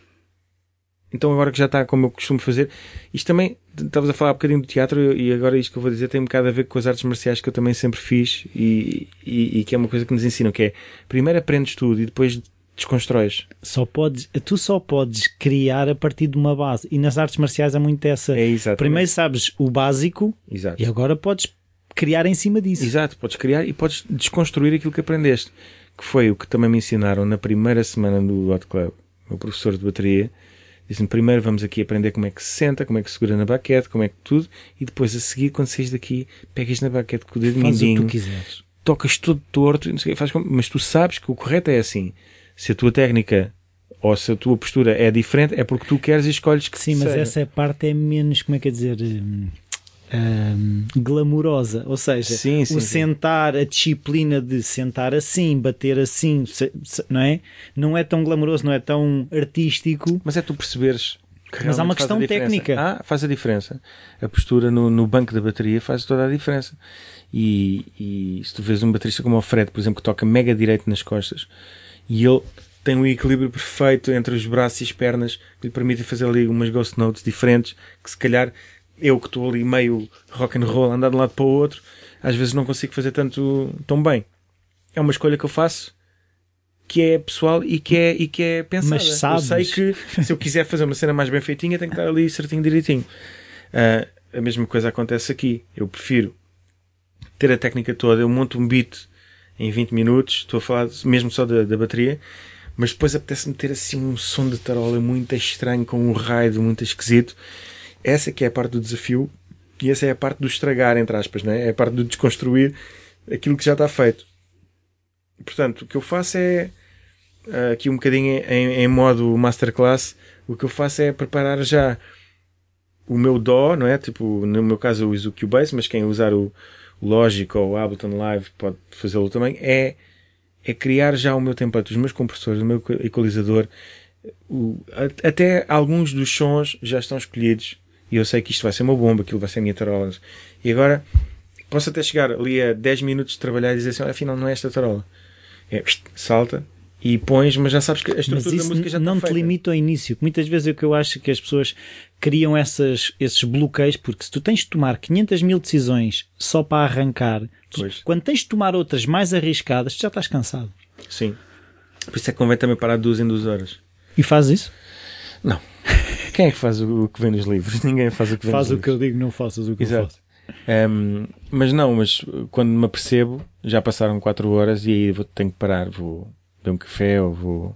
então agora que já está como eu costumo fazer, isto também, estavas a falar um bocadinho do teatro e agora isto que eu vou dizer tem um bocado a ver com as artes marciais que eu também sempre fiz e, e, e que é uma coisa que nos ensinam, que é primeiro aprendes tudo e depois desconstróis. Só podes, tu só podes criar a partir de uma base e nas artes marciais há muito essa. É, primeiro sabes o básico Exato. e agora podes criar em cima disso. Exato, podes criar e podes desconstruir aquilo que aprendeste, que foi o que também me ensinaram na primeira semana do Hot Club, o meu professor de bateria Dizem primeiro vamos aqui aprender como é que se senta, como é que se segura na baquete, como é que tudo, e depois a seguir, quando saís daqui, pegas na baquete com o dedo Faz mindinho, o que tu quiseres. tocas todo torto, não sei, faz como, mas tu sabes que o correto é assim. Se a tua técnica ou se a tua postura é diferente, é porque tu queres e escolhes que Sim, mas seja. essa parte é menos, como é que é dizer, hum, glamurosa. Ou seja, Sim, sim, o sim. sentar, a disciplina de sentar assim, bater assim, não é? Não é tão glamouroso, não é tão artístico. Mas é tu perceberes que Mas há uma questão técnica. Ah, faz a diferença. A postura no, no banco da bateria faz toda a diferença. E, e se tu vês um baterista como o Fred, por exemplo, que toca mega direito nas costas e ele tem um equilíbrio perfeito entre os braços e as pernas que lhe permitem fazer ali umas ghost notes diferentes que se calhar eu que estou ali meio rock and roll, andar de um lado para o outro, às vezes não consigo fazer tanto tão bem. É uma escolha que eu faço que é pessoal e que é, e que é pensada. Mas sabes- Eu sei que se eu quiser fazer uma cena mais bem feitinha, tem que estar ali certinho, direitinho. Ah, a mesma coisa acontece aqui. Eu prefiro ter a técnica toda. Eu monto um beat em 20 minutos, estou a falar mesmo só da, da bateria, mas depois apetece-me ter assim um som de tarola muito estranho, com um raio muito esquisito. Essa que é a parte do desafio e essa é a parte do estragar, entre aspas, né? é a parte do desconstruir aquilo que já está feito. Portanto, o que eu faço é ah, aqui um bocadinho em, em modo masterclass, o que eu faço é preparar já o meu dó, não é? Tipo, no meu caso eu uso o Cubase, mas quem usar o Logic ou o Ableton Live pode fazê-lo também, é, é criar já o meu template, os meus compressores, o meu equalizador, o- até alguns dos sons já estão escolhidos e eu sei que isto vai ser uma bomba, aquilo vai ser a minha tarola. E agora posso até chegar ali a 10 minutos de trabalhar e dizer assim, "Olha, afinal não é esta tarola. É, salta e pões, mas já sabes que a estrutura da música já não está te feita. limita ao início. Muitas vezes é o que eu acho que as pessoas criam essas, esses bloqueios, porque se tu tens de tomar 500 mil decisões só para arrancar, quando tens de tomar outras mais arriscadas, tu já estás cansado. Sim. Por isso é que convém também parar de duas em duas horas. E fazes isso? Não. Quem é que faz o que vem nos livros? Ninguém faz o que vem Faz nos o que livros. eu digo, não faças o que eu Exato. faço. Ehm, mas não, mas quando me apercebo, já passaram 4 horas e aí vou, tenho que parar. Vou beber um café ou vou.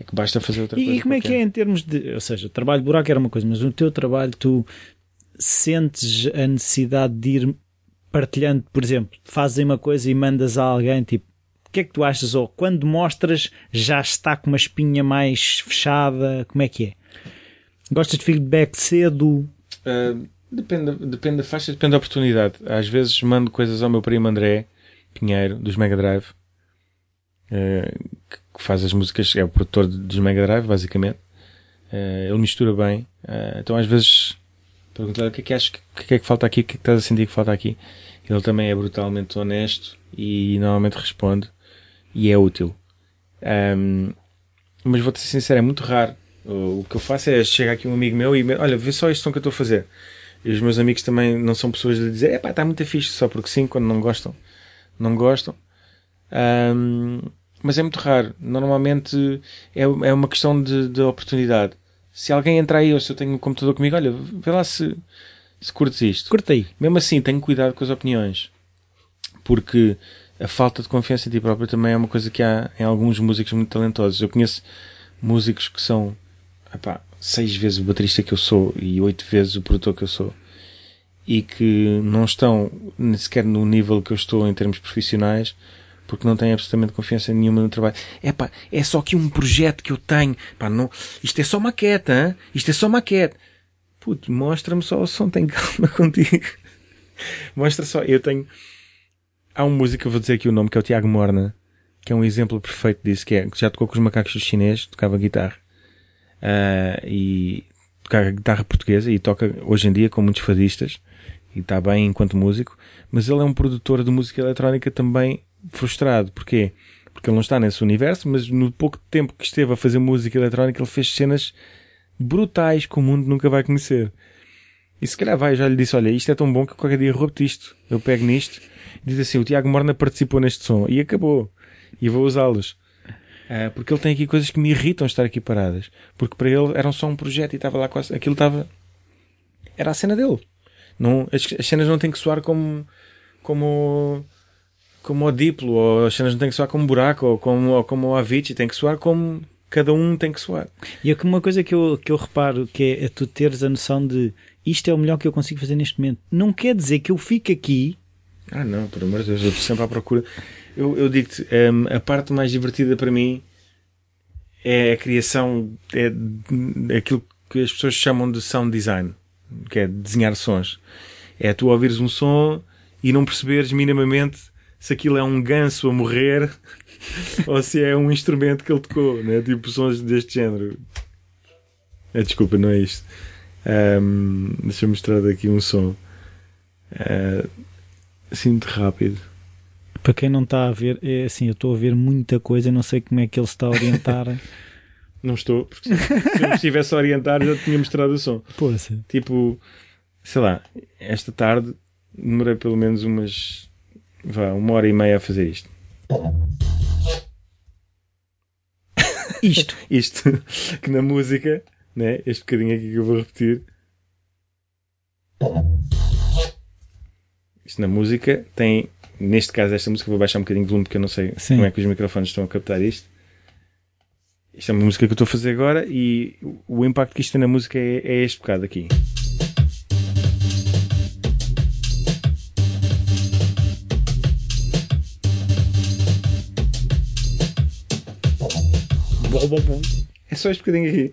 É que basta fazer outra coisa. E, e como é que é em termos de. Ou seja, trabalho de buraco era uma coisa, mas no teu trabalho tu sentes a necessidade de ir partilhando, por exemplo, fazem uma coisa e mandas a alguém tipo. O que é que tu achas? Ou quando mostras já está com uma espinha mais fechada? Como é que é? Gostas de feedback cedo? Ah, depende, depende da faixa, depende da oportunidade. Às vezes mando coisas ao meu primo André Pinheiro, dos Mega Drive, ah, que, que faz as músicas, é o produtor dos Mega Drive, basicamente. Ah, ele mistura bem. Então às vezes Perguntar o que é que achas, o que é que falta aqui, o que é que estás a sentir que falta aqui. Ele também é brutalmente honesto e normalmente responde e é útil. Um, mas vou-te ser sincero, é muito raro. O que eu faço é chegar aqui um amigo meu e olha, vê só som que eu estou a fazer. E os meus amigos também não são pessoas de dizer, é pá, está muito fixe, só porque sim, quando não gostam, não gostam. Um, mas é muito raro. Normalmente é, é uma questão de, de oportunidade. Se alguém entrar aí ou se eu tenho um computador comigo, olha, vê lá se, se curtes isto. Curtei. Mesmo assim, tenho cuidado com as opiniões. Porque a falta de confiança em ti próprio também é uma coisa que há em alguns músicos muito talentosos. Eu conheço músicos que são epá, seis vezes o baterista que eu sou e oito vezes o produtor que eu sou e que não estão nem sequer no nível que eu estou em termos profissionais porque não têm absolutamente confiança nenhuma no trabalho. É pá, é só que um projeto que eu tenho. Pá, não, isto é só maquete, hein? isto é só maquete. Puto, mostra-me só o som, tem calma contigo. Mostra só, eu tenho. Há um músico, eu vou dizer aqui o nome, que é o Tiago Morna, que é um exemplo perfeito disso, que é que já tocou com os macacos chineses, tocava guitarra. Uh, e tocava guitarra portuguesa e toca hoje em dia com muitos fadistas e está bem enquanto músico, mas ele é um produtor de música eletrónica também frustrado. Porquê? Porque ele não está nesse universo, mas no pouco tempo que esteve a fazer música eletrónica, ele fez cenas brutais que o mundo nunca vai conhecer. E se calhar vai, já lhe disse, olha, isto é tão bom que qualquer dia roubo isto. Eu pego nisto diz assim, o Tiago Morna participou neste som e acabou. E vou usá-los. Uh, porque ele tem aqui coisas que me irritam estar aqui paradas. Porque para ele era só um projeto e estava lá quase. Aquilo estava. Era a cena dele. Não, as, as cenas não têm que soar como. como. como o Diplo, ou as cenas não têm que soar como buraco, ou como, ou como o Avicii, tem que soar como. cada um tem que soar. E é uma coisa que eu, que eu reparo que é, é tu teres a noção de isto é o melhor que eu consigo fazer neste momento. Não quer dizer que eu fique aqui. Ah, não, por amor de Deus, eu estou sempre à procura. Eu, eu digo-te, um, a parte mais divertida para mim é a criação, é, aquilo que as pessoas chamam de sound design, que é desenhar sons. É tu ouvires um som e não perceberes minimamente se aquilo é um ganso a morrer ou se é um instrumento que ele tocou, né? tipo sons deste género. É, desculpa, não é isto. Um, deixa eu mostrar daqui um som. Uh, assim muito rápido. Para quem não está a ver, é assim, eu estou a ver muita coisa, não sei como é que ele se está a orientar. não estou, porque se, se eu estivesse a orientar já tinha mostrado o som. Poxa. Tipo, sei lá, esta tarde demorei pelo menos umas vá, uma hora e meia a fazer isto. Isto. isto. Que na música, né? Este bocadinho aqui que eu vou repetir. Isto na música tem neste caso, esta música, vou baixar um bocadinho de volume porque eu não sei Sim. como é que os microfones estão a captar isto. Isto é uma música que eu estou a fazer agora e o impacto que isto tem na música é, é este bocado aqui. É só este bocadinho aqui.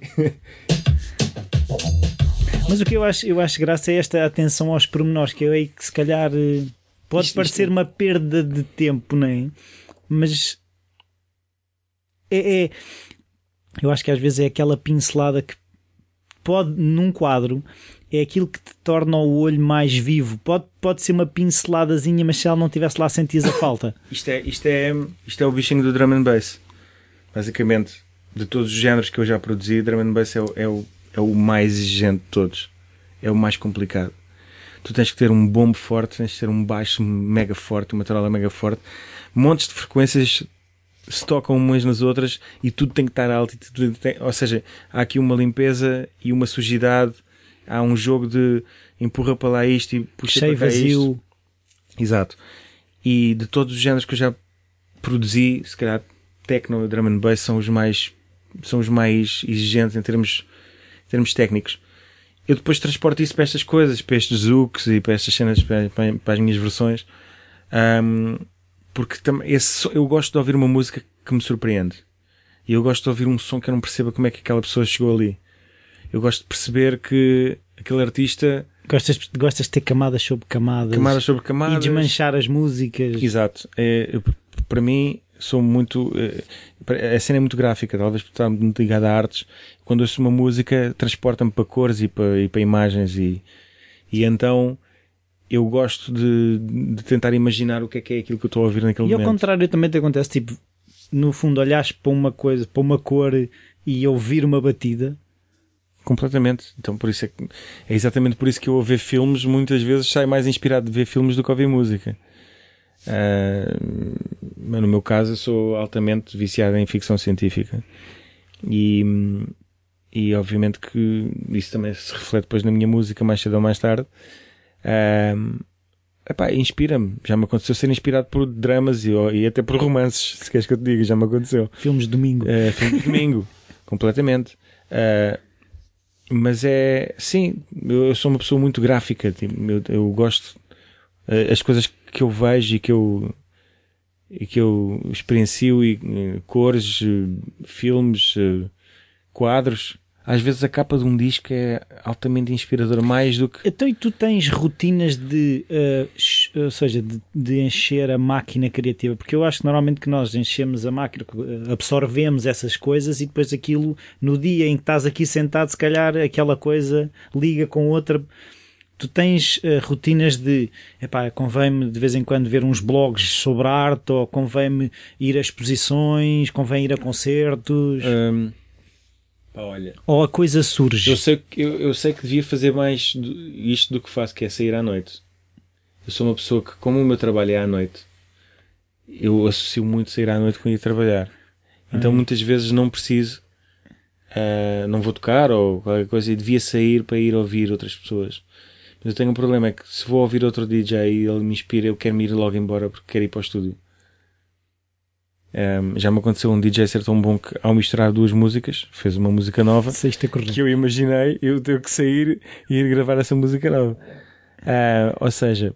Mas o que eu acho, eu acho graça é esta atenção aos pormenores, que eu aí que se calhar eh, Pode isto, parecer isto... uma perda de tempo, não é? Mas é, é, eu acho que às vezes é aquela pincelada que pode, num quadro, é aquilo que te torna o olho mais vivo. Pode, pode ser uma pinceladazinha, mas se ela não estivesse lá, sentias a falta. isto, é, isto, é, isto é o bichinho do drum and bass. Basicamente, de todos os géneros que eu já produzi, drum and bass é o, é o, é o mais exigente de todos. É o mais complicado tu tens que ter um bombo forte, tens que ter um baixo mega forte, uma tarola mega forte, montes de frequências se tocam umas nas outras e tudo tem que estar alto. Tem, ou seja, há aqui uma limpeza e uma sujidade, há um jogo de empurra para lá isto e puxa Cheio para cá vazio. Isto. Exato. E de todos os géneros que eu já produzi, se calhar techno e drum and bass são os mais são os mais exigentes em termos, em termos técnicos eu depois transporto isso para estas coisas, para estes zooks e para estas cenas, para, para as minhas versões, um, porque esse, eu gosto de ouvir uma música que me surpreende. E eu gosto de ouvir um som que eu não perceba como é que aquela pessoa chegou ali. Eu gosto de perceber que aquele artista. Gostas, gostas de ter camadas sobre camadas. Camadas sobre camadas. E desmanchar as músicas. Exato. É, para mim, sou muito. Eh, a cena é muito gráfica, talvez porque está muito ligada a artes. Quando ouço uma música, transporta-me para cores e para, e para imagens e, E então eu gosto de, de tentar imaginar o que é que é aquilo que eu estou a ouvir naquele E ao momento. contrário também te acontece, tipo, no fundo olhares para uma coisa, para uma cor e ouvir uma batida. Completamente. Então por isso é, que, é exatamente por isso que eu a ver filmes muitas vezes saio mais inspirado de ver filmes do que ouvir música. Ah, mas no meu caso eu sou altamente viciado em ficção científica e, e obviamente que isso também se reflete depois na minha música mais cedo ou mais tarde. Ah, epá, inspira-me. Já me aconteceu ser inspirado por dramas e, e até por romances, se queres que eu te diga, já me aconteceu. Filmes de domingo. É, filme de domingo, completamente. Uh, mas é, sim, eu, eu, sou uma pessoa muito gráfica. Tipo, eu, eu, gosto, uh, as coisas que eu vejo e que eu, e que eu experiencio, e, cores, filmes, quadros. Às vezes a capa de um disco é altamente inspiradora, mais do que. Então, e tu tens rotinas de, uh, ou seja, de, de, encher a máquina criativa? Porque eu acho que normalmente que nós enchemos a máquina, absorvemos essas coisas e depois aquilo, no dia em que estás aqui sentado, se calhar aquela coisa liga com outra. Tu tens uh, rotinas de, epá, convém-me de vez em quando ver uns blogs sobre arte, ou convém-me ir a exposições, convém ir a concertos. Pá, olha, ou a coisa surge? Eu sei, eu, eu sei que devia fazer mais do, isto do que faço, que é sair à noite. Eu sou uma pessoa que, como o meu trabalho é à noite, eu associo muito sair à noite com ir trabalhar. Então, muitas vezes não preciso, uh, não vou tocar ou qualquer coisa, e devia sair para ir ouvir outras pessoas. Mas eu tenho um problema, é que se vou ouvir outro DJ e ele me inspira, eu quero me ir logo embora porque quero ir para o estúdio. Um, já me aconteceu um DJ ser tão bom que ao misturar duas músicas fez uma música nova que eu imaginei eu ter que sair e ir gravar essa música nova. Uh, ou seja,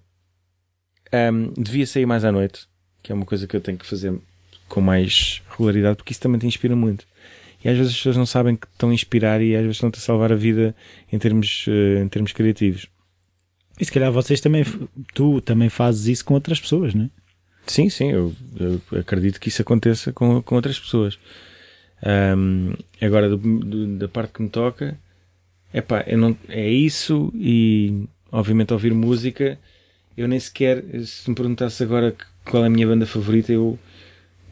um, devia sair mais à noite, que é uma coisa que eu tenho que fazer com mais regularidade, porque isso também te inspira muito. E às vezes as pessoas não sabem que estão a inspirar e às vezes estão-te a salvar a vida em termos, uh, em termos criativos. E se calhar vocês também, tu também fazes isso com outras pessoas, não é? Sim, sim, eu, eu, acredito que isso aconteça com, com outras pessoas. Um, agora, do, do, da parte que me toca, eu não, é isso e, obviamente, ouvir música. Eu nem sequer, se me perguntasse agora qual é a minha banda favorita, eu,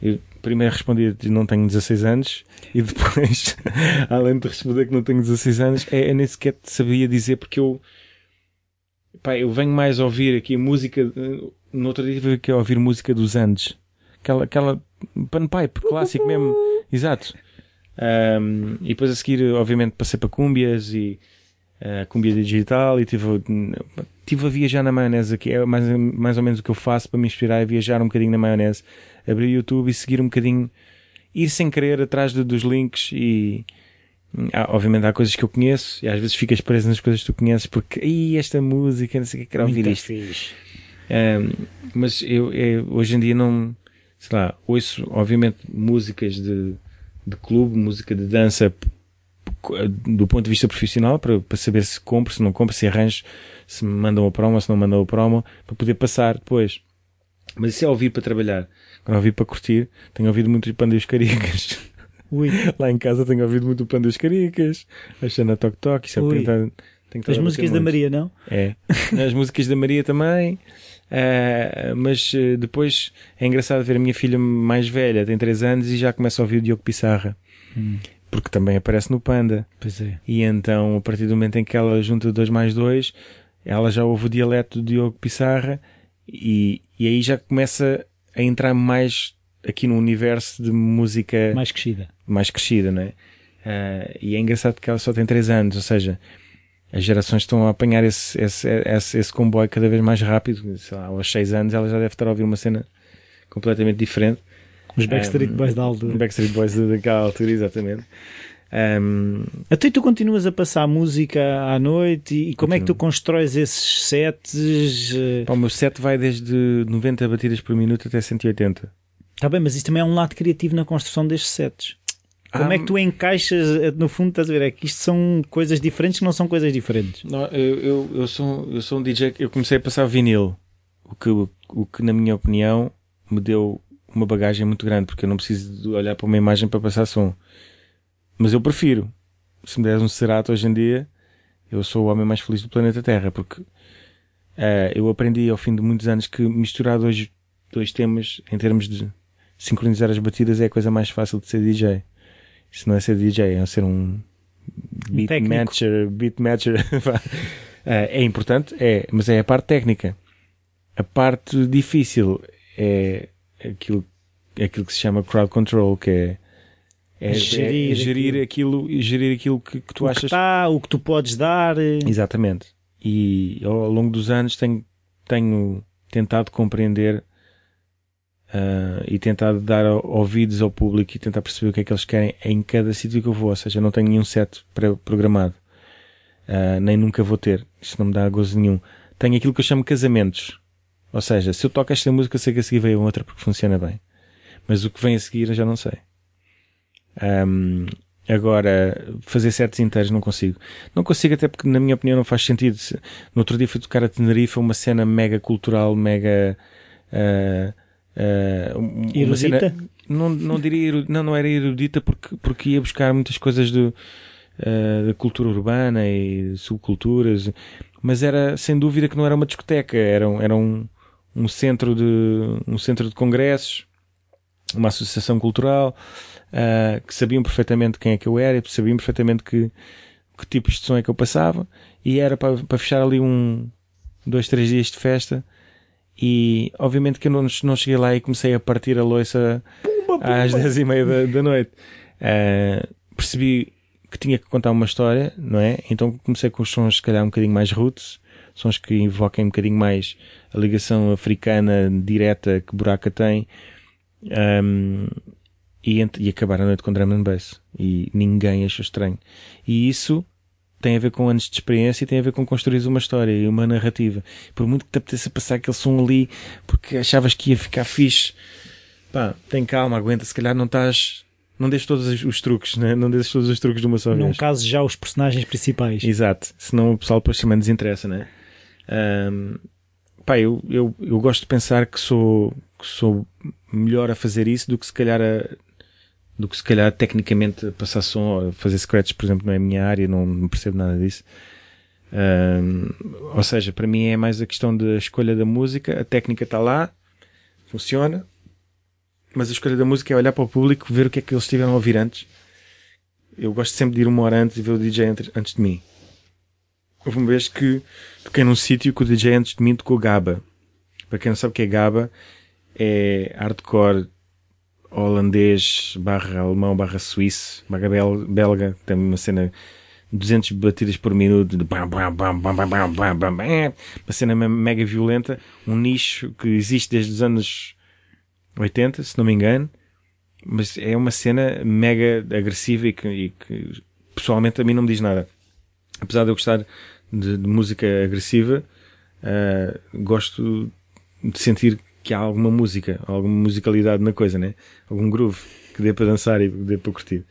eu primeiro que não tenho 16 anos e depois, além de responder que não tenho 16 anos, é, eu nem sequer sabia dizer porque eu, epá, eu venho mais ouvir aqui música no outro dia tive que ouvir música dos Andes. Aquela, aquela panpipe clássico mesmo. Exato. Um, e depois a seguir, obviamente, passei para cúmbias e uh, cúmbia digital e tive, tive a viajar na maionese, que é mais, mais ou menos o que eu faço para me inspirar, é viajar um bocadinho na maionese. Abrir o YouTube e seguir um bocadinho, ir sem querer atrás de, dos links e, há, obviamente há coisas que eu conheço e às vezes ficas preso nas coisas que tu conheces porque, aí esta música, não sei o que, quero ouvir isto. Um, mas eu, eu, hoje em dia não, sei lá, ouço obviamente músicas de, de clube, música de dança do ponto de vista profissional para, para saber se compro, se não compro, se arranjo, se me mandam a promo, se não mandam a promo, para poder passar depois. Mas isso é ouvir para trabalhar. Quando ouvir para curtir, tenho ouvido muito o Panda e os Caricas. Ui. Lá em casa tenho ouvido muito o Panda e os Caricas, a Xana Toc Toc, isso é tentar, As músicas da Maria, não? É. As músicas da Maria também. Uh, mas uh, depois é engraçado ver a minha filha mais velha, tem 3 anos, e já começa a ouvir o Diogo Pissarra. Hum. Porque também aparece no Panda. Pois é. E então, a partir do momento em que ela junta 2 mais 2, ela já ouve o dialeto do Diogo Pissarra e, e aí já começa a entrar mais aqui no universo de música mais crescida. Mais crescida, não é? Uh, e é engraçado que ela só tem 3 anos, ou seja, as gerações estão a apanhar esse, esse, esse, esse comboio cada vez mais rápido. Sei lá, aos 6 anos ela já deve estar a ouvir uma cena completamente diferente. Os Backstreet um, Boys da altura. Backstreet Boys daquela altura, exatamente. Um, Até tu continuas a passar música à noite e, e como é que tu constróis esses sets? Pá, o meu set vai desde 90 batidas por minuto até 180. Está bem, mas isso também é um lado criativo na construção destes sets. Como é que tu encaixas, no fundo, estás a ver? É que isto são coisas diferentes que não são coisas diferentes. Não, eu, eu, eu, sou, eu sou um DJ, eu comecei a passar vinil, o que, o que, na minha opinião, me deu uma bagagem muito grande, porque eu não preciso de olhar para uma imagem para passar som. Mas eu prefiro. Se me deres um Serato hoje em dia, eu sou o homem mais feliz do planeta Terra, porque uh, eu aprendi ao fim de muitos anos que misturar dois, dois temas em termos de sincronizar as batidas é a coisa mais fácil de ser DJ. Isso não é ser DJ, é ser um beat técnico. matcher, beat matcher. Uh, é importante, é, mas é a parte técnica. A parte difícil é aquilo, aquilo que se chama crowd control, que é, é, é- Gerir é gerir aquilo, gerir aquilo que, que tu o achas que está, o que tu podes dar. eh, Exatamente. E ao longo dos anos tenho, tenho tentado compreender ah, e tentado dar ouvidos ao público e tentar perceber o que é que eles querem em cada sítio que eu vou. Ou seja, eu não tenho nenhum set pré-programado. Ah, nem nunca vou ter. Isso não me dá gozo nenhum. Tenho aquilo que eu chamo casamentos. Ou seja, se eu toco esta música, sei que a seguir vem a outra porque funciona bem. Mas o que vem a seguir eu já não sei. Ahm, agora, fazer sets inteiros não consigo. Não consigo até porque, na minha opinião, não faz sentido. Se- No outro dia fui tocar a Tenerife, uma cena mega cultural, mega... ah, um- uma cena- Erudita? não, não diria erudita, não, não era erudita porque, porque ia buscar muitas coisas do, ah, da cultura urbana e subculturas, mas era sem dúvida que não era uma discoteca, era, um- era um, um centro de um centro de congressos, uma associação cultural, ah, que sabiam perfeitamente quem é que eu era, e sabiam perfeitamente que, que tipos de som é que eu passava, e era para, para fechar ali um, dois, três dias de festa, e obviamente que eu não, não cheguei lá e comecei a partir a loiça às dez e meia da, da noite. Ah, percebi que tinha que contar uma história, não é? Então comecei com os sons, se calhar, um bocadinho mais roots, sons que invoquem um bocadinho mais a ligação africana direta que Buraca tem. Ahm, e, e acabar a noite com drum and bass. E ninguém achou estranho. E isso tem a ver com anos de experiência e tem a ver com construir uma história e uma narrativa. Por muito que te apeteça passar aquele som ali porque achavas que ia ficar fixe, pá, tem calma, aguenta, se calhar não estás. Não deixes todos os, truques, né? não deixes todos os truques de uma só Num vez. caso já os personagens principais. Exato, senão o pessoal depois também desinteressa, né? Ahm, pá, eu, eu, eu gosto de pensar que sou, que sou melhor a fazer isso do que se calhar a, do que se calhar tecnicamente passar som fazer scratch, por exemplo, não é a minha área, não, não percebo nada disso. Ahm, ou seja, para mim é mais a questão da escolha da música, a técnica está lá, funciona, mas a escolha da música é olhar para o público, ver o que é que eles tiveram a ouvir antes. Eu gosto sempre de ir uma hora antes e ver o DJ antes de mim. Houve uma vez que toquei num sítio que o DJ antes de mim tocou GABA. Para quem não sabe o que é GABA, é hardcore holandês barra alemão barra suíço barra bel- belga. Tem uma cena 200 batidas por minuto de bam, bam, bam, bam, bam, bam, bam, bam, uma cena me- mega violenta. Um nicho que existe desde os anos 80, se não me engano. Mas é uma cena mega agressiva e que, e que pessoalmente a mim não me diz nada apesar de eu gostar de, de música agressiva, ah, gosto de sentir que há alguma música, alguma musicalidade na coisa, né? Algum groove que dê para dançar e que dê para curtir.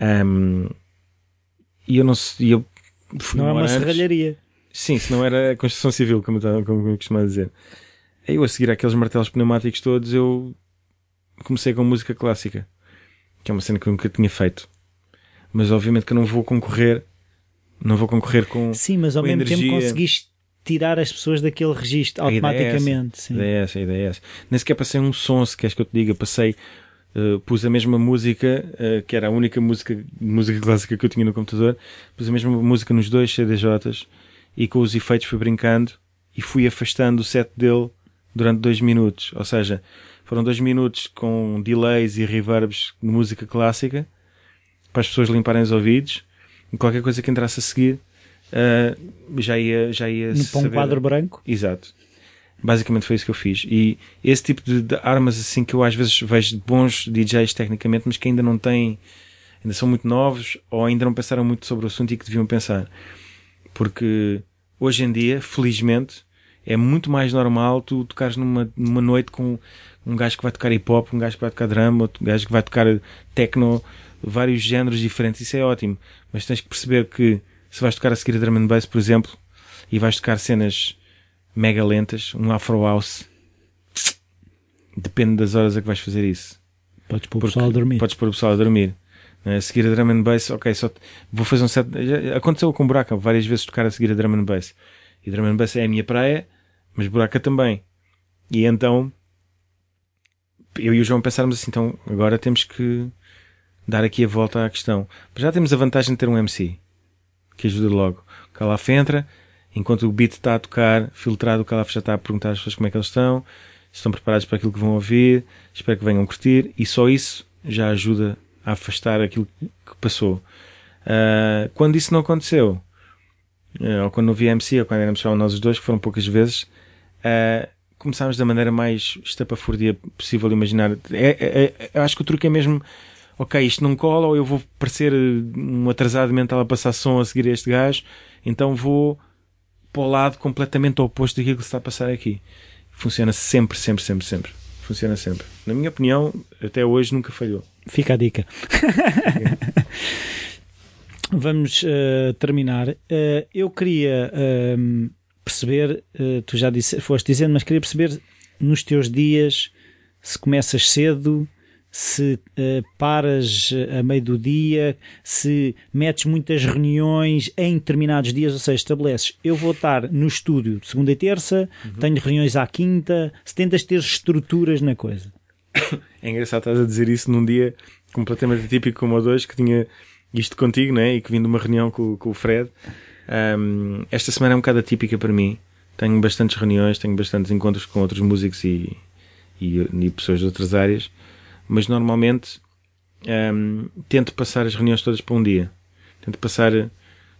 Ahm, e eu não sei, eu fui Não é uma antes- serralharia. Sim, se não era a construção civil, como eu, como eu costumava dizer. Eu, a seguir aqueles martelos pneumáticos todos, eu comecei com música clássica, que é uma cena que eu nunca tinha feito. Mas obviamente que eu não vou concorrer, não vou concorrer com. Sim, mas ao mesmo tempo energia. conseguiste tirar as pessoas daquele registro é automaticamente. A ideia é essa, a ideia é essa. Nem sequer passei um som, se queres que eu te diga, passei, eh, pus a mesma música, eh, que era a única música, música clássica que eu tinha no computador, pus a mesma música nos dois CDJs e com os efeitos fui brincando e fui afastando o set dele durante dois minutos. Ou seja, foram dois minutos com delays e reverbs de música clássica para as pessoas limparem os ouvidos e qualquer coisa que entrasse a seguir eh, já ia, já ia No para um quadro branco. Exato. Basicamente foi isso que eu fiz. E esse tipo de, de armas assim que eu às vezes vejo bons DJs tecnicamente, mas que ainda não têm, ainda são muito novos ou ainda não pensaram muito sobre o assunto e que deviam pensar. Porque hoje em dia, felizmente, é muito mais normal tu tocares numa, numa noite com um gajo que vai tocar hip hop, um gajo que vai tocar drama, outro gajo que vai tocar techno, vários géneros diferentes. Isso é ótimo. Mas tens que perceber que se vais tocar a seguir a drum and bass, por exemplo, e vais tocar cenas mega lentas, um afro house, depende das horas a que vais fazer isso. Podes pôr o pessoal a dormir. Podes pôr o pessoal a dormir. A seguir a drum and bass, ok, só vou fazer um set. Aconteceu com buraca várias vezes tocar a seguir a drum and bass. E drum and bass é a minha praia, mas buraca também. E então eu e o João pensarmos assim, então agora temos que dar aqui a volta à questão. Já temos a vantagem de ter um MC que ajuda logo. O Calaf entra, enquanto o beat está a tocar, filtrado, o Calaf já está a perguntar às pessoas como é que eles estão, estão preparados para aquilo que vão ouvir, espero que venham curtir, e só isso já ajuda a afastar aquilo que passou. Uh, quando isso não aconteceu, uh, ou quando não havia MC, ou quando éramos só nós os dois, que foram poucas vezes, uh, começámos da maneira mais estapafúrdia possível imaginar. É, é, é, eu acho que o truque é mesmo ok, isto não cola, ou eu vou parecer um atrasado mental a passar som a seguir este gajo, então vou para o lado completamente oposto daquilo que se está a passar aqui. Funciona sempre, sempre, sempre, sempre. Funciona sempre. Na minha opinião, até hoje nunca falhou. Fica a dica. Vamos uh, terminar. Uh, eu queria uh, perceber, tu já disse, foste dizendo, mas queria perceber nos teus dias se começas cedo, se uh, paras a meio do dia, se metes muitas reuniões em determinados dias, ou seja, estabeleces, eu vou estar no estúdio de segunda e terça, uhum. tenho reuniões à quinta, se tentas ter estruturas na coisa. É engraçado estás a dizer isso num dia completamente atípico como o de hoje, que tinha isto contigo, né? E que vim de uma reunião com, com o Fred. Um, esta semana é um bocado atípica para mim. Tenho bastantes reuniões, tenho bastantes encontros com outros músicos e, e, e pessoas de outras áreas mas normalmente um, tento passar as reuniões todas para um dia. Tento passar,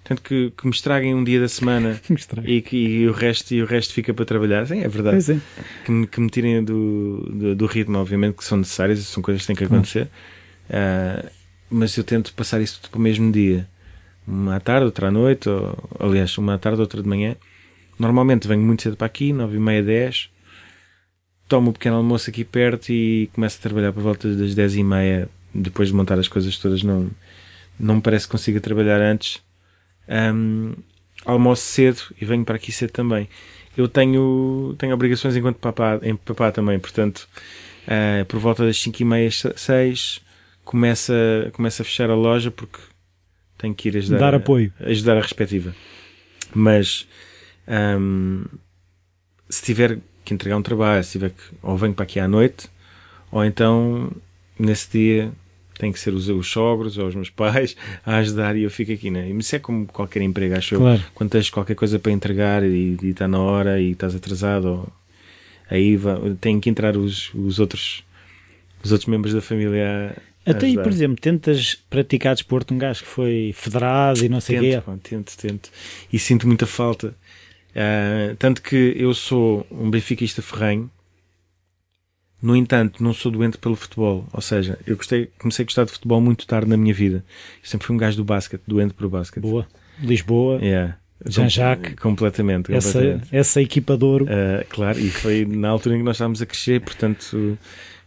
tento que, que me estraguem um dia da semana e que e o resto e o resto fica para trabalhar. Sim, é verdade. É. Que, me, que me tirem do, do, do, ritmo, obviamente, que são necessárias, são coisas que têm que acontecer. Uh, mas eu tento passar isso tudo para o mesmo dia. Uma à tarde, outra à noite, ou, aliás, uma à tarde, outra de manhã. Normalmente venho muito cedo para aqui, nove e meia, dez tomo o um pequeno almoço aqui perto e começo a trabalhar por volta das 10 e meia, depois de montar as coisas todas, não, não me parece que consiga trabalhar antes. Um, almoço cedo e venho para aqui cedo também. Eu tenho, tenho obrigações enquanto papá, em papá também, portanto, uh, por volta das 5 e meia, 6, começa, começa a fechar a loja porque tenho que ir ajudar, Dar apoio. ajudar a respectiva. Mas um, se tiver que entregar um trabalho, se tiver que, ou venho para aqui à noite, ou então nesse dia tem que ser os, os sogros ou os meus pais a ajudar e eu fico aqui, né? Isso é como qualquer emprego, acho claro. eu. Quando tens qualquer coisa para entregar e, e está na hora e estás atrasado, ou, aí tem que entrar os, os outros os outros membros da família a, até aí, por exemplo, tentas praticar desporto, um gajo que foi federado e não sei o quê. Tento, tento. E sinto muita falta. Uh, tanto que eu sou um benfiquista ferrenho, no entanto, não sou doente pelo futebol. Ou seja, eu gostei, comecei a gostar de futebol muito tarde na minha vida. Eu sempre fui um gajo do basquete, doente pelo basquete. Boa. Lisboa. Yeah. Jean-Jacques. Completamente. Essa, completamente. essa equipa de ouro. Uh, claro, e foi na altura em que nós estávamos a crescer, portanto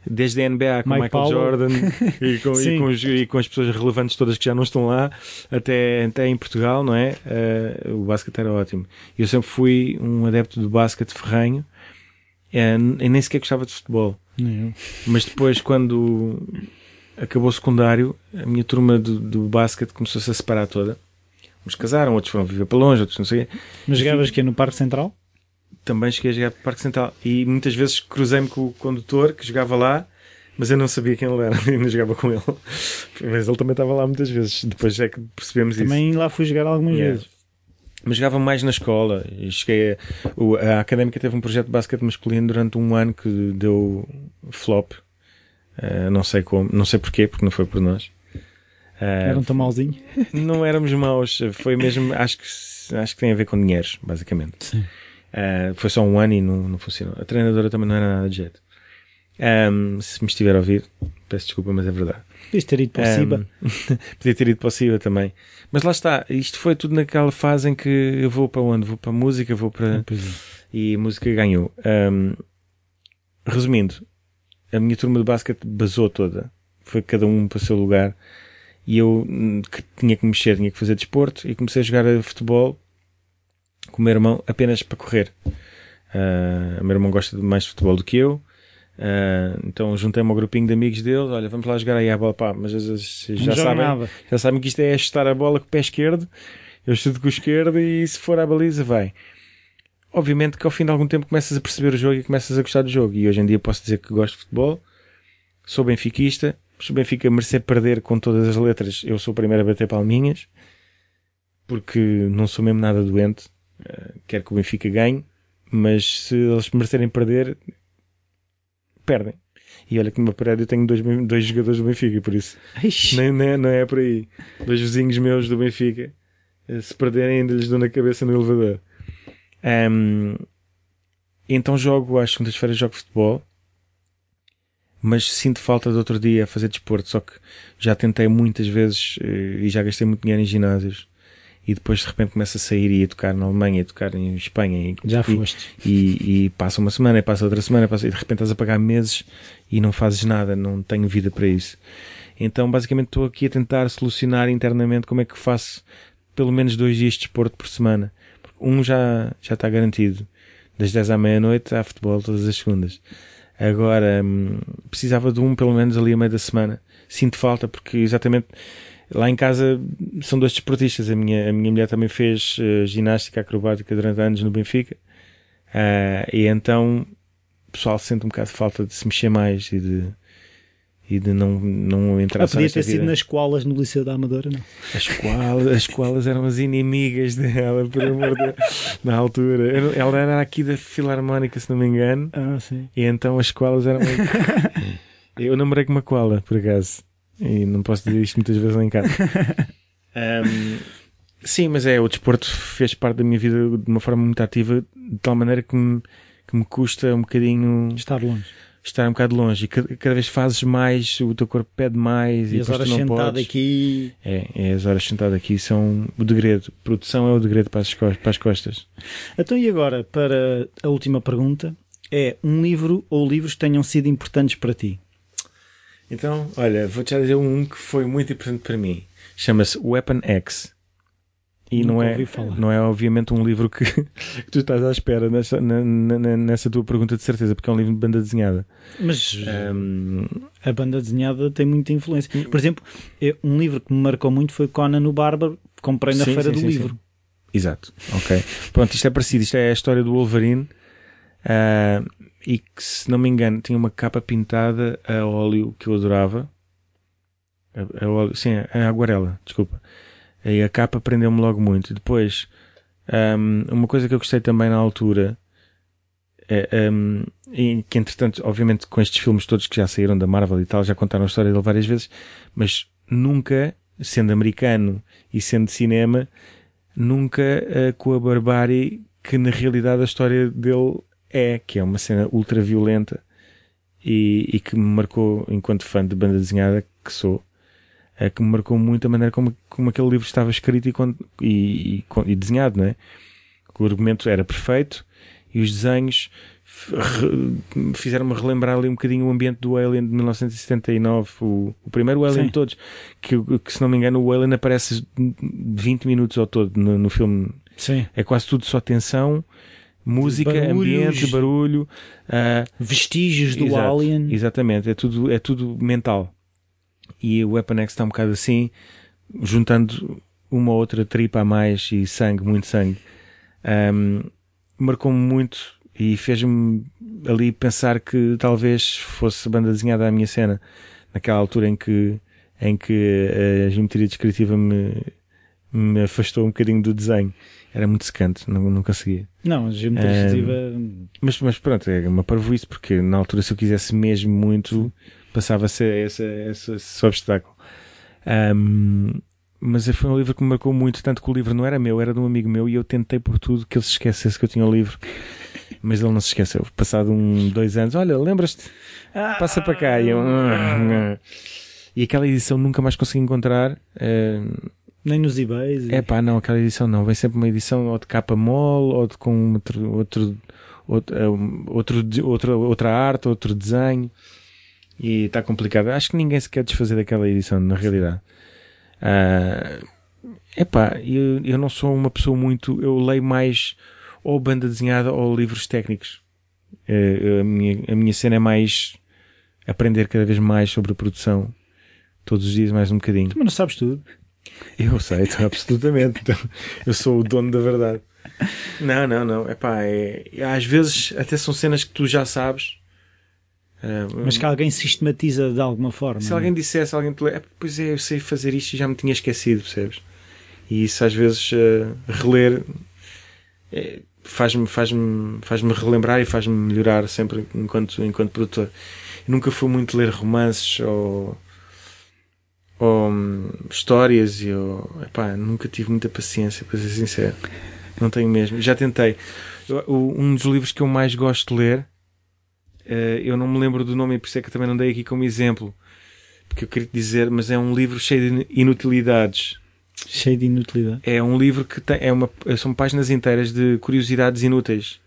desde a NBA com Mike Michael Powell. Jordan e com, e, com os, e com, as pessoas relevantes todas que já não estão lá, até, até em Portugal, não é? Uh, o basquete era ótimo. Eu sempre fui um adepto do basquete ferranho uh, e nem sequer gostava de futebol. Mas depois, quando acabou o secundário, a minha turma do, do basquete começou-se a separar toda. Uns casaram, outros foram viver para longe, outros não sei. Mas jogavas aqui no Parque Central? Também cheguei a jogar para o Parque Central e muitas vezes cruzei-me com o condutor que jogava lá, mas eu não sabia quem ele era e não jogava com ele. Mas ele também estava lá muitas vezes, depois é que percebemos também isso. Também lá fui jogar algumas yeah. vezes. Mas jogava mais na escola. E cheguei a, a académica teve um projeto de basquete masculino durante um ano que deu flop. Uh, não sei como, não sei porquê, porque não foi por nós. Uh, Eram tão malzinho? Não éramos maus, foi mesmo, acho que, acho que tem a ver com dinheiros, basicamente. Sim. Uh, foi só um ano e não, não funcionou. A treinadora também não era nada de jeito. Um, se me estiver a ouvir, peço desculpa, mas é verdade. Podias ter ido para o Ciba. podia ter ido para o Ciba também. Mas lá está, isto foi tudo naquela fase em que eu vou para onde? Vou para a música, vou para. Ah, é. E a música ganhou. Um, resumindo, a minha turma de basquete basou toda. Foi cada um para o seu lugar. E eu hum, que tinha que mexer, tinha que fazer desporto e comecei a jogar futebol com o meu irmão apenas para correr. Uh, o meu irmão gosta mais de futebol do que eu. Uh, então juntei-me ao grupinho de amigos deles, olha, vamos lá jogar aí a bola, pá, mas já sabem, nada. já sabem que isto é chutar a bola com o pé esquerdo, eu chuto com o esquerdo e se for à baliza vai. Obviamente que ao fim de algum tempo começas a perceber o jogo e começas a gostar do jogo. E hoje em dia posso dizer que gosto de futebol, sou benfiquista, se o Benfica merecer perder com todas as letras, eu sou o primeiro a bater palminhas, porque não sou mesmo nada doente, quero que o Benfica ganhe, mas se eles merecerem perder, perdem. E olha que no meu prédio eu tenho dois, dois jogadores do Benfica, por isso Ixi. nem, nem, não é por aí. Dois vizinhos meus do Benfica, eh, se perderem, ainda lhes dou na cabeça no elevador. Ahm, então jogo, às segundas-feiras jogo futebol, mas sinto falta de outro dia a fazer desporto. Só que já tentei muitas vezes eh, e já gastei muito dinheiro em ginásios. E depois de repente começo a sair e a tocar na Alemanha, a tocar em Espanha. E, Já foste. e, e passa uma semana, e passa outra semana, passa, e de repente estás a pagar meses e não fazes nada, não tenho vida para isso. Então, basicamente, estou aqui a tentar solucionar internamente como é que faço pelo menos dois dias de desporto por semana. Um já, já está garantido. Das 10 à meia-noite há futebol todas as segundas. Agora, hum, precisava de um pelo menos ali a meio da semana. Sinto falta porque exatamente lá em casa são dois desportistas. A minha, a minha mulher também fez eh, ginástica acrobática durante anos no Benfica. Ah, e então o pessoal sente um bocado de falta de se mexer mais e de, e de não, não entrar Ah, podia ter sido vida. nas escolas no Liceu da Amadora, não? As escolas, as escolas eram as inimigas dela, por amor de na altura. Ela era aqui da Filarmónica, se não me engano, Ah, sim. e então as escolas eram. Eu namorei com uma koala, por acaso, e não posso dizer isto muitas vezes lá em casa. Ahm, sim, mas é, o desporto fez parte da minha vida de uma forma muito ativa, de tal maneira que me, que me custa um bocadinho Estar longe. estar um bocado longe. E cada, vez fazes mais, o teu corpo pede mais, e, E as horas sentado podes. aqui. É, é, as horas sentado aqui são o degredo. Produção é o degredo para as, para as costas. Então, e agora, para a última pergunta, é um livro ou livros que tenham sido importantes para ti? Então, olha, vou-te já dizer um que foi muito importante para mim. Chama-se Weapon X. E não Nunca é, não é obviamente um livro que, que tu estás à espera nessa, na- na- nessa tua pergunta de certeza, porque é um livro de banda desenhada. Mas Ahm, a banda desenhada tem muita influência. Por exemplo, eu- um livro que me marcou muito foi Conan o Bárbaro, comprei na Sim, Feira sim, do sim, Livro. sim. Exato, ok. Pronto, isto é parecido. Isto é a história do Wolverine. ah, e que, se não me engano, tinha uma capa pintada a óleo que eu adorava. A, a óleo, sim, a aguarela, desculpa. E a capa prendeu-me logo muito. Depois, ahm, uma coisa que eu gostei também na altura, é, ahm, e que entretanto, obviamente, com estes filmes todos que já saíram da Marvel e tal, já contaram a história dele várias vezes, mas nunca, sendo americano e sendo cinema, nunca eh, com a barbárie que na realidade a história dele é, que é uma cena ultra violenta e, e que me marcou enquanto fã de banda desenhada que sou, é que me marcou muito a maneira como, como aquele livro estava escrito e, e, e e desenhado, não é? O argumento era perfeito e os desenhos fizeram-me relembrar ali um bocadinho o ambiente do Alien de 1979, o, o primeiro Alien Sim. de todos, que, que se não me engano o Alien aparece 20 minutos ao todo no, no filme. Sim. É quase tudo só tensão, música, Barulhos. ambiente, barulho. ah, Vestígios do Exato, Alien. Exatamente, é tudo, é tudo mental. E o Weapon X está um bocado assim, juntando uma ou outra tripa a mais e sangue, muito sangue. Ahm, Marcou-me muito e fez-me ali pensar que talvez fosse banda desenhada a minha cena, naquela altura em que, em que a geometria descritiva me, me afastou um bocadinho do desenho. Era muito secante, não, não conseguia. Não, a geometria Ehm, expressiva. Mas, mas pronto, é uma parvoíce, porque na altura, se eu quisesse mesmo muito, passava-se esse, esse, esse obstáculo. Ahm, mas foi um livro que me marcou muito, tanto que o livro não era meu, era de um amigo meu, e eu tentei por tudo que ele se esquecesse que eu tinha o livro. Mas ele não se esqueceu. Passado um, dois anos, olha, lembras-te? Passa para cá. E, eu, "Ah, ah." e aquela edição nunca mais consegui encontrar. Ahm, Nem nos eBays. e- é pá, não, aquela edição não. Vem sempre uma edição ou de capa mole ou de, com outro, outro, outro, eh, outro, de- outra, arte, outro desenho. E está complicado. Acho que ninguém se quer desfazer daquela edição, na realidade. É pá, eu, eu não sou uma pessoa muito. Eu leio mais ou banda desenhada ou livros técnicos. Eh, a, minha, a minha cena é mais aprender cada vez mais sobre a produção. Todos os dias mais um bocadinho. Mas não sabes tudo. Eu sei, então, absolutamente. Então, eu sou o dono da verdade. Não, não, não. Epá, é, às vezes até são cenas que tu já sabes. Uh, Mas que alguém sistematiza de alguma forma. Se não é? alguém dissesse, alguém te é, pois é, eu sei fazer isto e já me tinha esquecido, percebes? E isso às vezes uh, reler é, faz-me faz -me, faz -me relembrar e faz-me melhorar sempre enquanto, enquanto produtor. Eu nunca fui muito ler romances ou, ou histórias e ou, epá, nunca tive muita paciência, para ser sincero. Não tenho mesmo. Já tentei. Eu, um dos livros que eu mais gosto de ler, uh, eu não me lembro do nome e por isso é que também não dei aqui como exemplo, porque eu queria te dizer, mas é um livro cheio de inutilidades. Cheio de inutilidade. É um livro que tem, é uma, são páginas inteiras de curiosidades inúteis.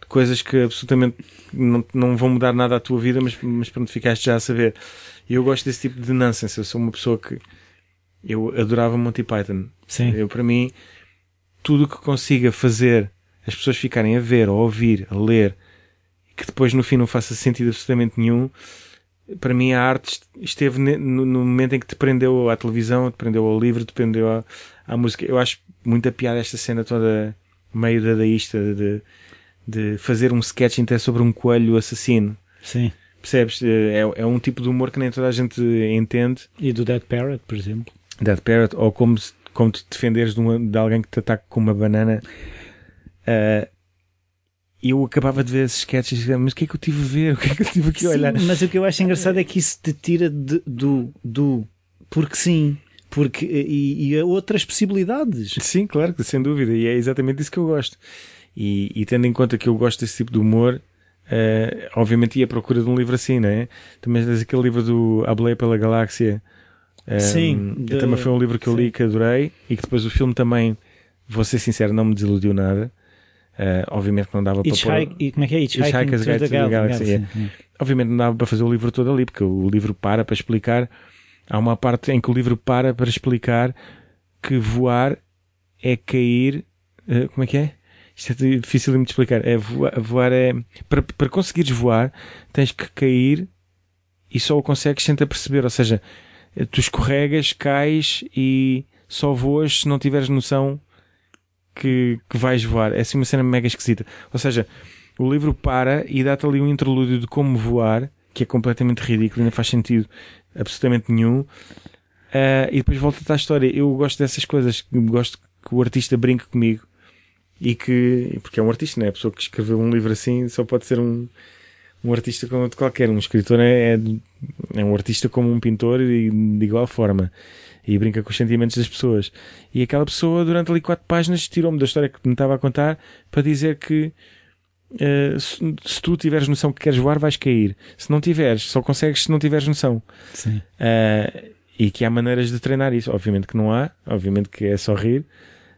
De coisas que absolutamente não, não vão mudar nada à tua vida, mas, mas pronto, ficaste já a saber. E eu gosto desse tipo de nonsense. Eu sou uma pessoa que. Eu adorava Monty Python. Sim. Eu, para mim, tudo o que consiga fazer as pessoas ficarem a ver, a ouvir, a ler, que depois no fim não faça sentido absolutamente nenhum, para mim a arte esteve no, no, momento em que te prendeu à televisão, te prendeu ao livro, te prendeu à, à música. Eu acho muita piada esta cena toda meio dadaísta de, de fazer um sketch até sobre um coelho assassino. Sim. Percebes? É, é um tipo de humor que nem toda a gente entende. E do Dead Parrot, por exemplo. Dead Parrot, ou como, como te defenderes de, uma, de alguém que te ataca com uma banana. Uh, eu acabava de ver esses sketches e dizia, mas o que é que eu tive a ver? O que é que eu tive aqui a olhar? Mas o que eu acho engraçado é que isso te tira de, do, do porque sim, porque e, e outras possibilidades. Sim, claro, sem dúvida, e é exatamente isso que eu gosto. E, e tendo em conta que eu gosto desse tipo de humor, uh, obviamente ia à procura de um livro assim, não é? Também tens aquele livro do A Boleia pela Galáxia. Um, sim. De... Também foi um livro que eu li que adorei e que depois o filme também, vou ser sincero, não me desiludiu nada. Uh, obviamente não dava Hitchhike, para pôr... Como é que é? Hitchhiker's Guide to the Galaxy. É. Obviamente não dava para fazer o livro todo ali, porque o livro para para explicar. Há uma parte em que o livro para para explicar que voar é cair. Uh, como é que é? Isto é difícil de me explicar. É voar, voar é. Para, para conseguires voar, tens que cair e só o consegues sem te perceber. Ou seja, tu escorregas, cais e só voas se não tiveres noção que, que vais voar. É assim uma cena mega esquisita. Ou seja, o livro para e dá-te ali um interlúdio de como voar, que é completamente ridículo, não faz sentido absolutamente nenhum. Uh, e depois volta-te à história. Eu gosto dessas coisas, gosto que o artista brinque comigo e que, porque é um artista, não é? A pessoa que escreveu um livro assim só pode ser um, um artista como outro qualquer. Um escritor é, é, é um artista como um pintor e de igual forma e brinca com os sentimentos das pessoas. E aquela pessoa, durante ali quatro páginas, tirou-me da história que me estava a contar para dizer que uh, se, se, tu tiveres noção que queres voar, vais cair. Se não tiveres, só consegues se não tiveres noção. Sim. Uh, e que há maneiras de treinar isso. Obviamente que não há, obviamente que é só rir.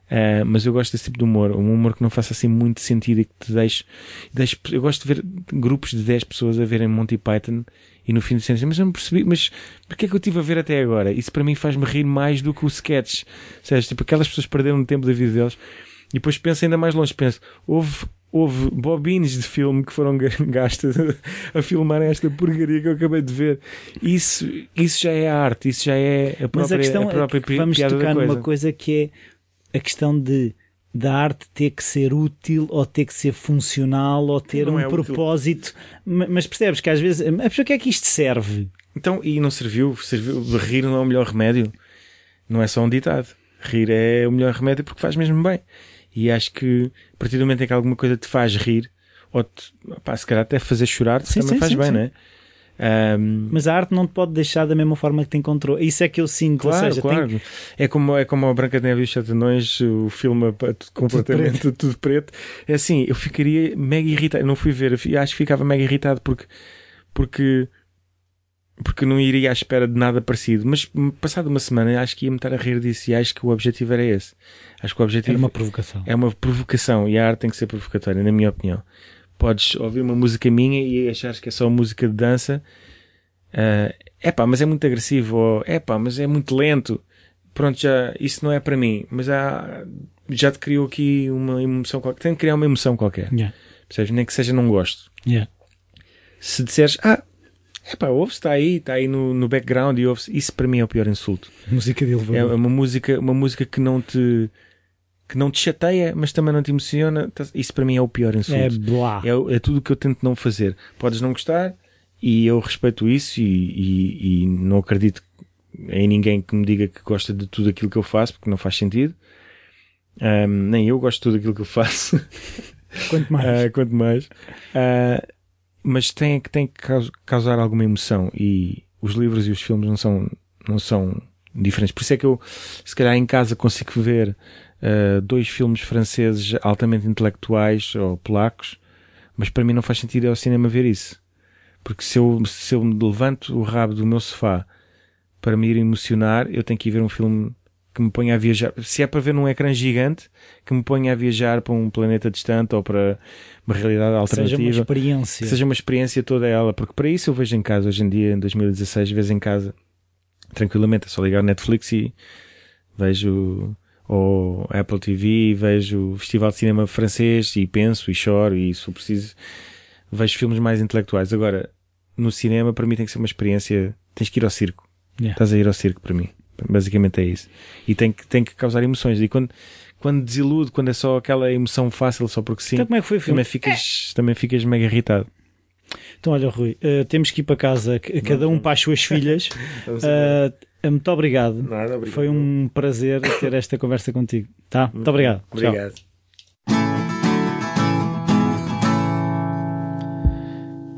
Uh, mas eu gosto desse tipo de humor, um humor que não faça assim muito sentido e que te deixe, deixe eu gosto de ver grupos de 10 pessoas a verem Monty Python e no fim de semana, mas eu não percebi, mas porquê é que eu estive a ver até agora? Isso para mim faz-me rir mais do que o sketch. Ou seja, tipo, aquelas pessoas perderam o tempo da vida deles e depois penso ainda mais longe, penso, houve, houve bobines de filme que foram gastas a filmar esta porcaria que eu acabei de ver. Isso, isso já é arte, isso já é a própria, mas a questão a própria é que vamos tocar numa coisa que é a questão de da arte ter que ser útil ou ter que ser funcional ou ter Não um é útil. propósito. Ma- Mas percebes que às vezes, mas para que é que isto serve? Então, e não serviu? Serviu? Rir não é o melhor remédio? Não é só um ditado. Rir é o melhor remédio porque faz mesmo bem. E acho que a partir do momento em que alguma coisa te faz rir, ou te, pá, se calhar até fazer chorar, Sim, também sim, faz sim, bem, sim. não é? Ahm, Mas a arte não te pode deixar da mesma forma que te encontrou. Isso é que eu sinto. Claro, seja, tem- claro. É como, é como a Branca de Neve e os Sete Anões, o filme é tudo completamente tudo preto. É assim, eu ficaria mega irritado. Eu não fui ver, acho que ficava mega irritado porque, porque, porque não iria à espera de nada parecido. Mas passado uma semana, acho que ia-me estar a rir disso e acho que o objetivo era esse. Acho que o objetivo Era uma provocação. é uma provocação e a arte tem que ser provocatória, na minha opinião. Podes ouvir uma música minha e achares que é só música de dança. É epá, mas é muito agressivo. Ou epá, mas é muito lento. Pronto, já, isso não é para mim. Mas há, já te criou aqui uma emoção qualquer. Tem que criar uma emoção qualquer. Yeah. Percebes? Nem que seja não gosto. Yeah. Se disseres, ah, epá, ouve-se, está aí, está aí no, no background e ouve-se, isso para mim é o pior insulto. Música de É elevador. uma música, uma música que não te que não te chateia, mas também não te emociona. tá- Isso para mim é o pior insulto. É blá. É, é tudo o que eu tento não fazer. Podes não gostar e eu respeito isso e, e- e não acredito em ninguém que me diga que gosta de tudo aquilo que eu faço, porque não faz sentido. Ahm, nem eu gosto de tudo aquilo que eu faço, Quanto mais. Ah, quanto mais. Ah, mas tem, que- tem que caus- causar alguma emoção e os livros e os filmes não são, não são diferentes. Por isso é que eu, se calhar em casa consigo ver ah, dois filmes franceses altamente intelectuais ou polacos, mas para mim não faz sentido ir ao cinema ver isso. Porque se eu, se eu me levanto o rabo do meu sofá para me ir emocionar, eu tenho que ir ver um filme que me ponha a viajar. Se é para ver num ecrã gigante, que me ponha a viajar para um planeta distante ou para uma realidade Seja uma alternativa. experiência. Seja uma experiência toda ela, porque para isso eu vejo em casa, hoje em dia, em 2016, vejo em casa, tranquilamente, é só ligar o Netflix e vejo ou Apple TV, vejo o Festival de Cinema francês e penso e choro e se preciso vejo filmes mais intelectuais. Agora, no cinema, para mim tem que ser uma experiência, tens que ir ao circo. Yeah. Estás a ir ao circo para mim. Basicamente é isso. E tem que, tem que causar emoções. E quando, quando desilude, quando é só aquela emoção fácil, só porque sim, Então como é que foi o filme? também ficas, também ficas mega irritado. Então olha Rui, eh, temos que ir para casa, cada um para as suas filhas. Eh, muito obrigado. Nada, obrigado. Foi um prazer ter esta conversa contigo. Tá? Muito obrigado. Tchau. Obrigado.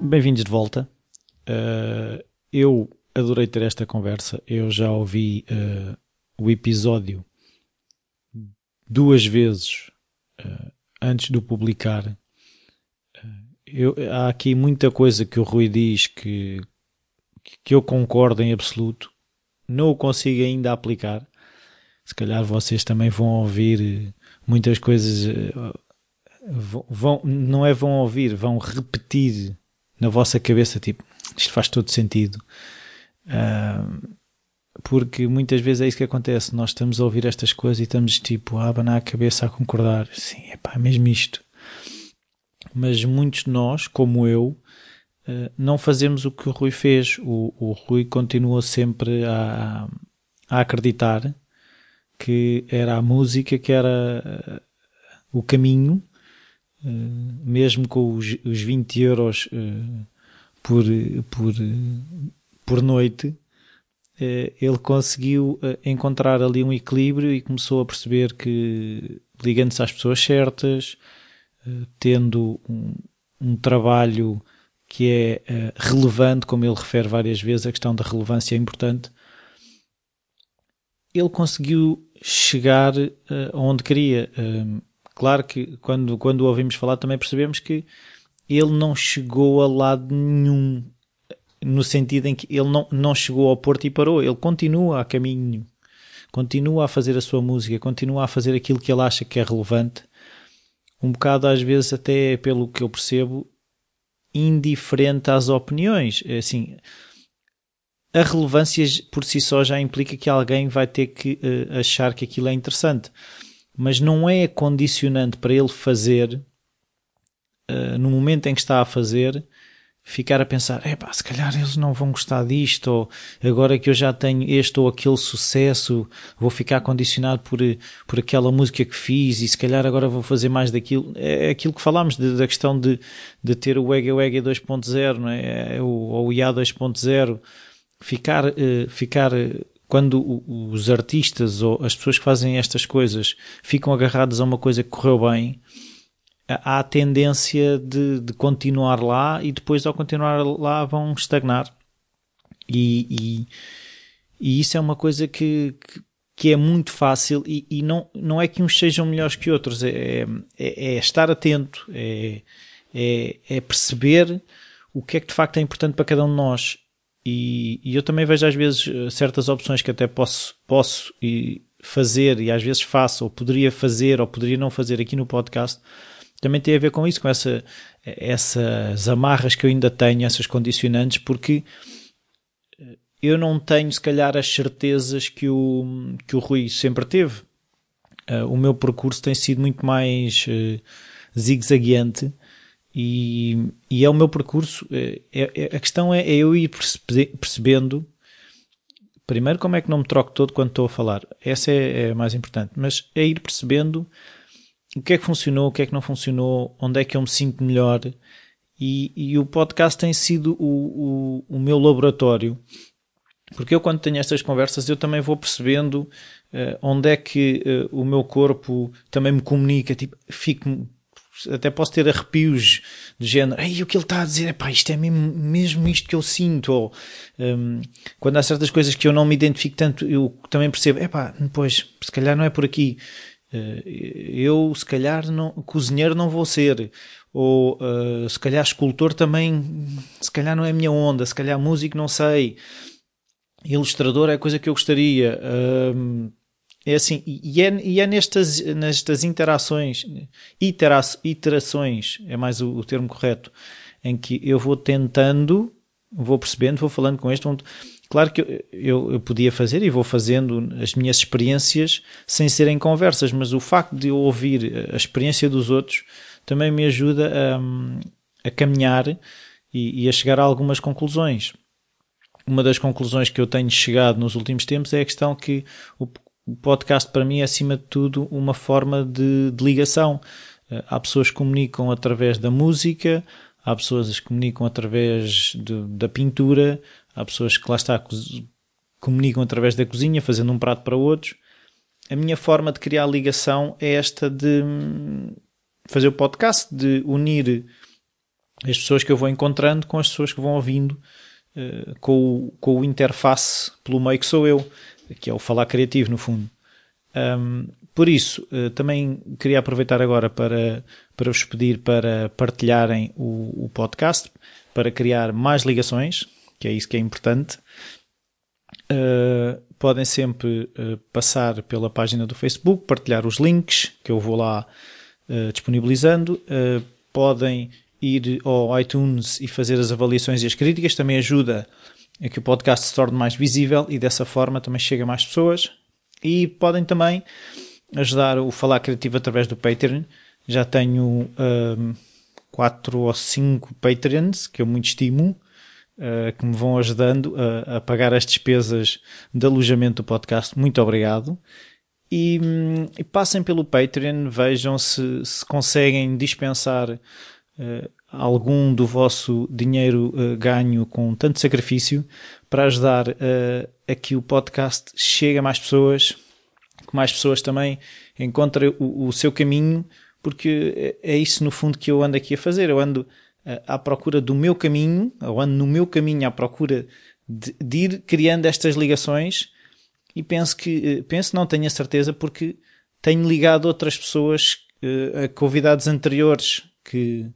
Bem-vindos de volta. Uh, eu adorei ter esta conversa. Eu já ouvi uh, o episódio duas vezes uh, antes de o publicar. Uh, eu, há aqui muita coisa que o Rui diz que, que eu concordo em absoluto. Não o consigo ainda aplicar. Se calhar vocês também vão ouvir muitas coisas. uh, Vão, não é vão ouvir, vão repetir na vossa cabeça, tipo, isto faz todo sentido. Ah, porque muitas vezes é isso que acontece. Nós estamos a ouvir estas coisas e estamos tipo a abanar a cabeça a concordar. Sim, é pá, é mesmo isto. Mas muitos de nós, como eu, não fazemos o que o Rui fez. O, o Rui continua sempre a, a acreditar que era a música que era ah, o caminho Uh, mesmo com os, os 20 euros por, por, por noite, ele conseguiu encontrar ali um equilíbrio e começou a perceber que, ligando-se às pessoas certas, tendo um, um trabalho que é uh, relevante, como ele refere várias vezes, a questão da relevância é importante, ele conseguiu chegar uh, aonde queria. Um, Claro que quando, quando o ouvimos falar também percebemos que ele não chegou a lado nenhum, no sentido em que ele não, não chegou ao Porto e parou, ele continua a caminho, continua a fazer a sua música, continua a fazer aquilo que ele acha que é relevante, um bocado às vezes até pelo que eu percebo, indiferente às opiniões. É Assim, a relevância por si só já implica que alguém vai ter que uh, achar que aquilo é interessante mas não é condicionante para ele fazer, uh, no momento em que está a fazer, ficar a pensar: é pá, se calhar eles não vão gostar disto, ou agora que eu já tenho este ou aquele sucesso, vou ficar condicionado por, por aquela música que fiz e se calhar agora vou fazer mais daquilo. É aquilo que falámos de, da questão de, de ter o Wega Wega 2.0, não é? é ou o IA 2.0, ficar, uh, ficar quando os artistas ou as pessoas que fazem estas coisas ficam agarrados a uma coisa que correu bem, há a tendência de, de continuar lá e depois, ao continuar lá, vão estagnar. E, e, e isso é uma coisa que, que, que é muito fácil e, e, não, não é que uns sejam melhores que outros, é, é, é estar atento, é, é, é perceber o que é que de facto é importante para cada um de nós e, e, eu também vejo às vezes certas opções que até posso, posso fazer e às vezes faço, ou poderia fazer, ou poderia não fazer aqui no podcast, também tem a ver com isso, com essa, essas amarras que eu ainda tenho, essas condicionantes, porque eu não tenho, se calhar, as certezas que o, que o Rui sempre teve. O meu percurso tem sido muito mais zigue-zagueante e, e é o meu percurso. É, é, a questão é, é eu ir percebendo primeiro como é que não me troco todo quando estou a falar. Essa é, é a mais importante. Mas é ir percebendo o que é que funcionou, o que é que não funcionou, onde é que eu me sinto melhor. E, e o podcast tem sido o, o, o, meu laboratório. Porque eu, quando tenho estas conversas, eu também vou percebendo uh, onde é que uh, o meu corpo também me comunica. Tipo, fico até posso ter arrepios do género, Ei, o que ele está a dizer, pá, isto é mesmo, mesmo isto que eu sinto, ou um, quando há certas coisas que eu não me identifico tanto, eu também percebo, é pá, pois, se calhar não é por aqui, eu se calhar não, cozinheiro não vou ser, ou uh, se calhar escultor também, se calhar não é a minha onda, se calhar músico não sei, ilustrador é a coisa que eu gostaria, uh, é assim, e é, e é nestas, nestas interações, itera, iterações, é mais o, o, termo correto, em que eu vou tentando, vou percebendo, vou falando com este. Claro que eu, eu, podia fazer e vou fazendo as minhas experiências sem serem conversas, mas o facto de eu ouvir a experiência dos outros também me ajuda a, a caminhar e, e a chegar a algumas conclusões uma das conclusões que eu tenho chegado nos últimos tempos é a questão que o, o podcast para mim é acima de tudo uma forma de, de ligação. Eh, há pessoas que comunicam através da música, há pessoas que comunicam através de, da pintura, há pessoas que lá está comunicam através da cozinha, fazendo um prato para outros. A minha forma de criar ligação é esta de hum, fazer o podcast, de unir as pessoas que eu vou encontrando com as pessoas que vão ouvindo, eh, com, o, com o interface pelo meio que sou eu que é o falar criativo, no fundo. Um, por isso, uh, também queria aproveitar agora para, para vos pedir para partilharem o, o, podcast, para criar mais ligações, que é isso que é importante. Uh, podem sempre uh, passar pela página do Facebook, partilhar os links que eu vou lá disponibilizando. podem ir ao iTunes e fazer as avaliações e as críticas, também ajuda é que o podcast se torne mais visível e dessa forma também chega a mais pessoas. E podem também ajudar o Falar Criativo através do Patreon. Já tenho um, quatro ou cinco Patreons que eu muito estimo, uh, que me vão ajudando a, a, pagar as despesas de alojamento do podcast. Muito obrigado. E, um, e passem pelo Patreon, vejam se, se conseguem dispensar uh, algum do vosso dinheiro uh, ganho com tanto sacrifício para ajudar a que o podcast chegue a mais pessoas, que mais pessoas também encontrem o, o seu caminho, porque é, é isso no fundo que eu ando aqui a fazer. Eu ando à procura do meu caminho, eu ando no meu caminho à procura de, de ir criando estas ligações e penso que, penso, não tenho a certeza, porque tenho ligado outras pessoas a convidados anteriores que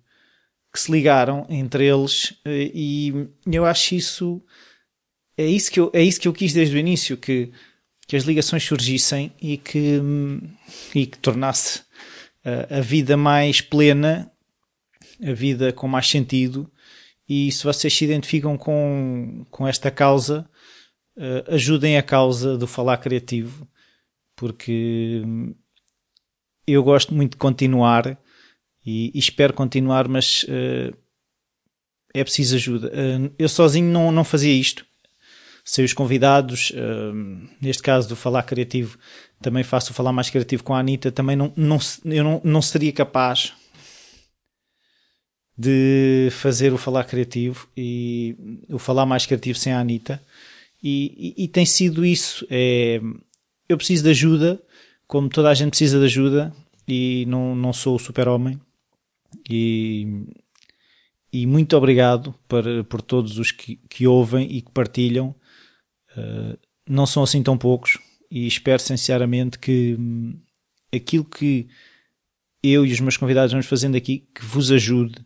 que se ligaram entre eles eh, e eu acho isso é isso que eu, é isso que eu quis desde o início que, que as ligações surgissem e que, e que tornasse a, eh, a vida mais plena, a vida com mais sentido e se vocês se identificam com, com esta causa, uh, ajudem a causa do falar criativo, porque eu gosto muito de continuar e, e espero continuar, mas uh, é preciso ajuda. Uh, eu sozinho não, não fazia isto. Sem os convidados, neste caso do Falar Criativo, também faço o Falar Mais Criativo com a Anitta, também não, não, eu não, não seria capaz de fazer o Falar Criativo e o Falar Mais Criativo sem a Anitta. E, e, e tem sido isso. É, eu preciso de ajuda, como toda a gente precisa de ajuda, e não, não sou o super-homem e, e muito obrigado por, por todos os que, que ouvem e que partilham. Uh, não são assim tão poucos e espero sinceramente que hum, aquilo que eu e os meus convidados vamos fazendo aqui que vos ajude.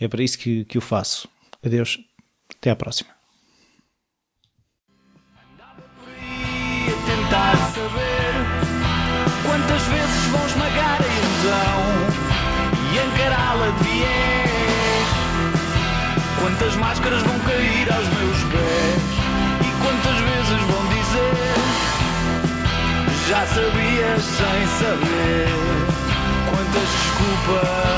É para isso que, que eu faço. Adeus. Até à próxima. tentar saber quantas vezes esmagar a ilusão encará-la de. Quantas máscaras vão cair aos meus pés? E quantas vezes vão dizer: Já sabias sem saber? Quantas desculpas